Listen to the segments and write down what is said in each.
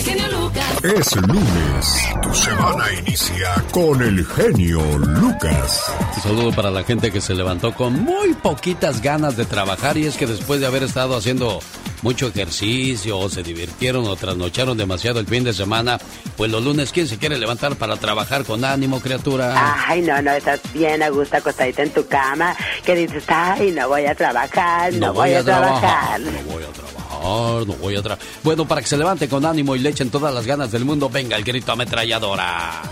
El genio Lucas. Es lunes. Tu semana inicia con el genio Lucas. Un saludo para la gente que se levantó con muy poquitas ganas de trabajar y es que después de haber estado haciendo mucho ejercicio o se divirtieron o trasnocharon demasiado el fin de semana, pues los lunes, ¿quién se quiere levantar para trabajar con ánimo, criatura? Ay, no, no, estás bien a gusto acostadita en tu cama, que dices, ay, no voy a trabajar, no, voy, a, trabajar. No voy a trabajar, no voy a trabajar. Bueno, para que se levante con ánimo y le echen todas las ganas del mundo, venga el grito ametralladora.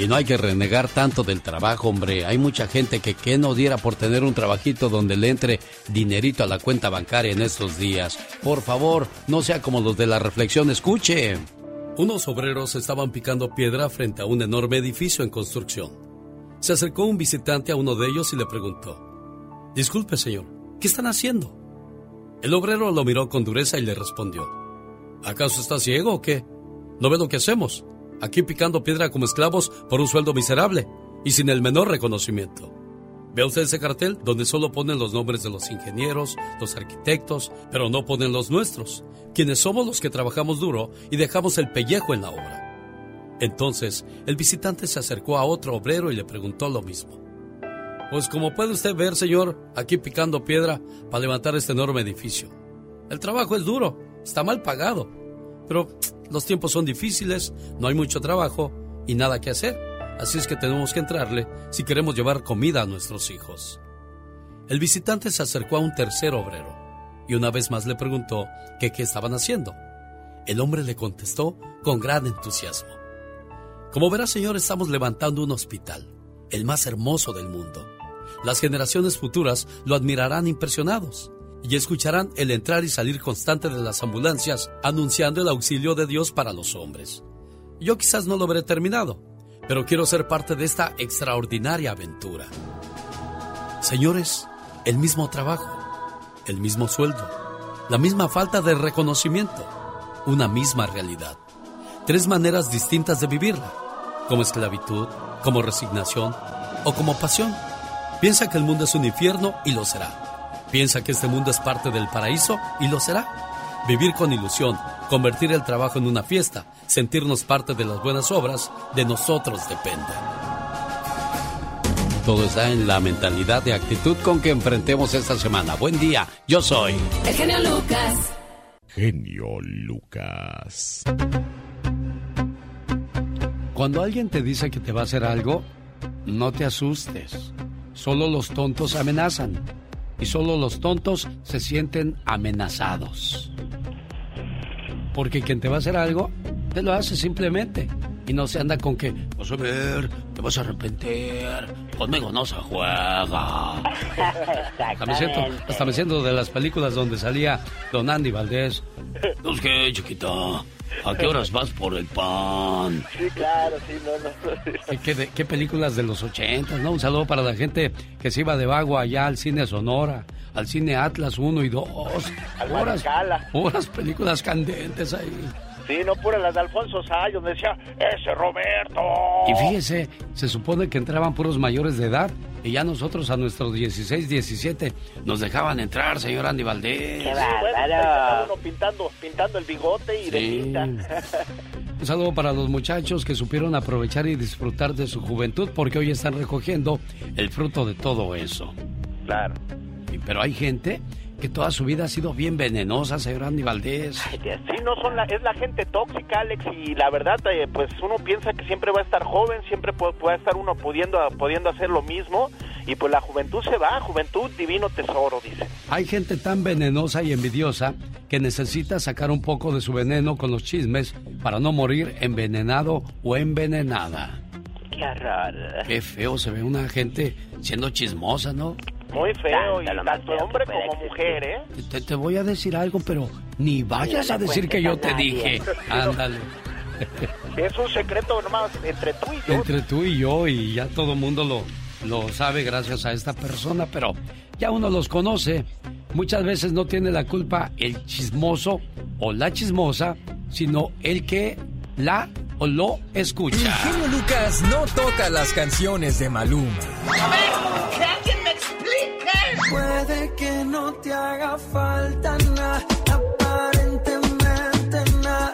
Y no hay que renegar tanto del trabajo, hombre. Hay mucha gente que que no diera por tener un trabajito donde le entre dinerito a la cuenta bancaria en estos días. Por favor, no sea como los de la reflexión, escuche. Unos obreros estaban picando piedra frente a un enorme edificio en construcción. Se acercó un visitante a uno de ellos y le preguntó, Disculpe, señor, ¿qué están haciendo? El obrero lo miró con dureza y le respondió, ¿acaso está ciego o qué? ¿No ve lo que hacemos? aquí picando piedra como esclavos por un sueldo miserable y sin el menor reconocimiento. ¿Ve usted ese cartel donde solo ponen los nombres de los ingenieros, los arquitectos, pero no ponen los nuestros, quienes somos los que trabajamos duro y dejamos el pellejo en la obra? Entonces, el visitante se acercó a otro obrero y le preguntó lo mismo. Pues como puede usted ver, señor, aquí picando piedra para levantar este enorme edificio. El trabajo es duro, está mal pagado, pero los tiempos son difíciles, no hay mucho trabajo y nada que hacer, así es que tenemos que entrarle si queremos llevar comida a nuestros hijos. El visitante se acercó a un tercer obrero y una vez más le preguntó qué estaban haciendo. El hombre le contestó con gran entusiasmo. Como verá, señor, estamos levantando un hospital, el más hermoso del mundo. Las generaciones futuras lo admirarán impresionados y escucharán el entrar y salir constante de las ambulancias anunciando el auxilio de Dios para los hombres. Yo quizás no lo veré terminado, pero quiero ser parte de esta extraordinaria aventura. Señores, el mismo trabajo, el mismo sueldo, la misma falta de reconocimiento, una misma realidad. Tres maneras distintas de vivirla, como esclavitud, como resignación o como pasión. Piensa que el mundo es un infierno y lo será Piensa que este mundo es parte del paraíso y lo será. Vivir con ilusión, convertir el trabajo en una fiesta, sentirnos parte de las buenas obras, de nosotros depende. Todo está en la mentalidad de actitud con que enfrentemos esta semana. Buen día, yo soy. El genio Lucas. Genio Lucas. Cuando alguien te dice que te va a hacer algo, no te asustes. Solo los tontos amenazan y solo los tontos se sienten amenazados. Porque quien te va a hacer algo, te lo hace simplemente. Y no se anda con que, vas a ver, te vas a arrepentir, conmigo no se juega. Hasta me, siento, hasta me siento de las películas donde salía Don Andy Valdés. ¿Los qué, chiquito? ¿A qué horas vas por el pan? Sí, claro, sí, no, no. ¿Qué, qué, películas de los ochentas, no? Un saludo para la gente que se iba de vago allá al cine Sonora, al cine Atlas 1 y 2. Horas, horas películas candentes ahí. Sí, no pura las de Alfonso Sayos, me decía, ese Roberto. Y fíjese, se supone que entraban puros mayores de edad y ya nosotros a nuestros 16, 17 nos dejaban entrar, señor Andy Valdés. Qué bárbaro. uno pintando, pintando el bigote y de pinta. Un saludo para los muchachos que supieron aprovechar y disfrutar de su juventud porque hoy están recogiendo el fruto de todo eso. Claro. Pero hay gente que toda su vida ha sido bien venenosa, señor Andy Valdés. Sí, no son la, es la gente tóxica, Alex, y la verdad, eh, pues uno piensa que siempre va a estar joven, siempre puede, estar uno pudiendo, pudiendo hacer lo mismo, y pues la juventud se va, juventud divino tesoro, dice. Hay gente tan venenosa y envidiosa que necesita sacar un poco de su veneno con los chismes para no morir envenenado o envenenada. Qué horror. Qué feo se ve una gente siendo chismosa, ¿no? Muy feo, y tanto hombre como mujer, ¿eh? Te, voy a decir algo, pero ni vayas a decir que yo te dije. Ándale. Es un secreto nomás entre tú y yo. Entre tú y yo, y ya todo el mundo lo, lo sabe gracias a esta persona, pero ya uno los conoce. Muchas veces no tiene la culpa el chismoso o la chismosa, sino el que la o lo escucha. El Lucas no toca las canciones de Maluma. A ver, que alguien me explique Puede que no te haga falta nada, aparentemente nada.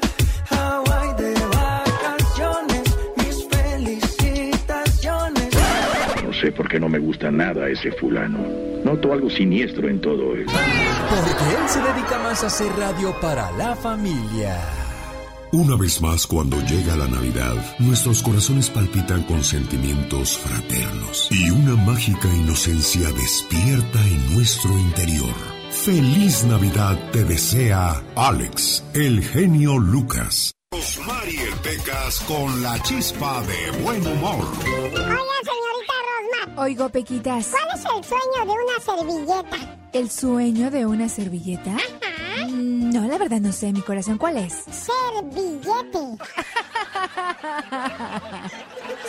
Hawaii de vacaciones, mis felicitaciones. No sé por qué no me gusta nada ese fulano. Noto algo siniestro en todo él. Porque él se dedica más a hacer radio para la familia. Una vez más, cuando llega la Navidad, nuestros corazones palpitan con sentimientos fraternos y una mágica inocencia despierta en nuestro interior. Feliz Navidad te desea Alex, el genio Lucas. Rosmarie Pecas con la chispa de buen humor. Hola, señorita Rosmar. Oigo, Pequitas. ¿Cuál es el sueño de una servilleta? ¿El sueño de una servilleta? Mm, No, la verdad no sé, mi corazón, ¿cuál es? Servillete.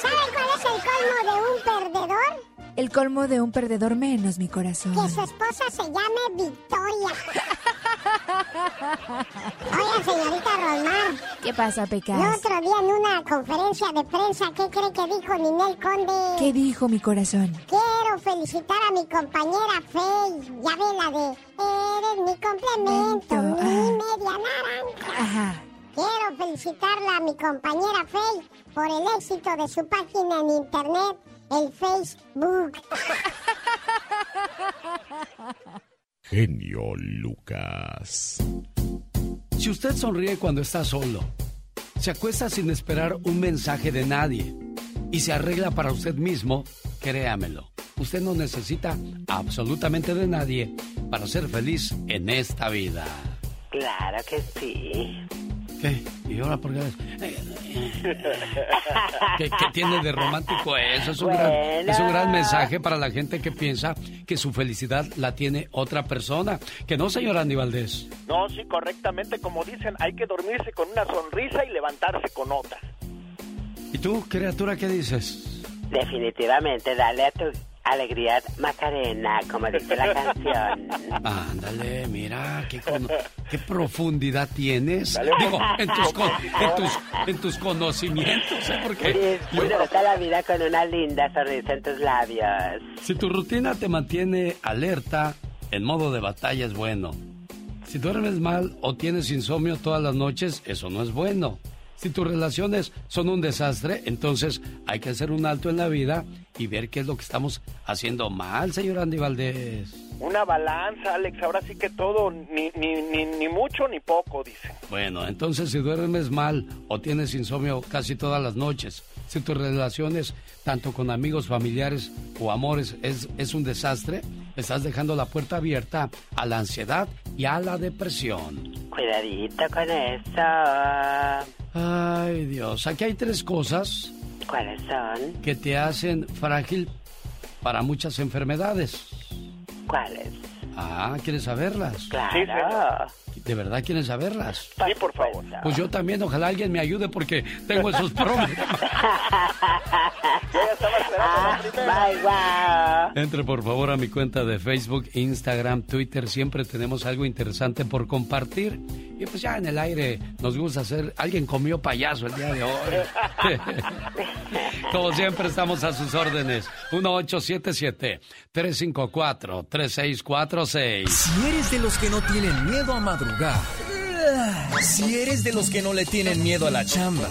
¿Saben cuál es el colmo de un perdedor? El colmo de un perdedor menos, mi corazón. Que su esposa se llame Victoria. Oiga, señorita Rosmar. ¿Qué pasa, El Pecas? otro día en una conferencia de prensa, ¿qué cree que dijo Ninel Conde? ¿Qué dijo mi corazón? Quiero felicitar a mi compañera Faye. Ya ve la de Eres mi complemento, Mento, mi ah. media naranja. Ajá. Quiero felicitarla a mi compañera Faye por el éxito de su página en internet, el Facebook. Genio Lucas. Si usted sonríe cuando está solo, se acuesta sin esperar un mensaje de nadie y se arregla para usted mismo, créamelo, usted no necesita absolutamente de nadie para ser feliz en esta vida. Claro que sí. ¿Qué? ¿Y ahora por qué? ¿Qué, qué tiene de romántico eso? Es un, gran, es un gran mensaje para la gente que piensa que su felicidad la tiene otra persona. Que no, señor Andy Valdés. No, sí, correctamente, como dicen, hay que dormirse con una sonrisa y levantarse con otra. ¿Y tú, criatura, qué dices? Definitivamente, dale a tu alegría Macarena, como dice la canción. Ándale, mira, qué, cono- qué profundidad tienes. Dale. Digo, en tus, con- en tus, en tus conocimientos, ¿eh? Porque yo- Disfruta la vida con una linda sonrisa en tus labios. si tu rutina te mantiene alerta, en modo de batalla es bueno. Si duermes mal o tienes insomnio todas las noches, eso no es bueno. Si tus relaciones son un desastre, entonces hay que hacer un alto en la vida y ver qué es lo que estamos haciendo mal, señor Andy Valdés. Una balanza, Alex, ahora sí que todo, ni, ni, ni, ni mucho ni poco, dicen. Bueno, entonces si duermes mal o tienes insomnio casi todas las noches, si tus relaciones, tanto con amigos, familiares o amores, es, es un desastre, estás dejando la puerta abierta a la ansiedad y a la depresión. Cuidadito con eso. Ay, Dios, aquí hay tres cosas ¿Cuáles son? que te hacen frágil para muchas enfermedades. ¿Cuáles? Ah, ¿quieres saberlas? Claro. ¿De verdad quieres saberlas? Sí, por favor. Pues yo también, ojalá alguien me ayude porque tengo esos problemas. Yo ya estaba esperando la primera. Bye, wow. Entre por favor a mi cuenta de Facebook, Instagram, Twitter. Siempre tenemos algo interesante por compartir. Y pues ya en el aire nos gusta hacer. Alguien comió payaso el día de hoy. Como siempre, estamos a sus órdenes. 1877-354-3646. Si eres de los que no tienen miedo a madrugar. Si eres de los que no le tienen miedo a la chamba.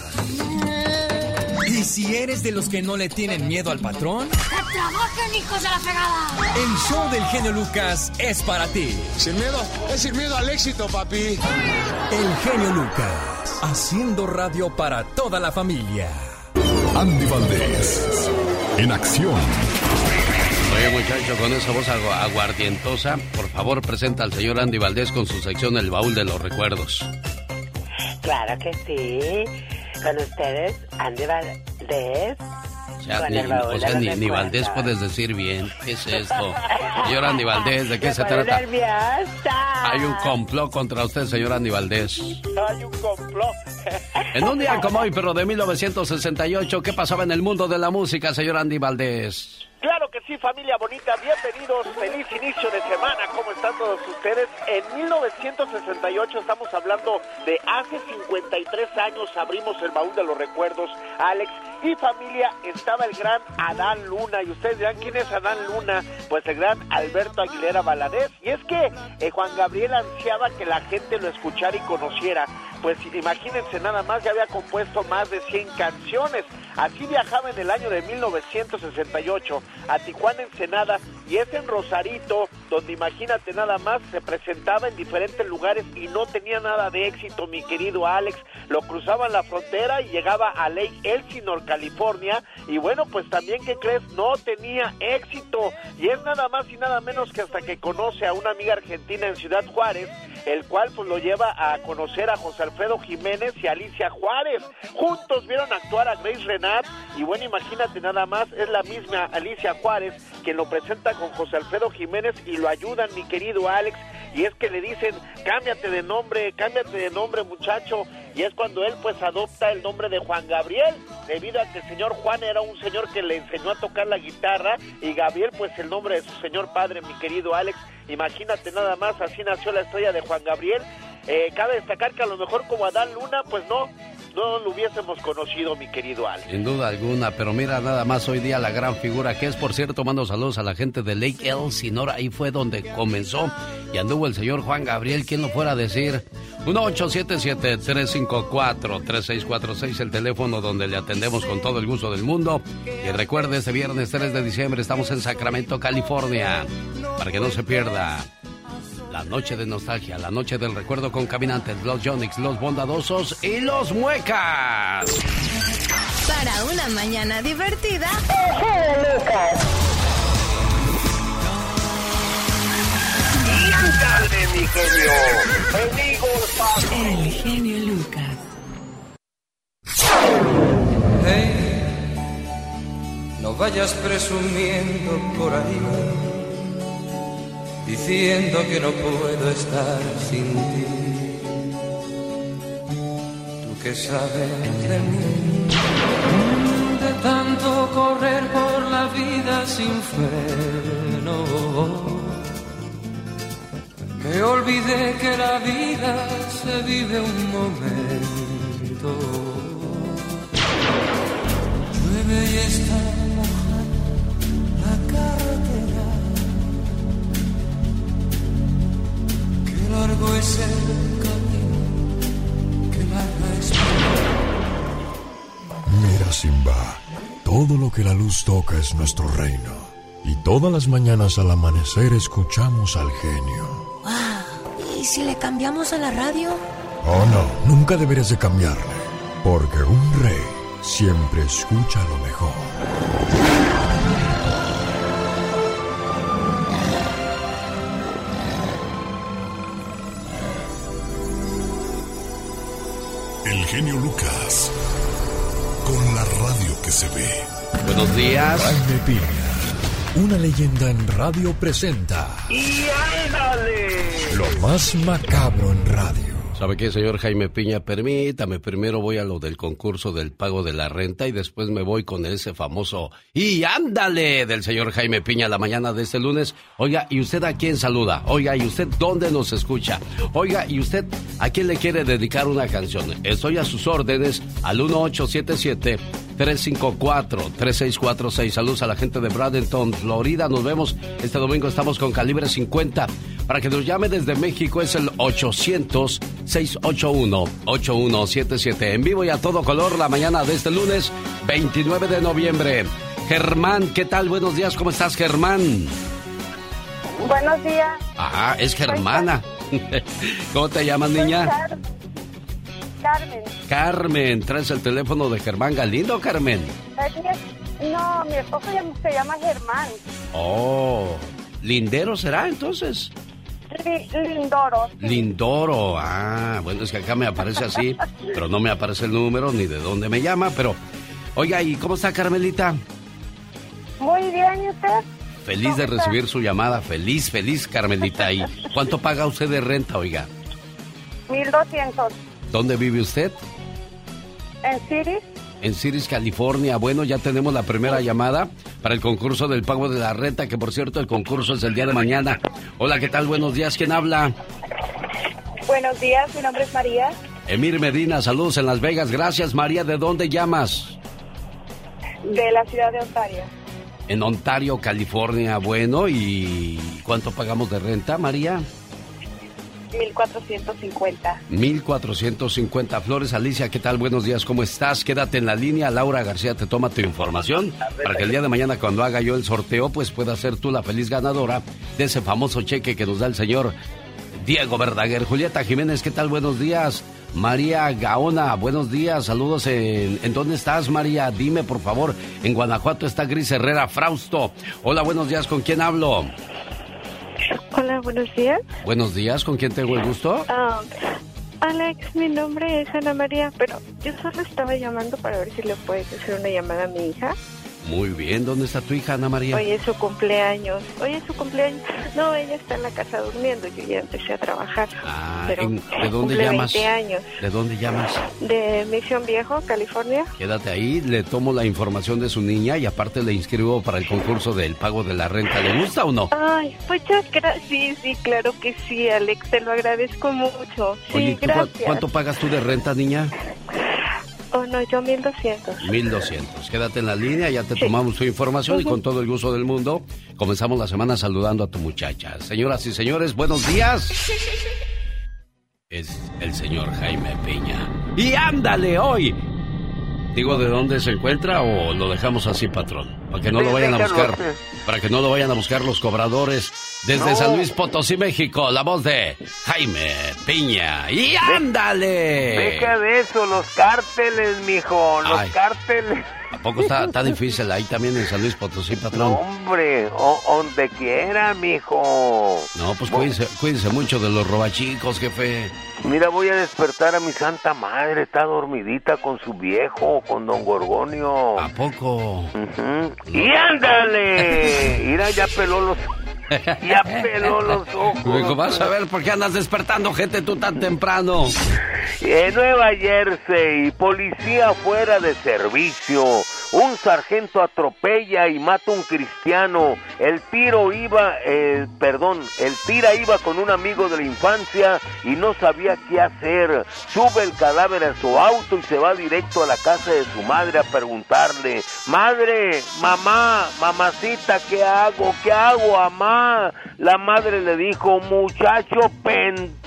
Y si eres de los que no le tienen miedo al patrón, ¡Trabajen, hijos de la fregada! el show del genio Lucas es para ti. Sin miedo, es sin miedo al éxito, papi. El genio Lucas, haciendo radio para toda la familia. Andy Valdés, en acción. Oye, muchacho, con esa voz agu- aguardientosa, por favor, presenta al señor Andy Valdés con su sección El Baúl de los Recuerdos. Claro que sí. Con ustedes, Andy Valdés. O sea, ni, o sea, ni, ni Valdés puedes decir bien. ¿Qué es esto? Señor Andy Valdés, ¿de qué se trata? nerviosa. Hay un complot contra usted, señor Andy Valdés. Hay un complot. En un día como hoy, pero de 1968, ¿qué pasaba en el mundo de la música, señor Andy Valdés? Claro que sí, familia bonita, bienvenidos, feliz inicio de semana, ¿cómo están todos ustedes? En 1968 estamos hablando de hace 53 años, abrimos el baúl de los recuerdos, Alex, y familia, estaba el gran Adán Luna, y ustedes dirán, ¿quién es Adán Luna? Pues el gran Alberto Aguilera Valadez, y es que eh, Juan Gabriel ansiaba que la gente lo escuchara y conociera, pues imagínense nada más, ya había compuesto más de 100 canciones, así viajaba en el año de 1968 a Tijuana Ensenada y es en Rosarito donde imagínate nada más se presentaba en diferentes lugares y no tenía nada de éxito mi querido Alex. Lo cruzaban la frontera y llegaba a Lake Elsinore California. Y bueno pues también que crees no tenía éxito. Y es nada más y nada menos que hasta que conoce a una amiga argentina en Ciudad Juárez el cual pues lo lleva a conocer a José Alfredo Jiménez y Alicia Juárez. Juntos vieron actuar a Grace Renat y bueno imagínate nada más es la misma Alicia Juárez quien lo presenta con José Alfredo Jiménez y lo ayudan, mi querido Alex, y es que le dicen, cámbiate de nombre, cámbiate de nombre muchacho, y es cuando él pues adopta el nombre de Juan Gabriel, debido a que el señor Juan era un señor que le enseñó a tocar la guitarra, y Gabriel pues el nombre de su señor padre, mi querido Alex, imagínate nada más, así nació la historia de Juan Gabriel, eh, cabe destacar que a lo mejor como Adán Luna, pues no, no lo hubiésemos conocido, mi querido Alex. Sin duda alguna, pero mira nada más hoy día la gran figura que es, por cierto, mando saludos a la gente de Lake Elsinore, ahí fue donde comenzó y anduvo el señor Juan Gabriel, quien lo fuera a decir. 1877-354-3646, el teléfono donde le atendemos con todo el gusto del mundo. Y recuerde, este viernes 3 de diciembre estamos en Sacramento, California, para que no se pierda la noche de nostalgia, la noche del recuerdo con caminantes, los Jonix, los bondadosos y los muecas. Para una mañana divertida, ¡Ándale, mi genio! El genio Lucas. Hey, no vayas presumiendo por ahí diciendo que no puedo estar sin ti. Tú que sabes de mí, de tanto correr por la vida sin freno, que olvidé que la vida se vive un momento. Llueve y largo es el camino, que larga es Mira, Simba, todo lo que la luz toca es nuestro reino. Y todas las mañanas al amanecer escuchamos al genio. ¿Y si le cambiamos a la radio? Oh, no, nunca deberías de cambiarle. Porque un rey siempre escucha lo mejor. Genio Lucas. Con la radio que se ve. Buenos días. Jaime Piña. Una leyenda en radio presenta. ¡Y ándale! Lo más macabro en radio. ¿Sabe qué, señor Jaime Piña? Permítame, primero voy a lo del concurso del pago de la renta y después me voy con ese famoso ¡Y ándale! del señor Jaime Piña la mañana de este lunes. Oiga, ¿y usted a quién saluda? Oiga, ¿y usted dónde nos escucha? Oiga, ¿y usted a quién le quiere dedicar una canción? Estoy a sus órdenes al 1877 354-3646. Saludos a la gente de Bradenton, Florida. Nos vemos este domingo. Estamos con calibre 50. Para que nos llame desde México es el 800-681-8177. En vivo y a todo color la mañana de este lunes 29 de noviembre. Germán, ¿qué tal? Buenos días. ¿Cómo estás, Germán? Buenos días. Ajá, es Germana. ¿Cómo te llamas, niña? Carmen. Carmen, traes el teléfono de Germán Galindo, Carmen. No, mi esposo se llama Germán. Oh, ¿lindero será entonces? Lindoro. Lindoro, ah, bueno, es que acá me aparece así, pero no me aparece el número ni de dónde me llama, pero... Oiga, ¿y cómo está Carmelita? Muy bien, ¿y usted? Feliz de recibir su llamada, feliz, feliz Carmelita. ¿Y cuánto paga usted de renta, oiga? 1200. ¿Dónde vive usted? En City. en Ciris, California. Bueno, ya tenemos la primera llamada para el concurso del pago de la renta, que por cierto el concurso es el día de mañana. Hola, ¿qué tal? Buenos días, ¿quién habla? Buenos días, mi nombre es María. Emir Medina, saludos en Las Vegas. Gracias, María. ¿De dónde llamas? De la ciudad de Ontario. En Ontario, California. Bueno, ¿y cuánto pagamos de renta, María? 1450. 1450 Flores. Alicia, ¿qué tal? Buenos días, ¿cómo estás? Quédate en la línea. Laura García te toma tu información para que el día de mañana, cuando haga yo el sorteo, pues pueda ser tú la feliz ganadora de ese famoso cheque que nos da el señor Diego Verdaguer. Julieta Jiménez, ¿qué tal? Buenos días. María Gaona, buenos días, saludos. En, ¿En dónde estás, María? Dime, por favor. En Guanajuato está Gris Herrera Frausto. Hola, buenos días, ¿con quién hablo? Hola, buenos días. Buenos días, ¿con quién tengo el gusto? Ah, Alex, mi nombre es Ana María, pero yo solo estaba llamando para ver si le puedes hacer una llamada a mi hija. Muy bien, ¿dónde está tu hija, Ana María? Hoy es su cumpleaños. Hoy es su cumpleaños. No, ella está en la casa durmiendo. Yo ya empecé a trabajar. Ah, pero ¿en- ¿de dónde llamas? 20 años. ¿De dónde llamas? De Misión Viejo, California. Quédate ahí, le tomo la información de su niña y aparte le inscribo para el concurso del pago de la renta. ¿Le gusta o no? Ay, muchas gracias. Sí, sí, claro que sí, Alex. Te lo agradezco mucho. Sí, Oye, ¿tú cua- gracias. ¿cuánto pagas tú de renta, niña? Oh, no, yo 1200. 1200. Quédate en la línea, ya te tomamos tu información y con todo el gusto del mundo comenzamos la semana saludando a tu muchacha. Señoras y señores, buenos días. Es el señor Jaime Peña. Y ándale hoy. Digo de dónde se encuentra o lo dejamos así, patrón, para que no lo vayan a buscar, para que no lo vayan a buscar los cobradores desde No. San Luis Potosí, México. La voz de Jaime Peña. Y ándale. Deja de eso, los cárteles, mijo, los Ay. cárteles. ¿A poco está, está difícil ahí también en San Luis Potosí, patrón? Hombre, o- donde quiera, mijo. No, pues cuídense, cuídense mucho de los robachicos, jefe. Mira, voy a despertar a mi santa madre, está dormidita con su viejo, con don Gorgonio. ¿A poco? ¡Y ándale! Mira, ya peló los... Ya peló los ojos. Vas a ver por qué andas despertando gente tú tan temprano. En Nueva Jersey, policía fuera de servicio. Un sargento atropella y mata a un cristiano. El tiro iba, eh, perdón, el tira iba con un amigo de la infancia y no sabía qué hacer. Sube el cadáver a su auto y se va directo a la casa de su madre a preguntarle, madre, mamá, mamacita, ¿qué hago? ¿Qué hago, mamá? La madre le dijo, muchacho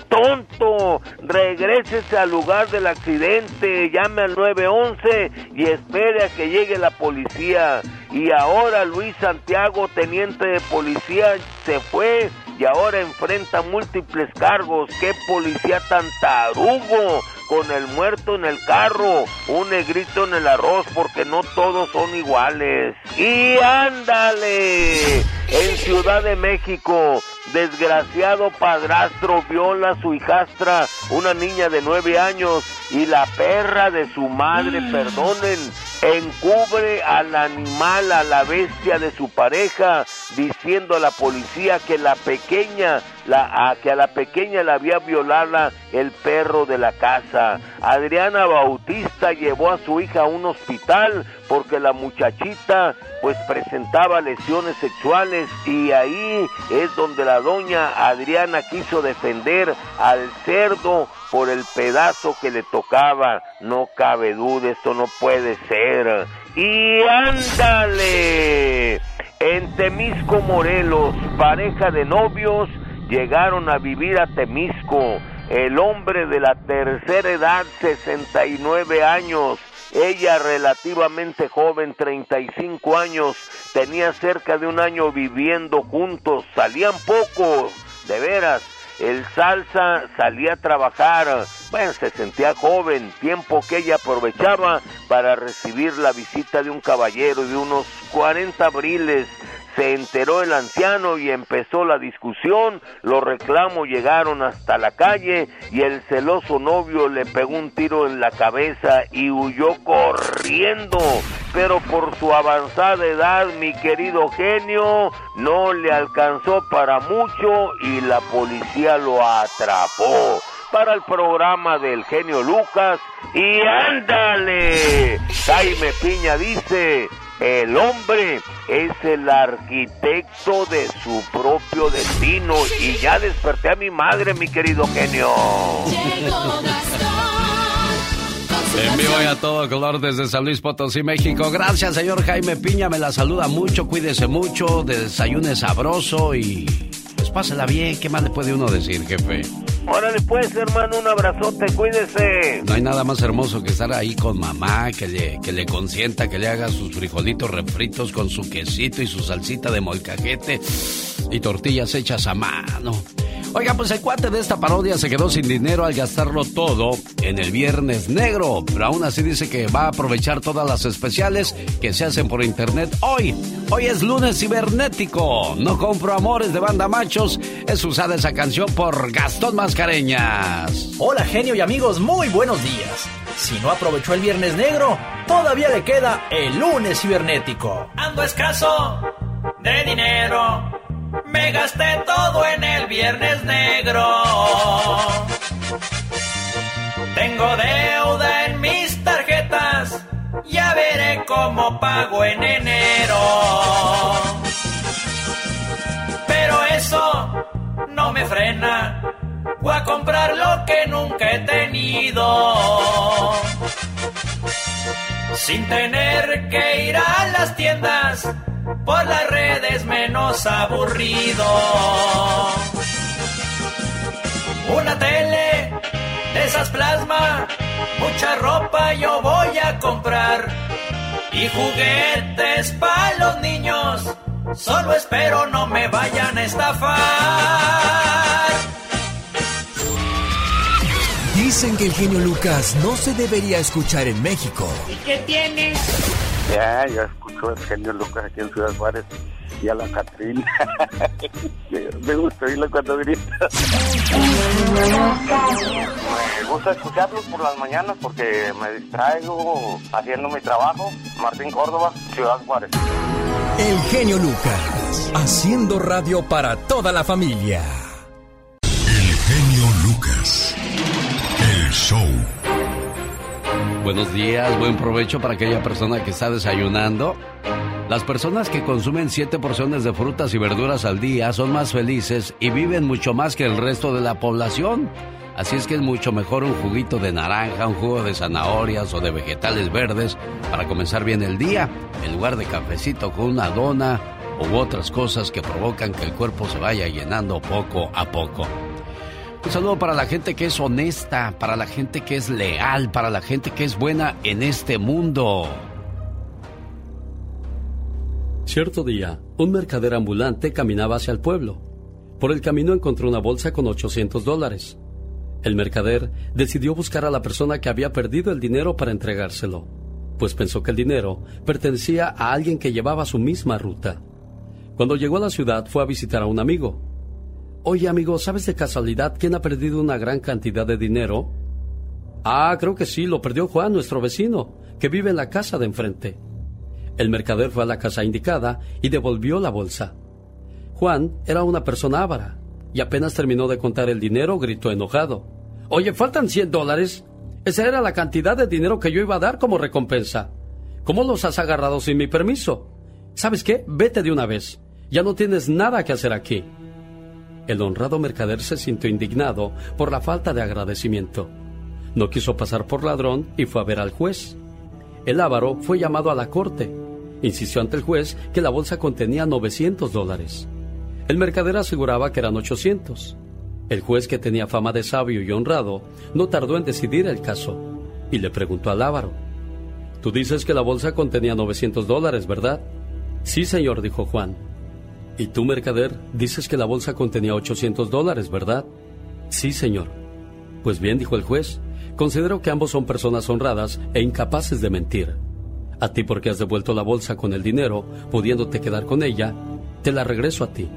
pentonto, regrésese al lugar del accidente, llame al 911 y espere a que llegue la policía. Y ahora Luis Santiago, teniente de policía, se fue y ahora enfrenta múltiples cargos. ¡Qué policía tan tarugo! Con el muerto en el carro, un negrito en el arroz, porque no todos son iguales. ¡Y ándale! En Ciudad de México, desgraciado padrastro viola a su hijastra, una niña de nueve años, y la perra de su madre, perdonen, encubre al animal, a la bestia de su pareja, diciendo a la policía que la pequeña, que a la pequeña la había violada el perro de la casa. Adriana Bautista llevó a su hija a un hospital porque la muchachita pues presentaba lesiones sexuales y ahí es donde la doña Adriana quiso defender al cerdo por el pedazo que le tocaba. No cabe duda, esto no puede ser. Y ándale. En Temisco, Morelos, pareja de novios llegaron a vivir a Temisco. El hombre de la tercera edad, 69 años. Ella relativamente joven, 35 años. Tenía cerca de un año viviendo juntos. Salían pocos, de veras. El salsa salía a trabajar, bueno, se sentía joven, tiempo que ella aprovechaba para recibir la visita de un caballero de unos 40 abriles. Se enteró el anciano y empezó la discusión, los reclamos llegaron hasta la calle y el celoso novio le pegó un tiro en la cabeza y huyó corriendo. Pero por su avanzada edad, mi querido genio, no le alcanzó para mucho y la policía lo atrapó. para el programa del genio Lucas y ándale. Jaime Piña dice, el hombre es el arquitecto de su propio destino y ya desperté a mi madre, mi querido genio. En vivo y a todo color desde San Luis Potosí, México. Gracias, señor Jaime Piña. Me la saluda mucho. Cuídese mucho. Desayune sabroso y pues pásela bien. ¿Qué más le puede uno decir, jefe? Órale pues, hermano, un abrazote, cuídese. No hay nada más hermoso que estar ahí con mamá, que le, que le consienta, que le haga sus frijolitos refritos con su quesito y su salsita de molcajete y tortillas hechas a mano. Oiga, pues el cuate de esta parodia se quedó sin dinero al gastarlo todo en el Viernes Negro, pero aún así dice que va a aprovechar todas las especiales que se hacen por internet hoy. Hoy es lunes cibernético. No compro amores de banda machos. Es usada esa canción por Gastón Mascareñas. Hola genio y amigos, muy buenos días. Si no aprovechó el Viernes Negro, todavía le queda el lunes cibernético. Ando escaso de dinero me gasté todo en el viernes negro. Tengo deuda en mis tarjetas, ya veré cómo pago en enero. Pero eso no me frena, voy a comprar lo que nunca he tenido. Sin tener que ir a las tiendas por las redes menos aburrido. Una tele de esas plasma, mucha ropa yo voy a comprar y juguetes para los niños. Solo espero no me vayan a estafar. Dicen que el genio Lucas no se debería escuchar en México. ¿Y qué tiene? Ya, ya escucho el genio Lucas aquí en Ciudad Juárez y a la Catrina. me gusta oírlo cuando grita. me gusta escucharlos por las mañanas porque me distraigo haciendo mi trabajo. Martín Córdoba, Ciudad Juárez. El genio Lucas, haciendo radio para toda la familia. El genio Lucas, el show. Buenos días, buen provecho para aquella persona que está desayunando. Las personas que consumen siete porciones de frutas y verduras al día son más felices y viven mucho más que el resto de la población. Así es que es mucho mejor un juguito de naranja, un jugo de zanahorias o de vegetales verdes para comenzar bien el día, en lugar de cafecito con una dona u otras cosas que provocan que el cuerpo se vaya llenando poco a poco. Un saludo para la gente que es honesta, para la gente que es leal, para la gente que es buena en este mundo. Cierto día, un mercader ambulante caminaba hacia el pueblo. Por el camino encontró una bolsa con 800 dólares. El mercader decidió buscar a la persona que había perdido el dinero para entregárselo, pues pensó que el dinero pertenecía a alguien que llevaba su misma ruta. Cuando llegó a la ciudad fue a visitar a un amigo. Oye amigo, ¿sabes de casualidad quién ha perdido una gran cantidad de dinero? Ah, creo que sí, lo perdió Juan, nuestro vecino, que vive en la casa de enfrente. El mercader fue a la casa indicada y devolvió la bolsa. Juan era una persona ávara y apenas terminó de contar el dinero gritó enojado. Oye, faltan 100 dólares. Esa era la cantidad de dinero que yo iba a dar como recompensa. ¿Cómo los has agarrado sin mi permiso? ¿Sabes qué? Vete de una vez. Ya no tienes nada que hacer aquí. El honrado mercader se sintió indignado por la falta de agradecimiento. No quiso pasar por ladrón y fue a ver al juez. El ávaro fue llamado a la corte. Insistió ante el juez que la bolsa contenía 900 dólares. El mercader aseguraba que eran 800. El juez, que tenía fama de sabio y honrado, no tardó en decidir el caso y le preguntó al ávaro. Tú dices que la bolsa contenía 900 dólares, ¿verdad? Sí, señor, dijo Juan. ¿Y tú, mercader, dices que la bolsa contenía 800 dólares, verdad? Sí, señor. Pues bien, dijo el juez, considero que ambos son personas honradas e incapaces de mentir. A ti porque has devuelto la bolsa con el dinero, pudiéndote quedar con ella, te la regreso a ti.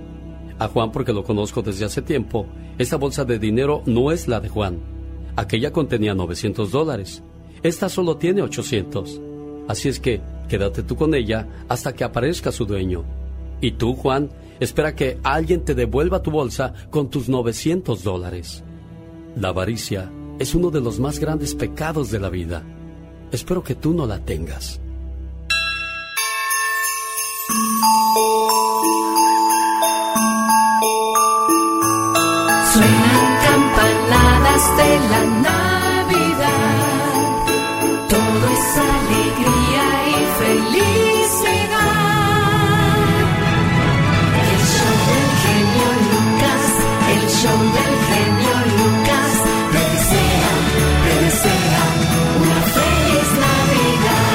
A Juan porque lo conozco desde hace tiempo, esta bolsa de dinero no es la de Juan. Aquella contenía 900 dólares. Esta solo tiene 800. Así es que quédate tú con ella hasta que aparezca su dueño. Y tú, Juan, espera que alguien te devuelva tu bolsa con tus 900 dólares. La avaricia es uno de los más grandes pecados de la vida. Espero que tú no la tengas. Suenan campanadas de la Navidad. Show del genio Lucas. Te desea, te desea una feliz Navidad.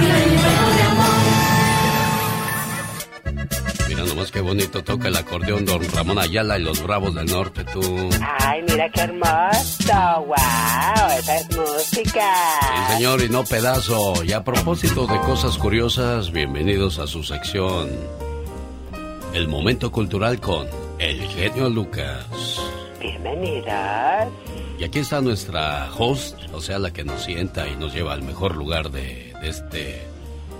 Lleno de amor. Mira nomás qué bonito toca el acordeón don Ramón Ayala y los Bravos del Norte, tú. Ay, mira qué hermoso. Wow, esa es música. Sí, señor, y no pedazo. Y a propósito de cosas curiosas, bienvenidos a su sección. El momento cultural con el genio Lucas. Bienvenidas. Y aquí está nuestra host, o sea, la que nos sienta y nos lleva al mejor lugar de, de este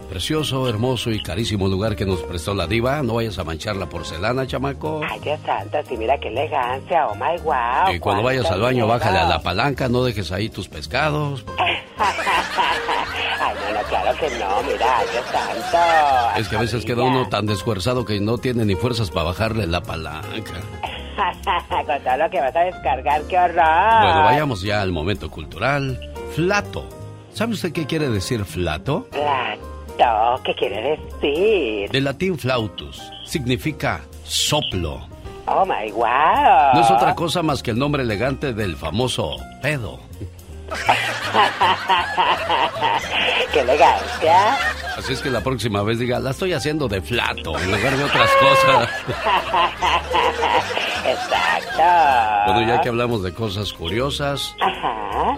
precioso, hermoso y carísimo lugar que nos prestó la diva. No vayas a manchar la porcelana, chamaco. Ay, Dios santo, sí, mira qué elegancia. Oh my wow. Y cuando vayas al baño, miedo. bájale a la palanca, no dejes ahí tus pescados. Ay, no, no, claro que no, mira, Dios santo. Es que a veces queda uno tan desfuerzado que no tiene ni fuerzas para bajarle la palanca. Con todo lo que vas a descargar, qué horror. Bueno, vayamos ya al momento cultural. Flato. ¿Sabe usted qué quiere decir flato? Plato, ¿qué quiere decir? Del latín flautus. Significa soplo. Oh my wow. No es otra cosa más que el nombre elegante del famoso pedo. qué elegancia. Así es que la próxima vez diga, la estoy haciendo de flato en lugar de otras cosas. Exacto. Bueno, ya que hablamos de cosas curiosas, Ajá.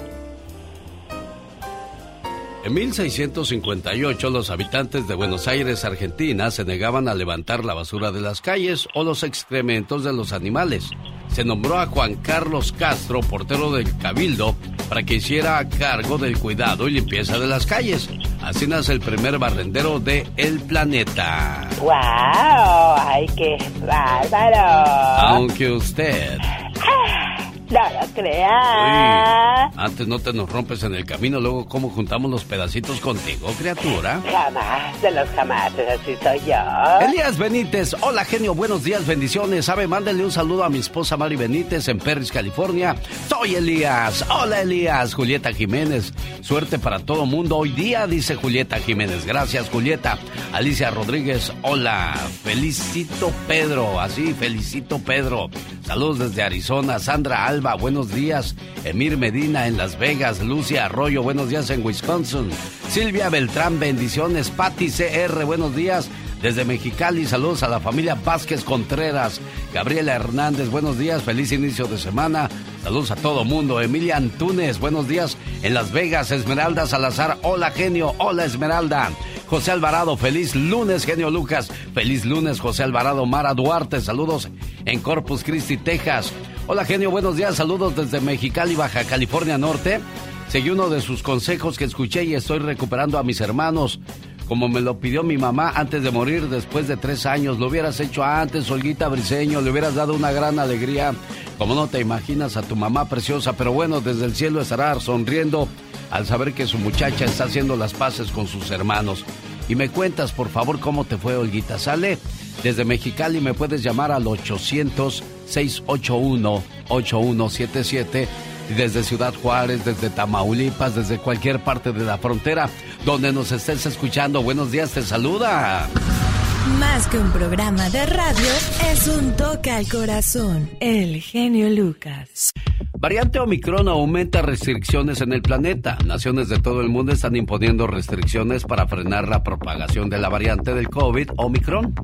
En 1658 los habitantes de Buenos Aires, Argentina, se negaban a levantar la basura de las calles o los excrementos de los animales. Se nombró a Juan Carlos Castro, portero del Cabildo, para que hiciera cargo del cuidado y limpieza de las calles. Así nace el primer barrendero de El Planeta. Wow, ay, qué bárbaro. Aunque usted... No lo crea. Uy, antes no te nos rompes en el camino, luego cómo juntamos los pedacitos contigo, criatura. Jamás de los jamás, así soy yo. Elías Benítez, hola genio, buenos días, bendiciones. Sabe, mándenle un saludo a mi esposa Mari Benítez en Perris, California. Soy Elías, hola Elías, Julieta Jiménez. Suerte para todo mundo hoy día, dice Julieta Jiménez. Gracias, Julieta. Alicia Rodríguez, hola. Felicito Pedro, así, felicito Pedro. Saludos desde Arizona. Sandra Alba, buenos días. Emir Medina en Las Vegas. Lucia Arroyo, buenos días en Wisconsin. Silvia Beltrán, bendiciones. Patti CR, buenos días. Desde Mexicali, saludos a la familia Vázquez Contreras. Gabriela Hernández, buenos días, feliz inicio de semana. Saludos a todo mundo. Emilia Antunes, buenos días en Las Vegas. Esmeralda Salazar, hola genio, hola Esmeralda. José Alvarado, feliz lunes, genio Lucas. Feliz lunes, José Alvarado. Mara Duarte, saludos en Corpus Christi, Texas. Hola genio, buenos días, saludos desde Mexicali, Baja California Norte. Seguí uno de sus consejos que escuché y estoy recuperando a mis hermanos. Como me lo pidió mi mamá antes de morir después de tres años. Lo hubieras hecho antes, Olguita Briseño. Le hubieras dado una gran alegría. Como no te imaginas a tu mamá preciosa. Pero bueno, desde el cielo estará sonriendo al saber que su muchacha está haciendo las paces con sus hermanos. Y me cuentas, por favor, cómo te fue, Olguita. ¿Sale? Desde Mexicali me puedes llamar al 800-681-8177. Y desde Ciudad Juárez, desde Tamaulipas, desde cualquier parte de la frontera donde nos estés escuchando. Buenos días, te saluda. Más que un programa de radio, es un toque al corazón. El genio Lucas. Variante Omicron aumenta restricciones en el planeta. Naciones de todo el mundo están imponiendo restricciones para frenar la propagación de la variante del COVID Omicron.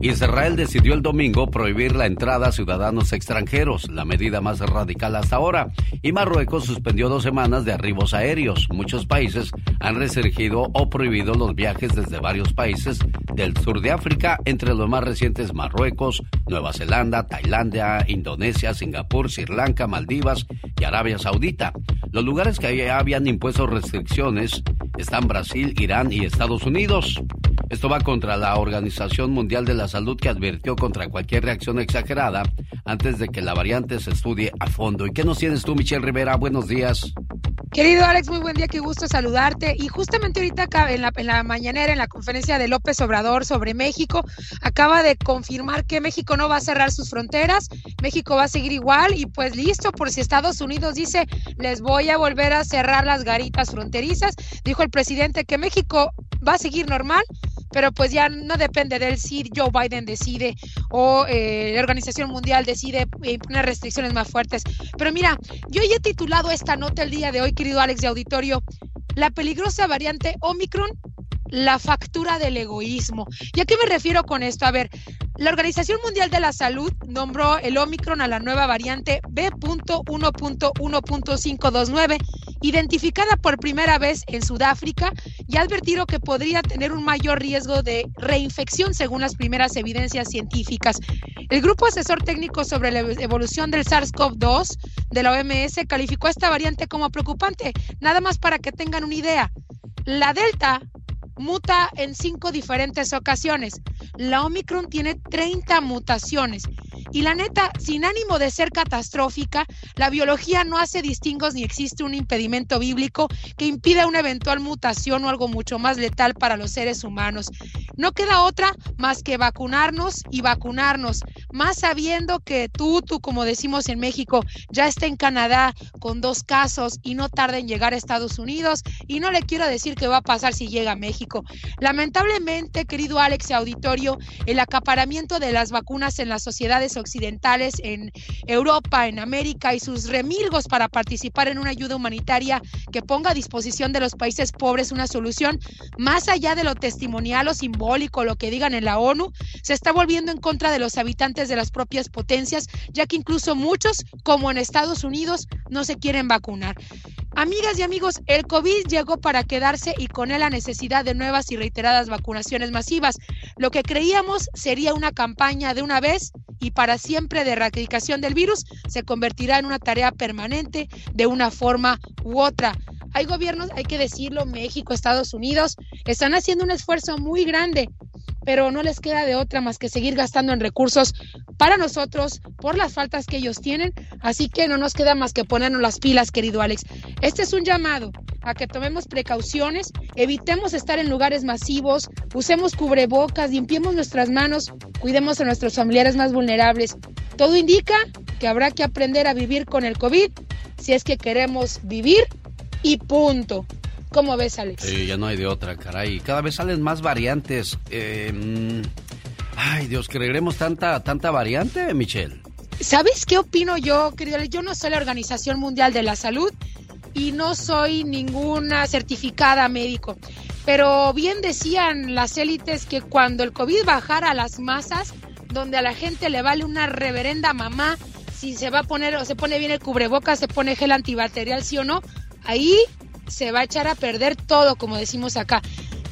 Israel decidió el domingo prohibir la entrada a ciudadanos extranjeros, la medida más radical hasta ahora, y Marruecos suspendió dos semanas de arribos aéreos. Muchos países han restringido o prohibido los viajes desde varios países del sur de África, entre los más recientes Marruecos, Nueva Zelanda, Tailandia, Indonesia, Singapur, Sri Lanka, Maldivas y Arabia Saudita. Los lugares que habían impuesto restricciones están Brasil, Irán y Estados Unidos. Esto va contra la Organización Mundial de la Salud que advirtió contra cualquier reacción exagerada antes de que la variante se estudie a fondo. ¿Y qué nos tienes tú, Michelle Rivera? Buenos días. Querido Alex, muy buen día, qué gusto saludarte. Y justamente ahorita acá en la, en la mañanera, en la conferencia de López Obrador sobre México, acaba de confirmar que México no va a cerrar sus fronteras, México va a seguir igual y pues listo, por si Estados Unidos dice, les voy a volver a cerrar las garitas fronterizas, dijo el presidente que México va a seguir normal, pero pues ya no depende de él si Joe Biden decide o eh, la Organización Mundial decide imponer restricciones más fuertes. Pero mira, yo ya he titulado esta nota el día de hoy, querido Alex de Auditorio, la peligrosa variante Omicron la factura del egoísmo. ¿Y a qué me refiero con esto? A ver, la Organización Mundial de la Salud nombró el Omicron a la nueva variante B.1.1.529, identificada por primera vez en Sudáfrica, y ha advertido que podría tener un mayor riesgo de reinfección según las primeras evidencias científicas. El Grupo Asesor Técnico sobre la Evolución del SARS-CoV-2 de la OMS calificó esta variante como preocupante, nada más para que tengan una idea. La Delta muta en cinco diferentes ocasiones. La Omicron tiene 30 mutaciones. Y la neta, sin ánimo de ser catastrófica, la biología no hace distingos ni existe un impedimento bíblico que impida una eventual mutación o algo mucho más letal para los seres humanos. No queda otra más que vacunarnos y vacunarnos, más sabiendo que tú, tú, como decimos en México, ya está en Canadá con dos casos y no tarda en llegar a Estados Unidos. Y no le quiero decir qué va a pasar si llega a México. Lamentablemente, querido Alex y auditorio, el acaparamiento de las vacunas en las sociedades occidentales, en Europa, en América y sus remilgos para participar en una ayuda humanitaria que ponga a disposición de los países pobres una solución más allá de lo testimonial o simbólico, lo que digan en la ONU, se está volviendo en contra de los habitantes de las propias potencias, ya que incluso muchos, como en Estados Unidos, no se quieren vacunar. Amigas y amigos, el COVID llegó para quedarse y con él la necesidad de nuevas y reiteradas vacunaciones masivas. Lo que creíamos sería una campaña de una vez y para siempre de erradicación del virus se convertirá en una tarea permanente de una forma u otra. Hay gobiernos, hay que decirlo, México, Estados Unidos, están haciendo un esfuerzo muy grande pero no les queda de otra más que seguir gastando en recursos para nosotros por las faltas que ellos tienen. Así que no nos queda más que ponernos las pilas, querido Alex. Este es un llamado a que tomemos precauciones, evitemos estar en lugares masivos, usemos cubrebocas, limpiemos nuestras manos, cuidemos a nuestros familiares más vulnerables. Todo indica que habrá que aprender a vivir con el COVID si es que queremos vivir y punto. ¿Cómo ves, Alex? Sí, ya no hay de otra, caray. Cada vez salen más variantes. Eh, ay, Dios, ¿creeremos tanta, tanta variante, Michelle? ¿Sabes qué opino yo, querido Alex? Yo no soy la Organización Mundial de la Salud y no soy ninguna certificada médico. Pero bien decían las élites que cuando el COVID bajara a las masas, donde a la gente le vale una reverenda mamá si se va a poner o se pone bien el cubrebocas, se pone gel antibacterial, sí o no, ahí se va a echar a perder todo, como decimos acá.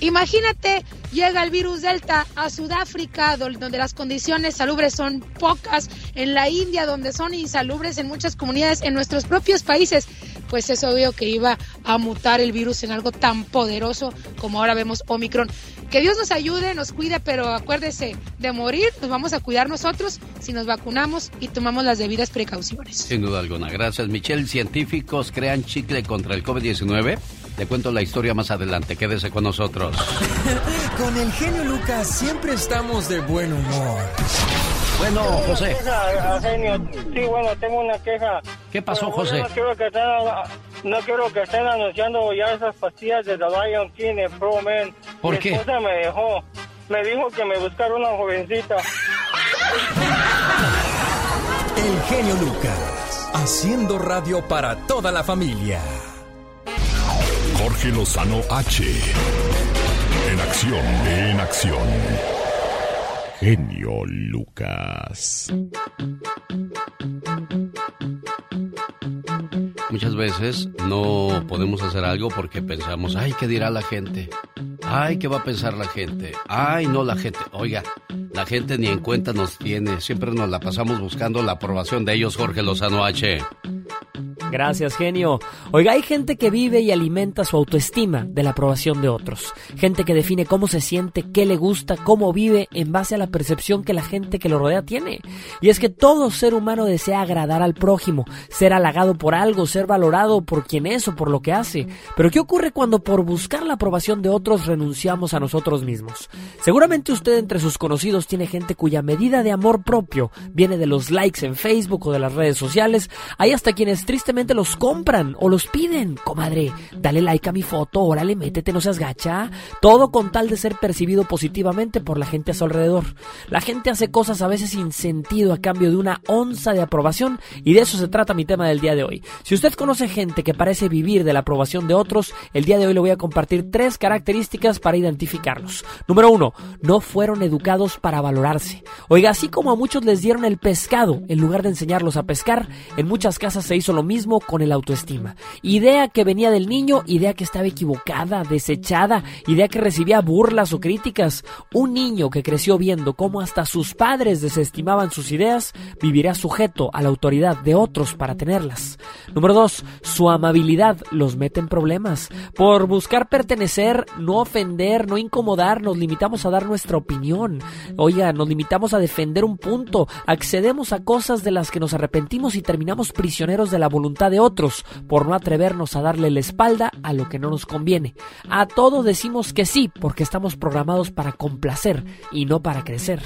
Imagínate, llega el virus Delta a Sudáfrica, donde las condiciones salubres son pocas, en la India, donde son insalubres en muchas comunidades, en nuestros propios países pues es obvio que iba a mutar el virus en algo tan poderoso como ahora vemos Omicron. Que Dios nos ayude, nos cuide, pero acuérdese, de morir nos vamos a cuidar nosotros si nos vacunamos y tomamos las debidas precauciones. Sin duda alguna. Gracias, Michelle. Científicos crean chicle contra el COVID-19. Te cuento la historia más adelante. Quédese con nosotros. con el genio Lucas siempre estamos de buen humor. Bueno, José. Sí, bueno, tengo una queja. ¿Qué pasó, José? No quiero, que estén, no quiero que estén anunciando ya esas pastillas de The Lion King en Pro Man. ¿Por Mi qué? esposa me dejó. Me dijo que me buscara una jovencita. El genio Lucas, haciendo radio para toda la familia. Jorge Lozano H. En acción, en acción. Genio Lucas. Muchas veces no podemos hacer algo porque pensamos, ay, ¿qué dirá la gente? Ay, ¿qué va a pensar la gente? Ay, no, la gente. Oiga, la gente ni en cuenta nos tiene. Siempre nos la pasamos buscando la aprobación de ellos, Jorge Lozano H. Gracias, genio. Oiga, hay gente que vive y alimenta su autoestima de la aprobación de otros. Gente que define cómo se siente, qué le gusta, cómo vive en base a la percepción que la gente que lo rodea tiene. Y es que todo ser humano desea agradar al prójimo, ser halagado por algo, ser valorado por quien es o por lo que hace. Pero ¿qué ocurre cuando por buscar la aprobación de otros renunciamos a nosotros mismos? Seguramente usted entre sus conocidos tiene gente cuya medida de amor propio viene de los likes en Facebook o de las redes sociales. Hay hasta quienes tristemente los compran o los piden. Comadre, dale like a mi foto, órale, métete, no seas gacha. Todo con tal de ser percibido positivamente por la gente a su alrededor. La gente hace cosas a veces sin sentido a cambio de una onza de aprobación y de eso se trata mi tema del día de hoy. Si usted conoce gente que parece vivir de la aprobación de otros, el día de hoy le voy a compartir tres características para identificarlos. Número uno, no fueron educados para valorarse. Oiga, así como a muchos les dieron el pescado en lugar de enseñarlos a pescar, en muchas casas se hizo lo mismo con el autoestima. Idea que venía del niño, idea que estaba equivocada, desechada, idea que recibía burlas o críticas. Un niño que creció viendo cómo hasta sus padres desestimaban sus ideas, vivirá sujeto a la autoridad de otros para tenerlas. Número 2. Su amabilidad los mete en problemas. Por buscar pertenecer, no ofender, no incomodar, nos limitamos a dar nuestra opinión. Oiga, nos limitamos a defender un punto, accedemos a cosas de las que nos arrepentimos y terminamos prisioneros de la voluntad de otros por no atrevernos a darle la espalda a lo que no nos conviene. A todo decimos que sí porque estamos programados para complacer y no para crecer.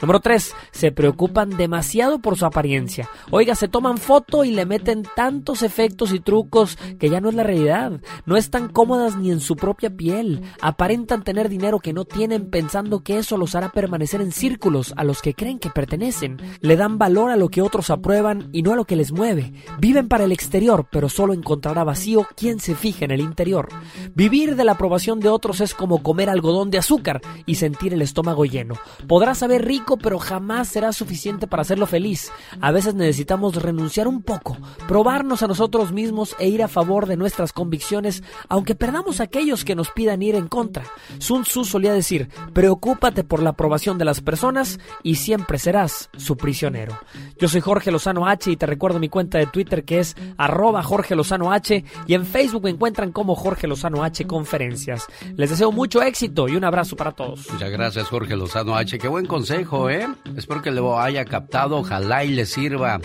Número 3. Se preocupan demasiado por su apariencia. Oiga, se toman foto y le meten tantos efectos y trucos que ya no es la realidad. No están cómodas ni en su propia piel. Aparentan tener dinero que no tienen pensando que eso los hará permanecer en círculos a los que creen que pertenecen. Le dan valor a lo que otros aprueban y no a lo que les mueve. Viven para el exterior, pero solo encontrará vacío quien se fije en el interior. Vivir de la aprobación de otros es como comer algodón de azúcar y sentir el estómago lleno. Podrá saber rico, pero jamás será suficiente para hacerlo feliz. A veces necesitamos renunciar un poco, probarnos a nosotros mismos e ir a favor de nuestras convicciones, aunque perdamos aquellos que nos pidan ir en contra. Sun Tzu solía decir, preocúpate por la aprobación de las personas y siempre serás su prisionero. Yo soy Jorge Lozano H y te recuerdo mi cuenta de Twitter que es arroba Jorge Lozano H y en Facebook me encuentran como Jorge Lozano H Conferencias. Les deseo mucho éxito y un abrazo para todos. Muchas gracias Jorge Lozano H. Qué buen consejo, ¿eh? Espero que lo haya captado, ojalá y le sirva.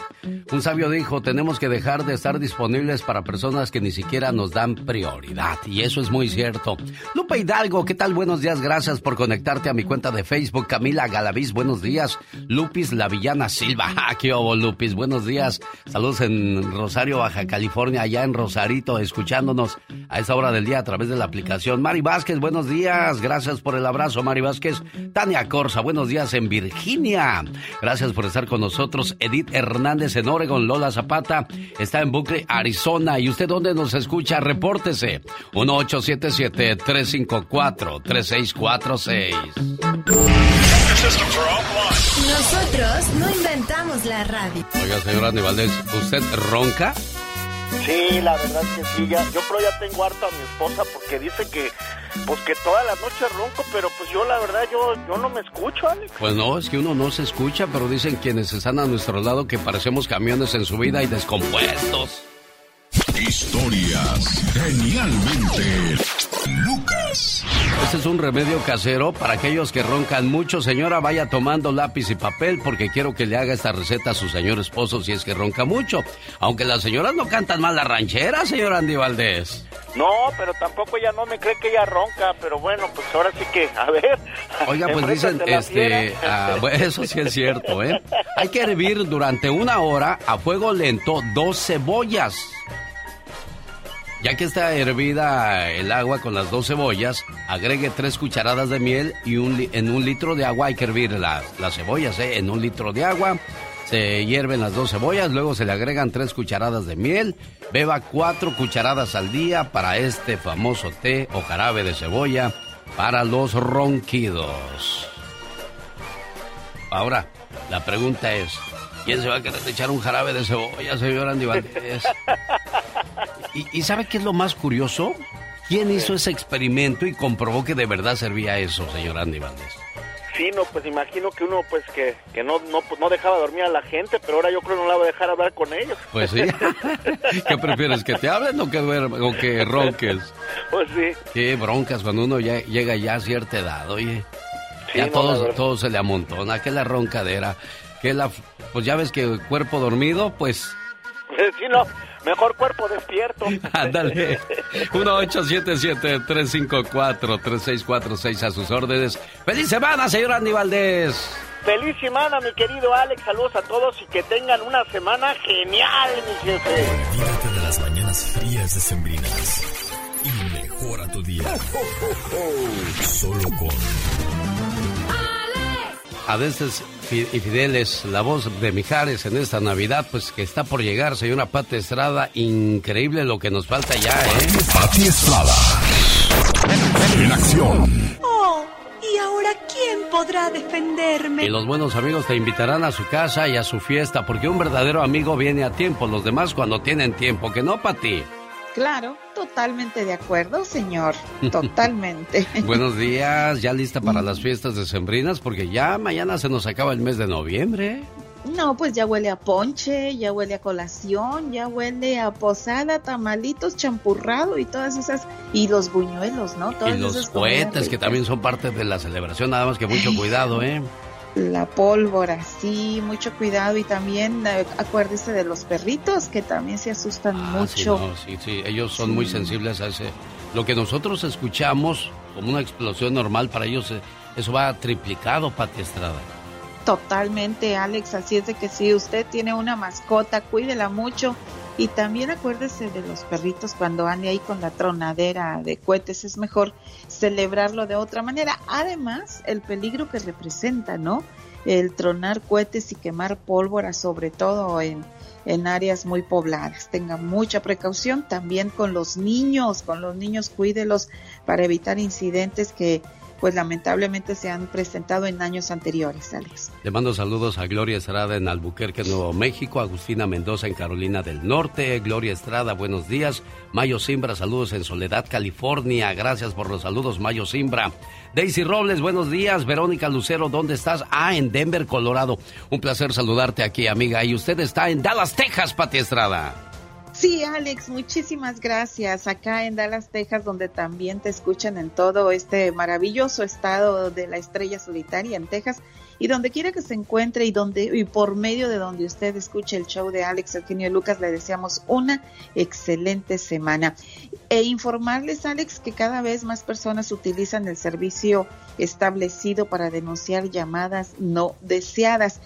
Un sabio dijo, tenemos que dejar de estar disponibles para personas que ni siquiera nos dan prioridad. Y eso es muy cierto. Lupe Hidalgo, ¿qué tal? Buenos días, gracias por conectarte a mi cuenta de Facebook. Camila Galaviz, buenos días. Lupis La Villana Silva, ¡Ah, qué obo Lupis, buenos días. Saludos en Rosario, Baja California, allá en Rosarito, escuchándonos a esta hora del día a través de la aplicación. Mari Vázquez, buenos días, gracias por el abrazo, Mari Vázquez. Tania Corsa, buenos días en Virginia. Gracias por estar con nosotros. Edith Hernández en Oregon, Lola Zapata está en Bucle, Arizona. ¿Y usted dónde nos escucha? Repórtese. 1877-354-3646. Nosotros no inventamos la radio. Oiga, señora Valdés, ¿usted ronca? Sí, la verdad que sí, ya, yo creo ya tengo harto a mi esposa porque dice que pues que toda la noche ronco, pero pues yo la verdad yo, yo no me escucho, Alex. Pues no, es que uno no se escucha, pero dicen quienes están a nuestro lado que parecemos camiones en su vida y descompuestos. Historias genialmente Lucas. Este es un remedio casero para aquellos que roncan mucho. Señora, vaya tomando lápiz y papel porque quiero que le haga esta receta a su señor esposo si es que ronca mucho. Aunque las señoras no cantan mal la ranchera, señor Andy Valdés. No, pero tampoco ella no me cree que ella ronca, pero bueno, pues ahora sí que, a ver. Oiga, pues dicen, este, ah, bueno, eso sí es cierto, ¿eh? Hay que hervir durante una hora a fuego lento dos cebollas. Ya que está hervida el agua con las dos cebollas, agregue tres cucharadas de miel y en un litro de agua hay que hervir las cebollas, ¿eh? En un litro de agua se hierven las dos cebollas, luego se le agregan tres cucharadas de miel, beba cuatro cucharadas al día para este famoso té o jarabe de cebolla para los ronquidos. Ahora, la pregunta es, ¿quién se va a querer echar un jarabe de cebolla, señor Andy Valdés? ¿Y, ¿Y sabe qué es lo más curioso? ¿Quién hizo ese experimento y comprobó que de verdad servía eso, señor Andy Valdés? Sí, Sí, no, pues imagino que uno, pues que, que no, no, pues, no dejaba dormir a la gente, pero ahora yo creo que no la va a dejar hablar con ellos. Pues sí. ¿Qué prefieres, que te hablen o que, duerma, o que ronques? Pues sí. Qué broncas cuando uno ya llega ya a cierta edad, oye. ya no, todo, la todo se le amontona, que la roncadera, que la... Pues ya ves que el cuerpo dormido, pues... Sí, no, mejor cuerpo despierto. Ándale. 1877-354-3646 a sus órdenes. ¡Feliz semana, señor Andy Valdés! Feliz semana, mi querido Alex. Saludos a todos y que tengan una semana genial, mi jefe. Olvídate de las mañanas frías decembrinas y mejora tu día. Solo con A veces y Fideles, la voz de Mijares en esta Navidad, pues que está por llegar, señora Pati Estrada. Increíble lo que nos falta ya, ¿eh? Pati Estrada. En acción. Oh, ¿y ahora quién podrá defenderme? Y los buenos amigos te invitarán a su casa y a su fiesta, porque un verdadero amigo viene a tiempo, los demás cuando tienen tiempo, que no, Pati. Claro, totalmente de acuerdo, señor. Totalmente. Buenos días, ya lista para las fiestas decembrinas, porque ya mañana se nos acaba el mes de noviembre. No, pues ya huele a ponche, ya huele a colación, ya huele a posada, tamalitos, champurrado y todas esas. Y los buñuelos, ¿no? Todas y los cohetes, que también son parte de la celebración, nada más que mucho cuidado, ¿eh? La pólvora, sí, mucho cuidado. Y también eh, acuérdese de los perritos que también se asustan Ah, sí, mucho. no, sí, sí, ellos son muy sensibles a ese. Lo que nosotros escuchamos como una explosión normal, para ellos eh, eso va triplicado, Pati Estrada. Totalmente, Alex. Así es de que si usted tiene una mascota, cuídela mucho. Y también acuérdese de los perritos cuando ande ahí con la tronadera de cohetes. Es mejor celebrarlo de otra manera. Además, el peligro que representa, ¿no? El tronar cohetes y quemar pólvora, sobre todo en, en áreas muy pobladas. Tenga mucha precaución también con los niños. Con los niños, cuídelos para evitar incidentes que, pues lamentablemente, se han presentado en años anteriores, Alex. Le mando saludos a Gloria Estrada en Albuquerque, Nuevo México, Agustina Mendoza en Carolina del Norte, Gloria Estrada, buenos días, Mayo Simbra, saludos en Soledad, California, gracias por los saludos, Mayo Simbra. Daisy Robles, buenos días, Verónica Lucero, ¿dónde estás? Ah, en Denver, Colorado. Un placer saludarte aquí, amiga. Y usted está en Dallas, Texas, Pati Estrada. Sí, Alex, muchísimas gracias. Acá en Dallas, Texas, donde también te escuchan en todo este maravilloso estado de la estrella solitaria en Texas y donde quiera que se encuentre y donde y por medio de donde usted escuche el show de Alex Eugenio Lucas le deseamos una excelente semana e informarles Alex que cada vez más personas utilizan el servicio establecido para denunciar llamadas no deseadas.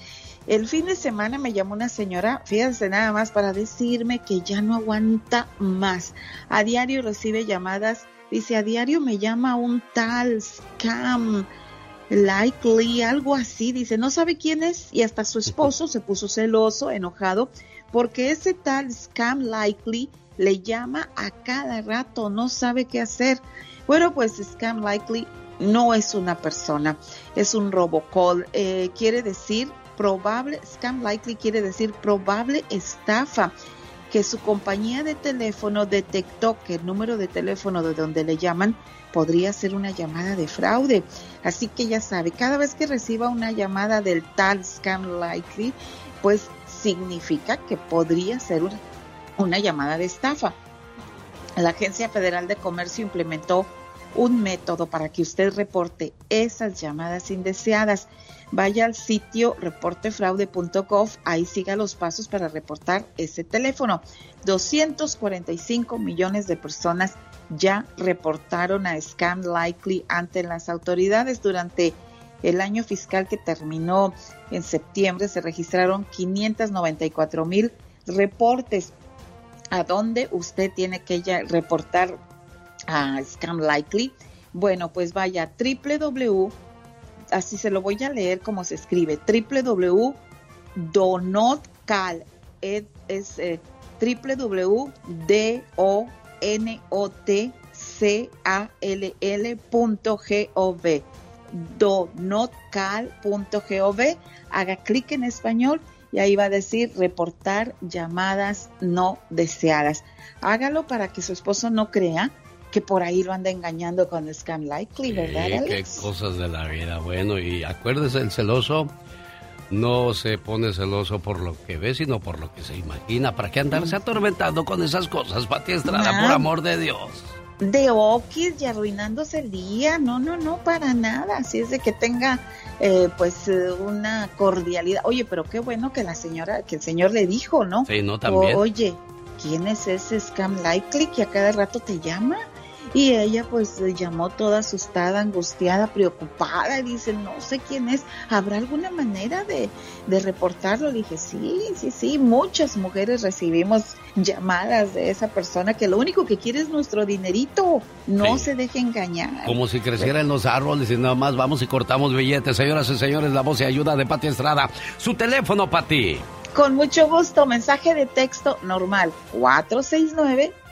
El fin de semana me llamó una señora, fíjense nada más, para decirme que ya no aguanta más. A diario recibe llamadas, dice, a diario me llama un tal scam, likely, algo así, dice, no sabe quién es y hasta su esposo se puso celoso, enojado, porque ese tal scam likely le llama a cada rato, no sabe qué hacer. Bueno, pues scam likely no es una persona, es un robocall, eh, quiere decir probable, scam likely quiere decir probable estafa, que su compañía de teléfono detectó que el número de teléfono de donde le llaman podría ser una llamada de fraude. Así que ya sabe, cada vez que reciba una llamada del tal scam likely, pues significa que podría ser una, una llamada de estafa. La Agencia Federal de Comercio implementó un método para que usted reporte esas llamadas indeseadas. Vaya al sitio reportefraude.gov, ahí siga los pasos para reportar ese teléfono. 245 millones de personas ya reportaron a Scam Likely ante las autoridades durante el año fiscal que terminó en septiembre. Se registraron 594 mil reportes. ¿A dónde usted tiene que ya reportar a Scam Likely? Bueno, pues vaya www así se lo voy a leer como se escribe, www.donotcal, es, eh, www.donotcal.gov, donotcal.gov, haga clic en español y ahí va a decir reportar llamadas no deseadas. Hágalo para que su esposo no crea que por ahí lo anda engañando con Scam Likely, ¿verdad, Sí, qué cosas de la vida. Bueno, y acuérdese, el celoso no se pone celoso por lo que ve, sino por lo que se imagina. ¿Para qué andarse atormentando con esas cosas, Pati Estrada, por amor de Dios? de okis y arruinándose el día. No, no, no, para nada. Así es de que tenga eh, pues eh, una cordialidad. Oye, pero qué bueno que la señora, que el señor le dijo, ¿no? Sí, no, también. oye, ¿quién es ese Scam Likely que a cada rato te llama? Y ella pues llamó toda asustada, angustiada, preocupada y dice, no sé quién es, ¿habrá alguna manera de, de reportarlo? Le dije, sí, sí, sí, muchas mujeres recibimos llamadas de esa persona que lo único que quiere es nuestro dinerito, no Sí. se deje engañar. Como si creciera en los árboles y nada más vamos y cortamos billetes. Señoras y señores, la voz y ayuda de Pati Estrada. Su teléfono, Pati. Con mucho gusto, mensaje de texto normal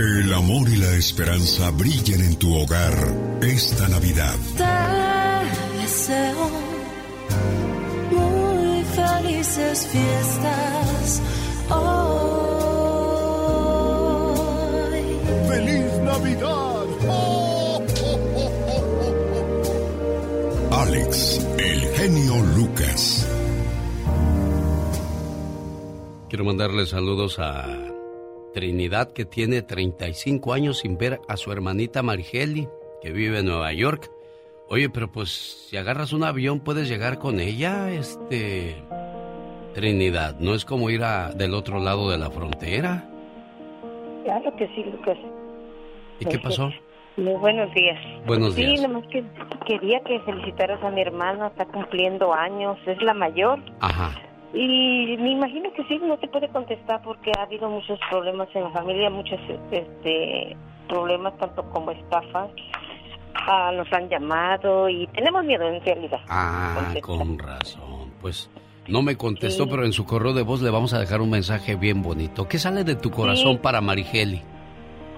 El amor y la esperanza brillen en tu hogar esta Navidad. Te deseo muy felices fiestas hoy. ¡Feliz Navidad! Alex, el genio Lucas. Quiero mandarle saludos a Trinidad, que tiene 35 años sin ver a su hermanita Marigeli, que vive en Nueva York. Oye, pero pues si agarras un avión puedes llegar con ella, este... Trinidad, no es como ir a, del otro lado de la frontera. Claro que sí, Lucas. ¿Y qué pasó? Muy buenos días. Buenos sí, días. nomás que quería que felicitaras a mi hermana, está cumpliendo años, es la mayor. Ajá. Y me imagino que sí, no te puede contestar porque ha habido muchos problemas en la familia, muchos este, problemas tanto como estafas. Ah, nos han llamado y tenemos miedo en realidad. Ah, con razón. Pues no me contestó, Sí. pero en su correo de voz le vamos a dejar un mensaje bien bonito. ¿Qué sale de tu corazón Sí. para Marigeli?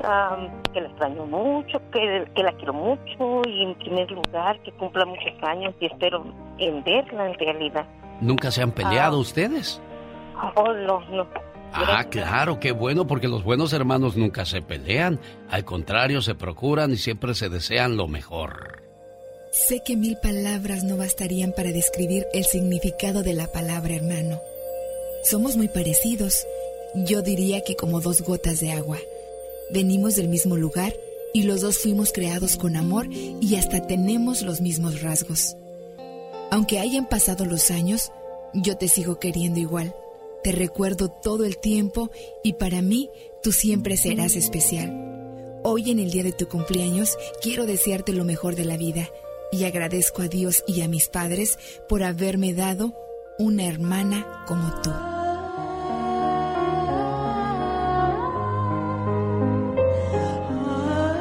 Ah, que la extraño mucho, que, que la quiero mucho y en primer lugar que cumpla muchos años y espero en verla en realidad. ¿Nunca se han peleado ustedes? Oh, no, no. Ah, claro, qué bueno, porque los buenos hermanos nunca se pelean. Al contrario, se procuran y siempre se desean lo mejor. Sé que mil palabras no bastarían para describir el significado de la palabra hermano. Somos muy parecidos. Yo diría que como dos gotas de agua. Venimos del mismo lugar y los dos fuimos creados con amor y hasta tenemos los mismos rasgos. Aunque hayan pasado los años, yo te sigo queriendo igual. Te recuerdo todo el tiempo y para mí tú siempre serás especial. Hoy en el día de tu cumpleaños quiero desearte lo mejor de la vida y agradezco a Dios y a mis padres por haberme dado una hermana como tú.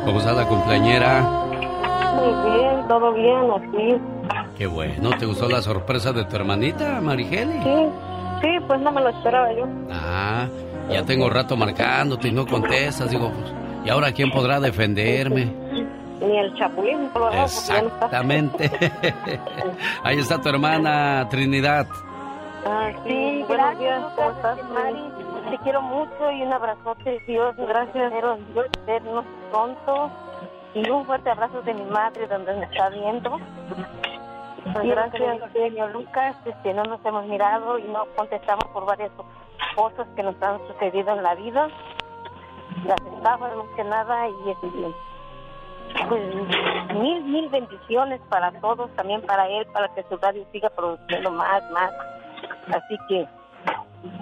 ¿Cómo está la cumpleañera? Muy bien, todo bien, así. Qué bueno, ¿te gustó la sorpresa de tu hermanita, Marigeli? Sí, sí, pues no me lo esperaba yo. Ah, ya tengo rato marcándote y no contestas. Digo, pues, ¿y ahora quién podrá defenderme? Ni el chapulín, por. Exactamente. Ahí está tu hermana Trinidad. Ah, sí, buenos días, ¿cómo estás, Mari? Te quiero mucho y un abrazote, Dios, gracias, Dios, eterno, pronto. Y un fuerte abrazo de mi madre, donde me está viendo. Pues gracias, señor Lucas, este, no nos hemos mirado y no contestamos por varias cosas que nos han sucedido en la vida. Las estafas, más que nada, y este, pues mil, mil bendiciones para todos, también para él, para que su radio siga produciendo más, más. Así que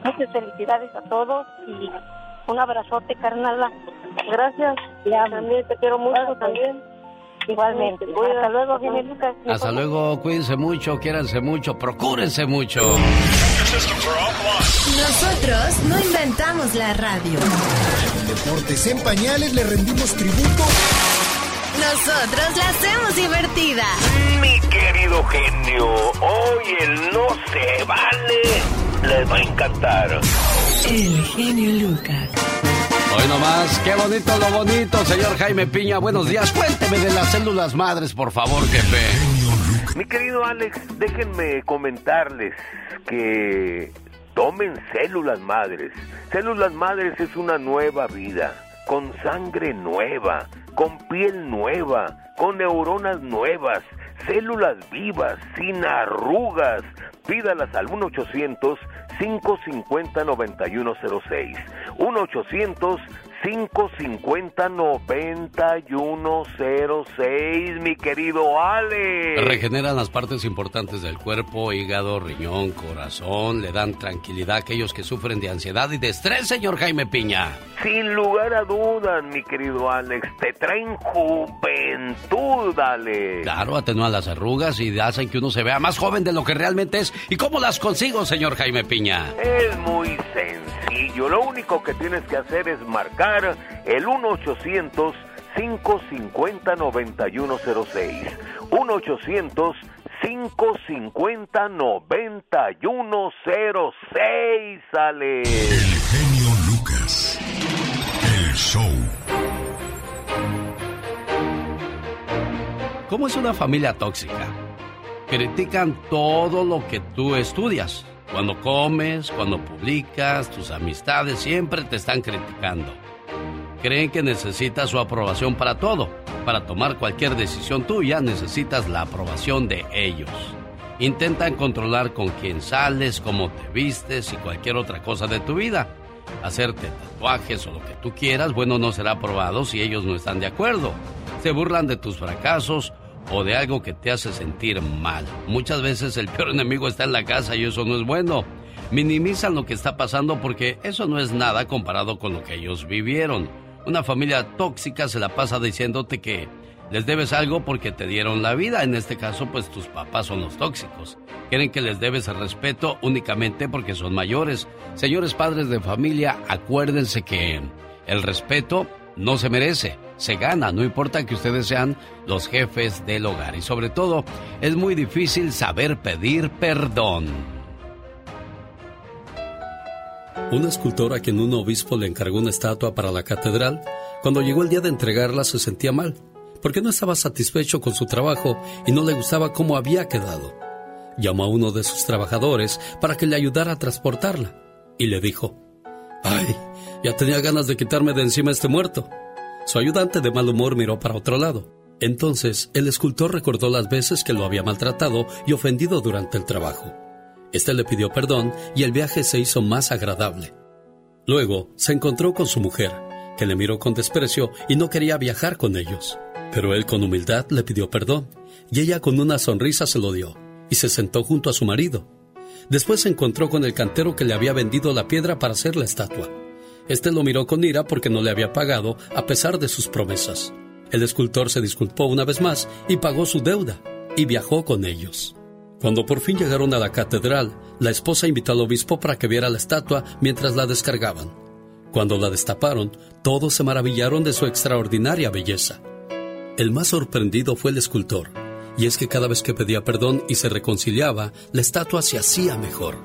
muchas felicidades a todos y un abrazote, carnala. Gracias. Ya, también te quiero mucho también. Igualmente. Hasta luego, viene Lucas. Hasta luego, cuídense mucho, quiéranse mucho, procúrense mucho. Nosotros no inventamos la radio. Deportes en pañales le rendimos tributo Nosotros la hacemos divertida. Mi querido genio, hoy el no se vale les va a encantar. El genio Lucas. Hoy nomás, qué bonito lo bonito, señor Jaime Piña. Buenos días. Cuénteme de las células madres, por favor, jefe. Mi querido Alex, déjenme comentarles que tomen células madres. Células madres es una nueva vida, con sangre nueva, con piel nueva, con neuronas nuevas, células vivas, sin arrugas. Pídalas al 1 800 550 9106 1 800 550-9106, mi querido Ale. Regeneran las partes importantes del cuerpo, hígado, riñón, corazón, le dan tranquilidad a aquellos que sufren de ansiedad y de estrés, señor Jaime Piña. Sin lugar a dudas, mi querido Alex, te traen juventud, Ale. Claro, atenúan las arrugas y hacen que uno se vea más joven de lo que realmente es. ¿Y cómo las consigo, señor Jaime Piña? Es muy sencillo, lo único que tienes que hacer es marcar el 1-800-550-9106. 1-800-550-9106, sale. El genio Lucas. El show. ¿Cómo es una familia tóxica? Critican todo lo que tú estudias. Cuando comes, cuando publicas, tus amistades siempre te están criticando creen que necesitas su aprobación para todo. Para tomar cualquier decisión tuya necesitas la aprobación de ellos. Intentan controlar con quién sales, cómo te vistes y cualquier otra cosa de tu vida. Hacerte tatuajes o lo que tú quieras, bueno, no será aprobado si ellos no están de acuerdo. Se burlan de tus fracasos o de algo que te hace sentir mal. Muchas veces el peor enemigo está en la casa y eso no es bueno. Minimizan lo que está pasando porque eso no es nada comparado con lo que ellos vivieron. Una familia tóxica se la pasa diciéndote que les debes algo porque te dieron la vida. En este caso, pues tus papás son los tóxicos. Quieren que les debes el respeto únicamente porque son mayores. Señores padres de familia, acuérdense que el respeto no se merece, se gana, no importa que ustedes sean los jefes del hogar. Y sobre todo, es muy difícil saber pedir perdón. Un escultor a quien un obispo le encargó una estatua para la catedral, cuando llegó el día de entregarla se sentía mal, porque no estaba satisfecho con su trabajo y no le gustaba cómo había quedado. Llamó a uno de sus trabajadores para que le ayudara a transportarla y le dijo, ¡Ay! Ya tenía ganas de quitarme de encima este muerto. Su ayudante de mal humor miró para otro lado. Entonces el escultor recordó las veces que lo había maltratado y ofendido durante el trabajo. Este le pidió perdón y el viaje se hizo más agradable. Luego se encontró con su mujer, que le miró con desprecio y no quería viajar con ellos. Pero él con humildad le pidió perdón y ella con una sonrisa se lo dio y se sentó junto a su marido. Después se encontró con el cantero que le había vendido la piedra para hacer la estatua. Este lo miró con ira porque no le había pagado a pesar de sus promesas. El escultor se disculpó una vez más y pagó su deuda y viajó con ellos. Cuando por fin llegaron a la catedral, la esposa invitó al obispo para que viera la estatua mientras la descargaban. Cuando la destaparon, todos se maravillaron de su extraordinaria belleza. El más sorprendido fue el escultor, y es que cada vez que pedía perdón y se reconciliaba, la estatua se hacía mejor.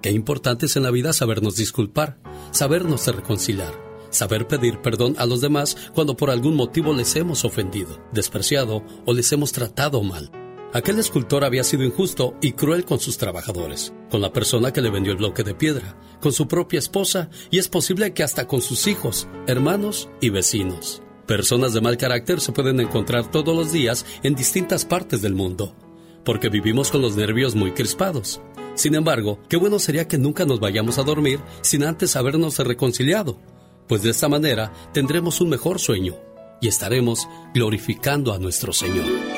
Qué importante es en la vida sabernos disculpar, sabernos reconciliar, saber pedir perdón a los demás cuando por algún motivo les hemos ofendido, despreciado o les hemos tratado mal. Aquel escultor había sido injusto y cruel con sus trabajadores, con la persona que le vendió el bloque de piedra, con su propia esposa y es posible que hasta con sus hijos, hermanos y vecinos. Personas de mal carácter se pueden encontrar todos los días en distintas partes del mundo, porque vivimos con los nervios muy crispados. Sin embargo, qué bueno sería que nunca nos vayamos a dormir sin antes habernos reconciliado, pues de esta manera tendremos un mejor sueño y estaremos glorificando a nuestro Señor.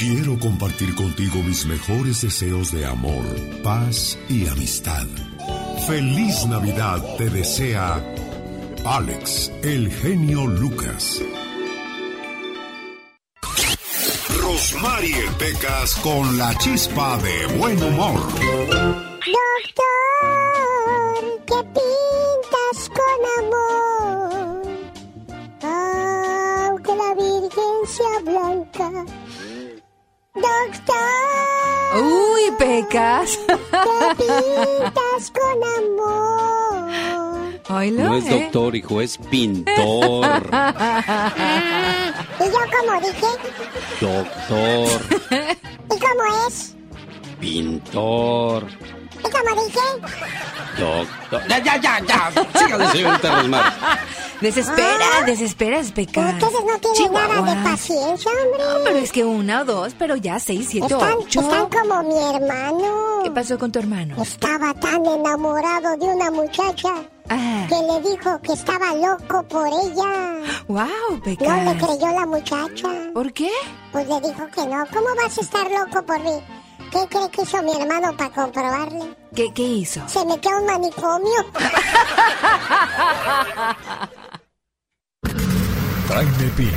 Quiero compartir contigo mis mejores deseos de amor, paz y amistad. Feliz Navidad te desea Alex, el genio Lucas. Rosmarie Pecas con la chispa de buen humor. Doctor, ¿qué pintas con amor? Aunque la Virgen Doctor. Uy, pecas. Te pintas con amor. No es doctor, hijo, es pintor. y yo como dije. Doctor. ¿Y cómo es? Pintor. ¿Y cómo dije? doctor. Ya, ya, ya, ya. Sígale, señorita Rosmar. Desespera, Ah. desesperas, Pecas. Entonces no tiene nada de paciencia, hombre. No, pero es que una o dos, pero ya seis, siete, Están, ocho. están como mi hermano. ¿Qué pasó con tu hermano? Estaba tan enamorado de una muchacha Ah. que le dijo que estaba loco por ella. Wow, No Pecas. le creyó la muchacha. ¿Por qué? Pues le dijo que no. ¿Cómo vas a estar loco por mí? ¿Qué cree que hizo mi hermano para comprobarle? ¿Qué, qué hizo? Se metió a un manicomio. Jaime Piña,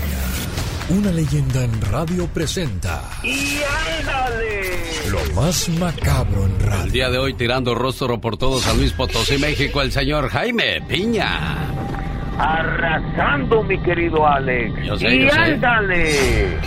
una leyenda en radio presenta ¡Y ándale! lo más macabro en El radio. día de hoy tirando rostro por todo San Luis Potosí, México, el señor Jaime Piña. Arrasando, mi querido Alex. Yo sé, y yo sé. ándale.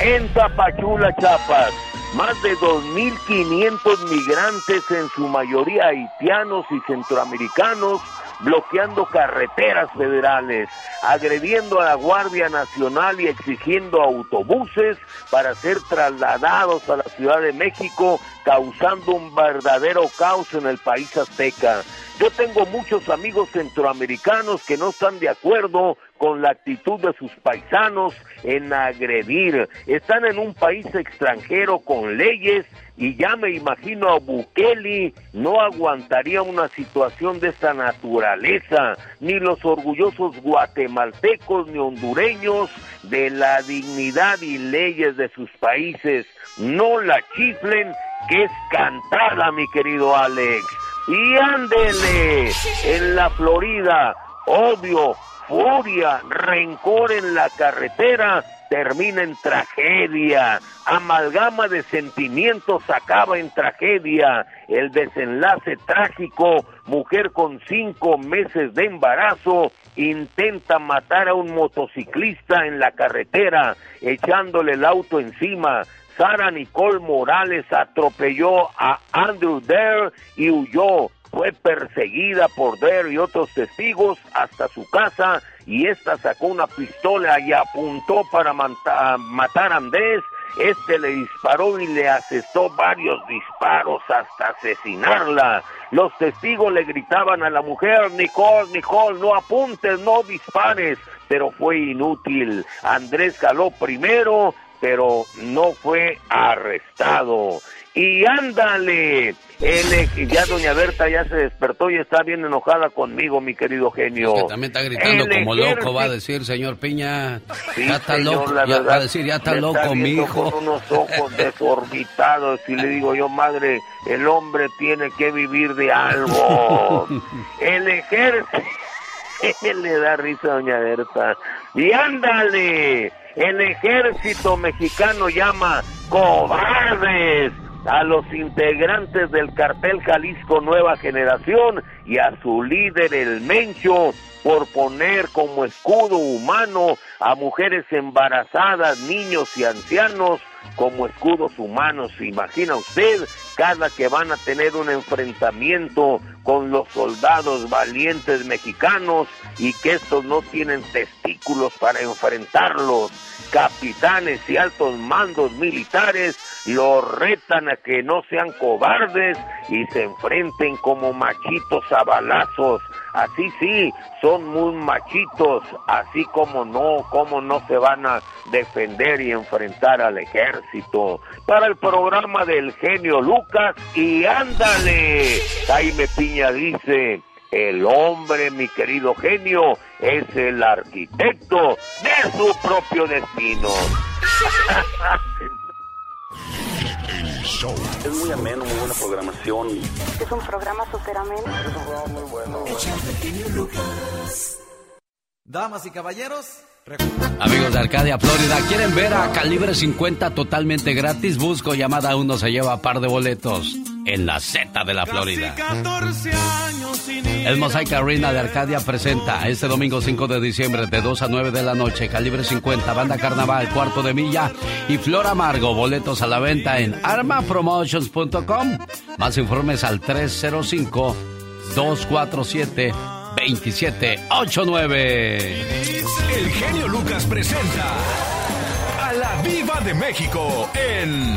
En Tapachula, Chiapas, más de 2.500 migrantes, en su mayoría haitianos y centroamericanos, bloqueando carreteras federales, agrediendo a la Guardia Nacional y exigiendo autobuses para ser trasladados a la Ciudad de México, causando un verdadero caos en el país azteca. Yo tengo muchos amigos centroamericanos que no están de acuerdo con la actitud de sus paisanos en agredir. Están en un país extranjero con leyes y ya me imagino a Bukele no aguantaría una situación de esta naturaleza, ni los orgullosos guatemaltecos ni hondureños de la dignidad y leyes de sus países. No la chiflen, que es cantada, mi querido Alex. Y ándele, en la Florida, odio, furia, rencor en la carretera termina en tragedia. Amalgama de sentimientos acaba en tragedia. El desenlace trágico, mujer con cinco meses de embarazo intenta matar a un motociclista en la carretera, echándole el auto encima. Sara Nicole Morales atropelló a Andrew Dare y huyó. Fue perseguida por Dare y otros testigos hasta su casa y esta sacó una pistola y apuntó para matar a Andrés. Este le disparó y le asestó varios disparos hasta asesinarla. Los testigos le gritaban a la mujer, Nicole, Nicole, no apuntes, no dispares, pero fue inútil. Andrés jaló primero, pero no fue arrestado. Y ándale, el, ya doña Berta ya se despertó y está bien enojada conmigo, mi querido genio. Que también está gritando El como loco, va a decir, señor Piña. Sí, ya está señor, loco, ya va a decir, ya está loco, mi viendo hijo. Con unos ojos desorbitados y le digo yo, madre, el hombre tiene que vivir de algo. el ejército le da risa a doña Berta. Y ándale, el ejército mexicano llama cobardes a los integrantes del cartel Jalisco Nueva Generación y a su líder el Mencho por poner como escudo humano a mujeres embarazadas, niños y ancianos como escudos humanos. ¿Se imagina usted cada que van a tener un enfrentamiento con los soldados valientes mexicanos y que estos no tienen testículos para enfrentarlos? Capitanes y altos mandos militares los retan a que no sean cobardes y se enfrenten como machitos a balazos. Así sí, son muy machitos, así como no, como no se van a defender y enfrentar al ejército. Para el programa del genio Lucas y ándale, Jaime Piña dice, el hombre, mi querido genio, es el arquitecto de su propio destino. Es muy ameno, muy buena programación. Es un programa súper ameno. Es un programa muy bueno. Damas y caballeros, Amigos de Arcadia, Florida, ¿quieren ver a Calibre 50 totalmente gratis? Busco llamada uno se lleva par de boletos en la Z de la Florida. 14 años sin El Mosaic Arena de Arcadia presenta este domingo 5 de diciembre de 2 a 9 de la noche, calibre 50, banda carnaval, cuarto de milla y Flor Amargo. Boletos a la venta en armapromotions.com. Más informes al 305 247 2789. El genio Lucas presenta a la Viva de México en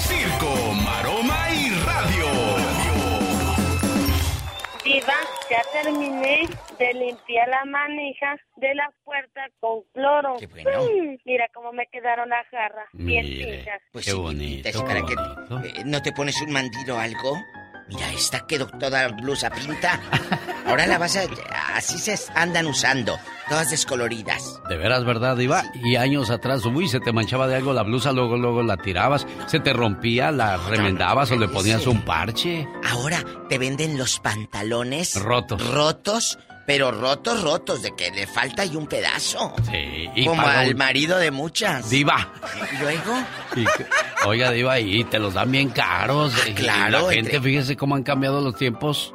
Circo, Maroma y Radio. Diva, ya terminé de limpiar la manija de la puerta con cloro. Qué bueno. Mm, mira cómo me quedaron las jarras. Bien Mire, pinchas. Pues qué sí, bonito. que eh, no te pones un mandil o algo. Mira, esta quedó toda blusa pinta. Ahora la vas a... Así se andan usando, todas descoloridas. De veras, ¿verdad, Iba? Y años atrás, uy, se te manchaba de algo la blusa, luego, luego la tirabas, se te rompía, la remendabas o le ponías un parche. Ahora te venden los pantalones Rotos. rotos, pero rotos, rotos, de que le falta ahí un pedazo. Sí, y Como al un- marido de muchas. Diva. ¿Y luego? Y oiga, Diva, y te los dan bien caros. Y Ah, claro, La gente, entre- fíjese cómo han cambiado los tiempos.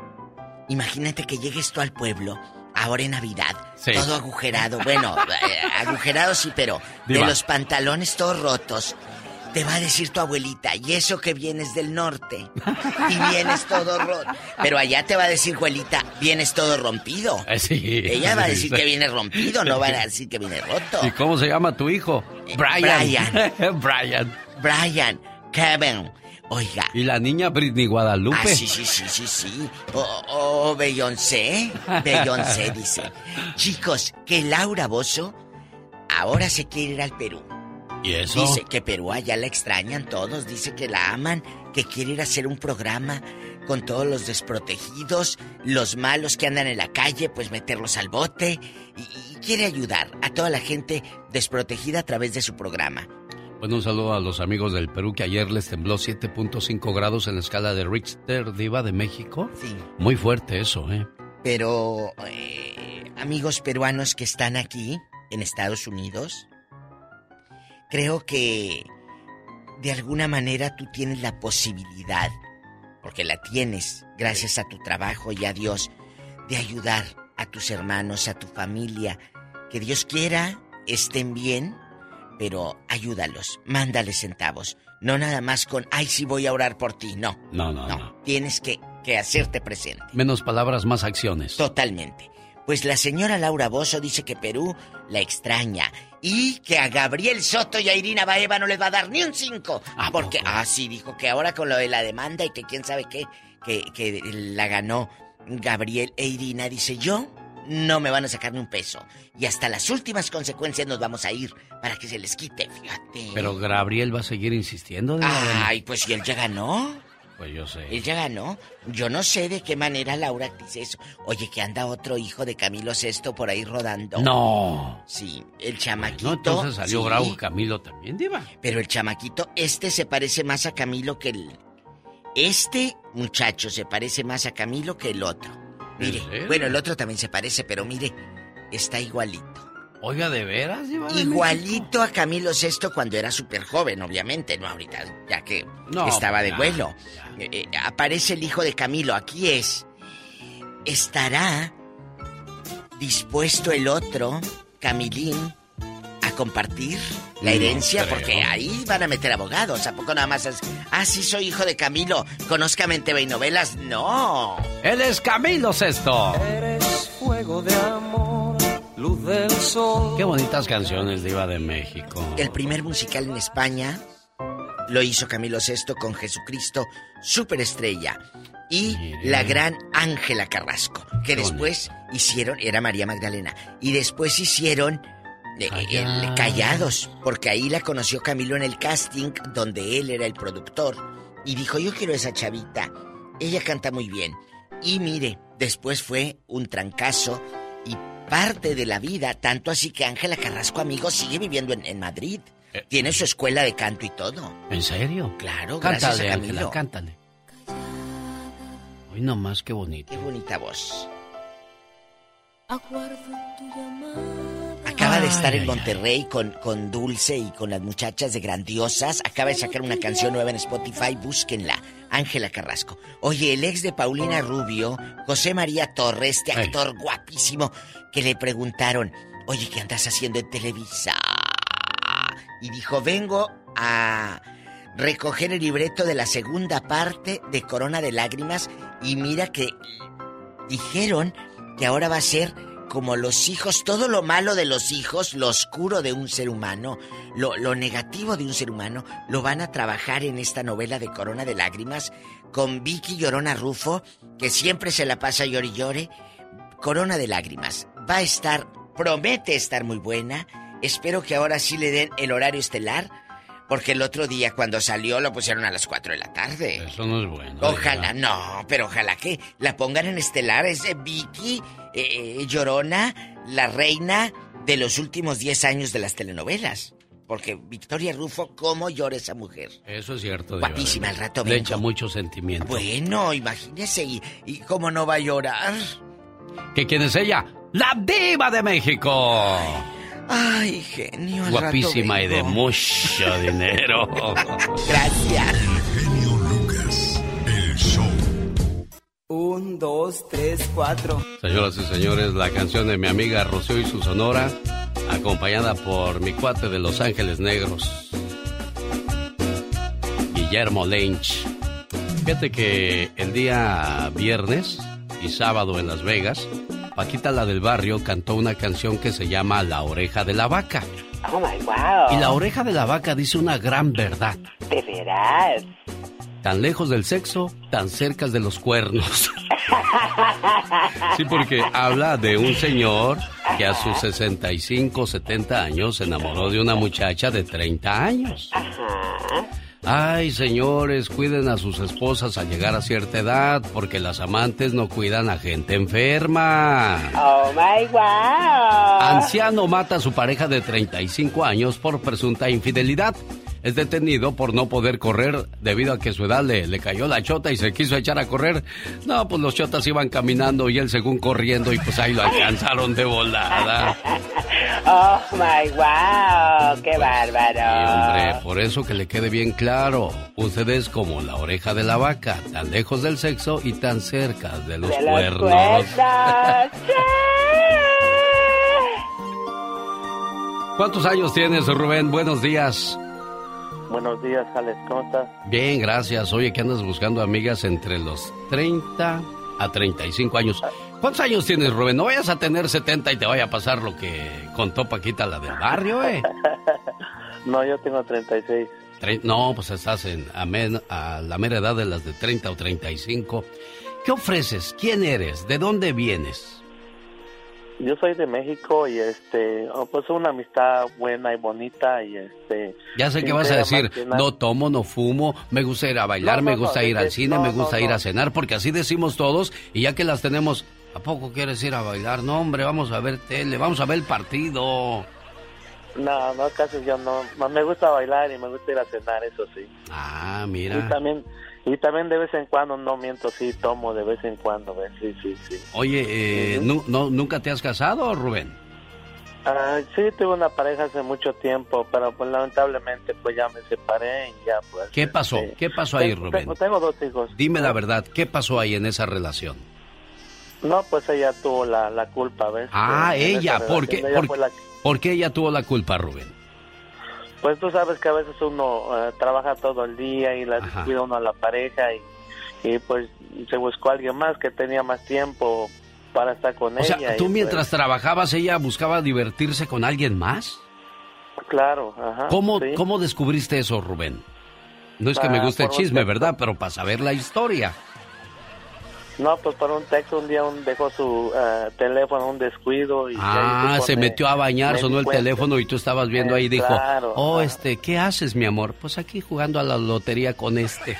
Imagínate que llegues tú al pueblo, ahora en Navidad, Sí. todo agujerado. Bueno, eh, agujerado sí, pero Diva. de los pantalones todos rotos. Te va a decir tu abuelita, y eso que vienes del norte. Y vienes todo roto. Pero allá te va a decir, abuelita, vienes todo rompido. Eh, sí. Ella va a decir que viene rompido, no va a decir que viene roto. ¿Y cómo se llama tu hijo? Brian. Brian. Brian. Brian, Kevin. Oiga. Y la niña Britney Guadalupe. Ah, sí, sí, sí, sí, sí. O, o Beyoncé. Beyoncé dice. Chicos, que Laura Bozo ahora se quiere ir al Perú. ¿Y eso? Dice que Perú allá la extrañan todos, dice que la aman, que quiere ir a hacer un programa con todos los desprotegidos, los malos que andan en la calle, pues meterlos al bote y, y quiere ayudar a toda la gente desprotegida a través de su programa. Bueno, un saludo a los amigos del Perú que ayer les tembló 7.5 grados en la escala de Richter, Diva de México. Sí. Muy fuerte eso, ¿eh? Pero, eh, amigos peruanos que están aquí, en Estados Unidos, creo que de alguna manera tú tienes la posibilidad, porque la tienes gracias a tu trabajo y a Dios, de ayudar a tus hermanos, a tu familia. Que Dios quiera estén bien, pero ayúdalos, mándales centavos. No nada más con, ay, sí voy a orar por ti. No, No, no, no. tienes que, que hacerte presente. Menos palabras, más acciones. Totalmente. Pues la señora Laura Bozo dice que Perú la extraña y que a Gabriel Soto y a Irina Baeva no les va a dar ni un cinco. porque, ah, sí, dijo que ahora con lo de la demanda y que quién sabe qué, que, que la ganó Gabriel e Irina, dice yo, no me van a sacar ni un peso. Y hasta las últimas consecuencias nos vamos a ir para que se les quite, fíjate. Pero Gabriel va a seguir insistiendo. De- Ay, pues si él ya ganó. Pues yo sé. Él ya ganó. Yo no sé de qué manera Laura dice eso. Oye, que anda otro hijo de Camilo Sesto por ahí rodando. No. Sí, el chamaquito. No, entonces salió sí, bravo Camilo también, Diva. Pero el chamaquito, este se parece más a Camilo que el. Este muchacho se parece más a Camilo que el otro. Mire, bueno, el otro también se parece, pero mire, está igualito. Oiga, ¿de veras, Igualito a Camilo Sesto cuando era súper joven, obviamente, no ahorita, ya que No, estaba de ya, vuelo. Eh, eh, aparece el hijo de Camilo, aquí es. ¿Estará dispuesto el otro, Camilín, a compartir la herencia? Porque ahí van a meter abogados, ¿a poco nada más es, ah, sí soy hijo de Camilo, conózcame en TV y novelas? No. Él es Camilo Sesto. Eres fuego de amor, luz del sol. Qué bonitas canciones, Diva de México. El primer musical en España lo hizo Camilo VI con Jesucristo, superestrella. Y la gran Ángela Carrasco, que después hicieron, era María Magdalena, y después hicieron eh, el Callados, porque ahí la conoció Camilo en el casting, donde él era el productor, y dijo, yo quiero esa chavita, ella canta muy bien. Y mire, después fue un trancazo y parte de la vida, tanto así que Ángela Carrasco, amigo, sigue viviendo en, en Madrid. Tiene su escuela de canto y todo. ¿En serio? Claro, gracias Cántale, a Ángela, Camilo. cántale. Hoy nomás, qué bonito. Qué bonita voz. Aguardo tu llamada. Acaba de estar Ay, en ay, Monterrey con, con Dulce y con las muchachas de Grandiosas. Acaba de sacar una canción nueva en Spotify, búsquenla. Ángela Carrasco. Oye, el ex de Paulina Rubio, José María Torres, este Ay. actor guapísimo, que le preguntaron, oye, ¿qué andas haciendo en Televisa? Y dijo, vengo a recoger el libreto de la segunda parte de Corona de Lágrimas y mira que dijeron que ahora va a ser como los hijos, todo lo malo de los hijos, lo oscuro de un ser humano, lo, lo negativo de un ser humano, lo van a trabajar en esta novela de Corona de Lágrimas con Vicky Llorona Rufo, que siempre se la pasa llore y llore. Corona de Lágrimas va a estar, promete estar muy buena. Espero que ahora sí le den el horario estelar, porque el otro día cuando salió lo pusieron a las 4 de la tarde. Eso no es bueno. Ojalá, no, pero ojalá que la pongan en estelar. Es de Vicky eh, eh, Llorona, la reina de los últimos 10 años de las telenovelas. Porque Victoria Rufo, ¿cómo llora esa mujer? Eso es cierto. Guapísima, al rato Le vengo. echa mucho sentimiento. Bueno, imagínese, y, y cómo no va a llorar? ¿Que quién es ella? ¡La diva de México! Ay, genio, al Guapísima rato y de mucho dinero. Gracias. Genio Lucas, el show. Un, dos, tres, cuatro. Señoras y señores, la canción de mi amiga Rocío y su sonora, acompañada por mi cuate de Los Ángeles Negros, Guillermo Lynch. Fíjate que el día viernes y sábado en Las Vegas, Paquita la del barrio cantó una canción que se llama La oreja de la vaca. Oh my wow. Y la oreja de la vaca dice una gran verdad. De veras. Tan lejos del sexo, tan cerca de los cuernos. Sí, porque habla de un señor que a sus 65, 70 años se enamoró de una muchacha de 30 años. Ay, señores, cuiden a sus esposas al llegar a cierta edad, porque las amantes no cuidan a gente enferma. Oh my wow. Anciano mata a su pareja de 35 años por presunta infidelidad. Es detenido por no poder correr debido a que su edad le, le cayó la chota y se quiso echar a correr. No, pues los chotas iban caminando y él según corriendo y pues ahí lo alcanzaron de volada. Oh my wow. Qué Y bárbaro. hombre, por eso que le quede bien claro, usted es como la oreja de la vaca, tan lejos del sexo y tan cerca de los De los cuernos. cuernos. ¿Cuántos años tienes, Rubén? Buenos días. Buenos días, Alex. ¿Cómo estás? Bien, gracias. Oye, que andas buscando amigas entre los 30 a 35 años. ¿Cuántos años tienes, Rubén? No vayas a tener 70 y te vaya a pasar lo que contó Paquita, la del barrio, ¿eh? No, yo tengo 36. Tre- No, pues estás en, a, men- a la mera edad de las de 30 o 35. ¿Qué ofreces? ¿Quién eres? ¿De dónde vienes? Yo soy de México y este, oh, pues una amistad buena y bonita y este. Ya sé que vas a decir, no tomo, no fumo, me gusta ir a bailar, No, me gusta no, ir al cine, me gusta ir a cenar, porque así decimos todos y ya que las tenemos, ¿a poco quieres ir a bailar? No, hombre, vamos a ver tele, vamos a ver el partido. No, no, casi yo no. Me gusta bailar y me gusta ir a cenar, eso sí. Ah, Y mira. también, y también de vez en cuando, no miento, sí, tomo de vez en cuando, ¿ves? Sí, sí, sí. Oye, eh, ¿nu- no, ¿nunca te has casado, Rubén? Ah, sí, tuve una pareja hace mucho tiempo, pero pues lamentablemente pues ya me separé y ya pues. ¿Qué pasó? este, ¿Qué pasó ahí, tengo- Rubén? Tengo, tengo dos hijos. Dime la verdad, ¿qué pasó ahí en esa relación? No, pues ella tuvo la, la culpa, ¿ves? Ah, En- ella, esa ¿por qué, ella por, fue la- por qué ella tuvo la culpa, Rubén? Pues tú sabes que a veces uno eh, trabaja todo el día y la descuida uno a la pareja y, y pues se buscó a alguien más que tenía más tiempo para estar con O ella. sea, y, tú pues, mientras trabajabas, ella buscaba divertirse con alguien más. claro, ajá. ¿Cómo, sí. ¿Cómo descubriste eso, Rubén? No es que me Ah, guste el chisme. ¿verdad? Pero para saber la historia. No, pues por un texto un día un dejó su eh, teléfono, un descuido y... Ah, se metió a bañar, me sonó el teléfono y tú estabas viendo Eh, ahí dijo, claro, oh, este, ¿qué haces, mi amor? Pues aquí jugando a la lotería con este.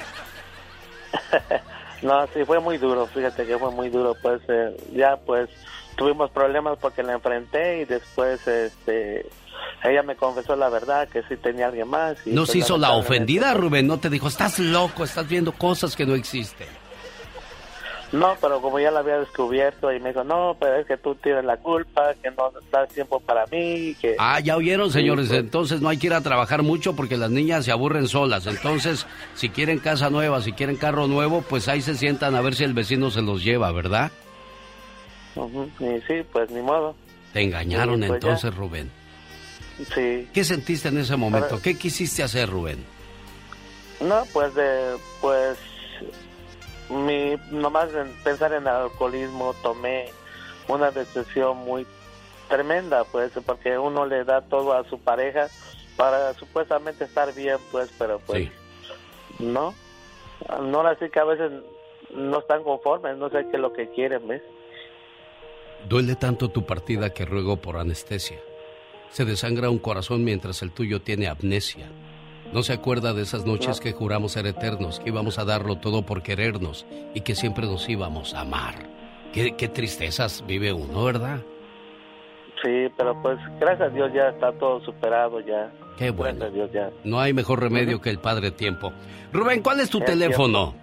No, sí, fue muy duro, fíjate que fue muy duro, pues eh, ya pues tuvimos problemas porque la enfrenté y después este ella me confesó la verdad que sí tenía alguien más. Y, ¿No pues, se hizo la ofendida, Rubén? ¿No te dijo, estás loco, estás viendo cosas que no existen? No, pero como ya la había descubierto y me dijo, no, pero es que tú tienes la culpa, que no das tiempo para mí, que... Ah, ya oyeron, señores. pues. Entonces no hay que ir a trabajar mucho porque las niñas se aburren solas. Entonces, si quieren casa nueva, si quieren carro nuevo, pues ahí se sientan a ver si el vecino se los lleva, ¿verdad? Ujú, Y sí, pues ni modo. Te engañaron pues, entonces, ya. Rubén. Sí. ¿Qué sentiste en ese momento? ¿Qué quisiste hacer, Rubén? No, pues de, pues, mi, nomás en pensar en el alcoholismo tomé una decisión muy tremenda, pues, porque uno le da todo a su pareja para supuestamente estar bien, pues, pero pues, no, no así que a veces no están conformes, no sé qué es lo que quieren, ¿ves? Duele tanto tu partida que ruego por anestesia. Se desangra un corazón mientras el tuyo tiene amnesia. No se acuerda de esas noches que juramos ser eternos, que íbamos a darlo todo por querernos y que siempre nos íbamos a amar. Qué, qué tristezas vive uno, ¿verdad? Sí, pero pues gracias a Dios ya está todo superado ya. Qué bueno. Gracias a Dios ya. No hay mejor remedio que el Padre Tiempo. Rubén, ¿cuál es tu Es teléfono?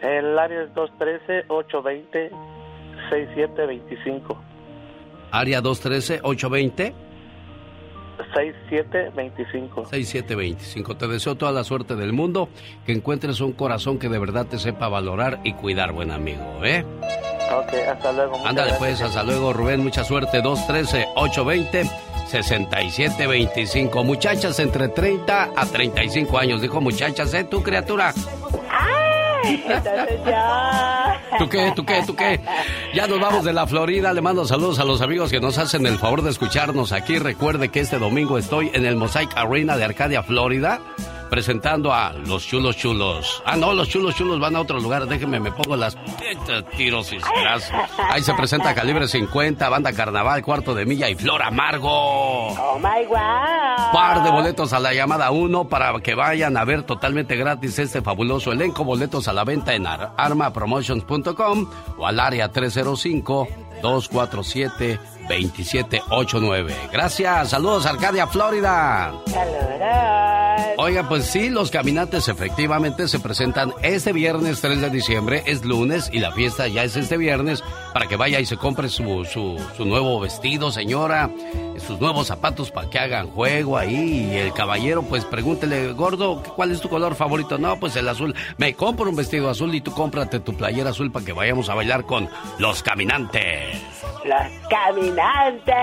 El área es 213-820-6725. Área 213-820. 6725. 6725. Te deseo toda la suerte del mundo, que encuentres un corazón que de verdad te sepa valorar y cuidar, buen amigo, ¿eh? Ok, hasta luego. Ándale pues, hasta luego Rubén, mucha suerte. 213-820-6725. Muchachas entre 30 a 35 años. Dijo muchachas, ¿eh? Tu criatura. ¡Ay! Ya. ¿Tú qué? ¿Tú qué? ¿Tú qué? Ya nos vamos de la Florida. Le mando saludos a los amigos que nos hacen el favor de escucharnos aquí. Recuerde que este domingo estoy en el Mosaic Arena de Arcadia, Florida, presentando a Los Chulos Chulos. Ah, no, Los Chulos Chulos van a otro lugar. Déjenme, me pongo las tiros y tras. Ahí se presenta Calibre 50, Banda Carnaval, Cuarto de Milla y Flor Amargo. Oh my wow. Par de boletos a la llamada 1 para que vayan a ver totalmente gratis este fabuloso elenco. Boletos a la venta en ar- armapromotions.com o al área 305-247-2789. Gracias, saludos Arcadia, Florida. Oiga, pues sí, los caminantes efectivamente se presentan este viernes 3 de diciembre, es lunes y la fiesta ya es este viernes para que vaya y se compre su, su, su nuevo vestido, señora, sus nuevos zapatos para que hagan juego ahí. Y el caballero, pues pregúntele, gordo, ¿cuál es tu color favorito? No, pues el azul. Me compro un vestido azul y tú cómprate tu playera azul para que vayamos a bailar con los caminantes. Los caminantes.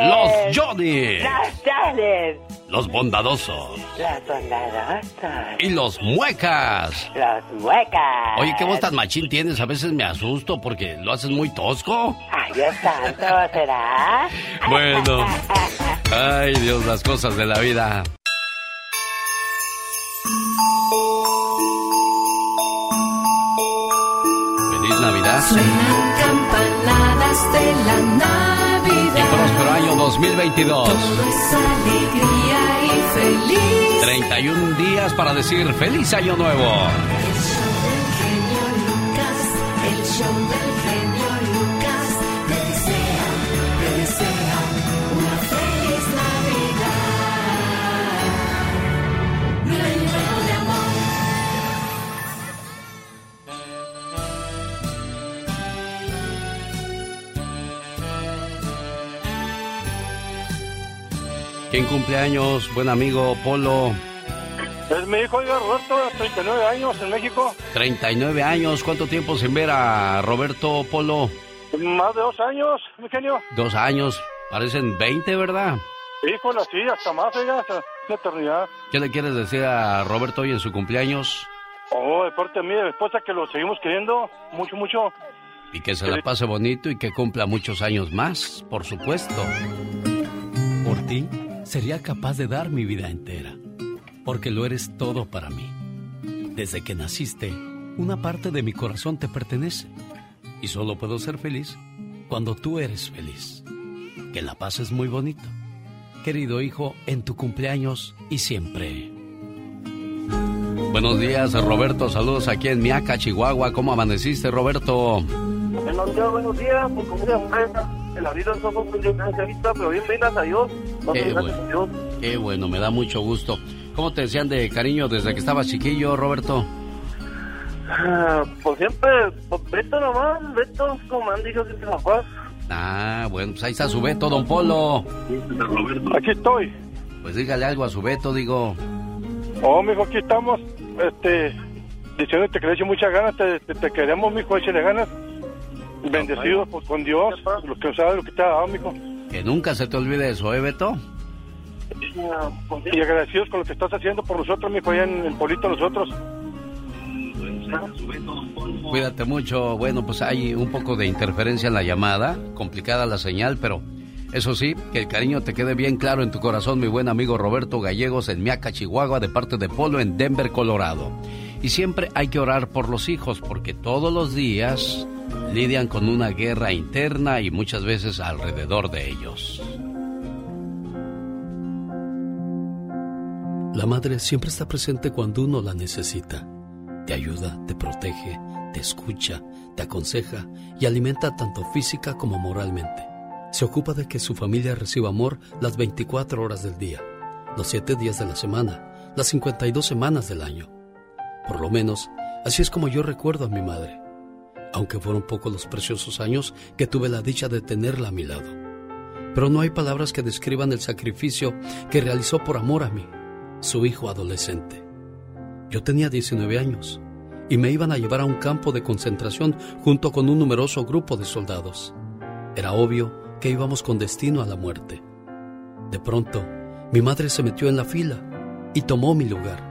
Los Johnny. Los Johnny. Los bondadosos. Los bondadosos. Y los muecas. Los muecas. Oye, ¿qué voz tan machín tienes? A veces me asusto porque lo haces muy tosco. Ay, Dios santo, ¿será? Bueno. Ay, Dios, las cosas de la vida. Feliz Navidad Suenan campanadas de la y Navidad. próspero año 2022. Todo es alegría y feliz. 31 días para decir feliz año nuevo. El show del genio Lucas, el show del ¿Quién cumpleaños? Buen amigo Polo. Es mi hijo, Roberto, 39 años en México. 39 años. ¿Cuánto tiempo sin ver a Roberto Polo? Más de dos años, mi genio. Dos años. Parecen 20, ¿verdad? Híjole, sí, hasta más, oiga, hasta la eternidad. ¿Qué le quieres decir a Roberto hoy en su cumpleaños? Oh, de parte de mí, de esposa, que lo seguimos queriendo mucho, mucho. Y que se la pase bonito y que cumpla muchos años más, por supuesto. Por ti, sería capaz de dar mi vida entera, porque lo eres todo para mí. Desde que naciste, una parte de mi corazón te pertenece, y solo puedo ser feliz cuando tú eres feliz. Que la pases muy bonito. Querido hijo, en tu cumpleaños y siempre. Buenos días, Roberto. Saludos aquí en Miaca, Chihuahua. ¿Cómo amaneciste, Roberto? Buenos días, buenos días, pues siempre, el abrir los ojos con diferencia vista, pero bien, gracias a Dios. No Qué bueno. a Dios. Qué bueno, me da mucho gusto. ¿Cómo te decían de cariño desde que estabas chiquillo, Roberto? Ah, pues siempre, pues Beto nomás, Beto, como han dicho siempre papás. Ah, bueno, pues ahí está su Beto, don Polo. Aquí estoy. Pues dígale algo a su Beto, digo. Oh, mijo, aquí estamos, este, diciéndote que le eche muchas ganas, te, te, te queremos, mijo, échale ganas. Bendecidos con Dios, lo que sabe lo que te ha dado, mijo. Que nunca se te olvide eso, ¿eh, Beto? Y agradecidos con lo que estás haciendo por nosotros, mijo, allá en el Polito, nosotros. Cuídate mucho. Bueno, pues hay un poco de interferencia en la llamada, complicada la señal, pero eso sí, que el cariño te quede bien claro en tu corazón, mi buen amigo Roberto Gallegos en Miaca, Chihuahua, de parte de Polo en Denver, Colorado. Y siempre hay que orar por los hijos, porque todos los días lidian con una guerra interna y muchas veces alrededor de ellos. La madre siempre está presente cuando uno la necesita. Te ayuda, te protege, te escucha, te aconseja y alimenta tanto física como moralmente. Se ocupa de que su familia reciba amor las 24 horas del día, los 7 días de la semana, las 52 semanas del año. Por lo menos, así es como yo recuerdo a mi madre, aunque fueron pocos los preciosos años que tuve la dicha de tenerla a mi lado. Pero no hay palabras que describan el sacrificio que realizó por amor a mí, su hijo adolescente. Yo tenía 19 años y me iban a llevar a un campo de concentración junto con un numeroso grupo de soldados. Era obvio que íbamos con destino a la muerte. De pronto, mi madre se metió en la fila y tomó mi lugar.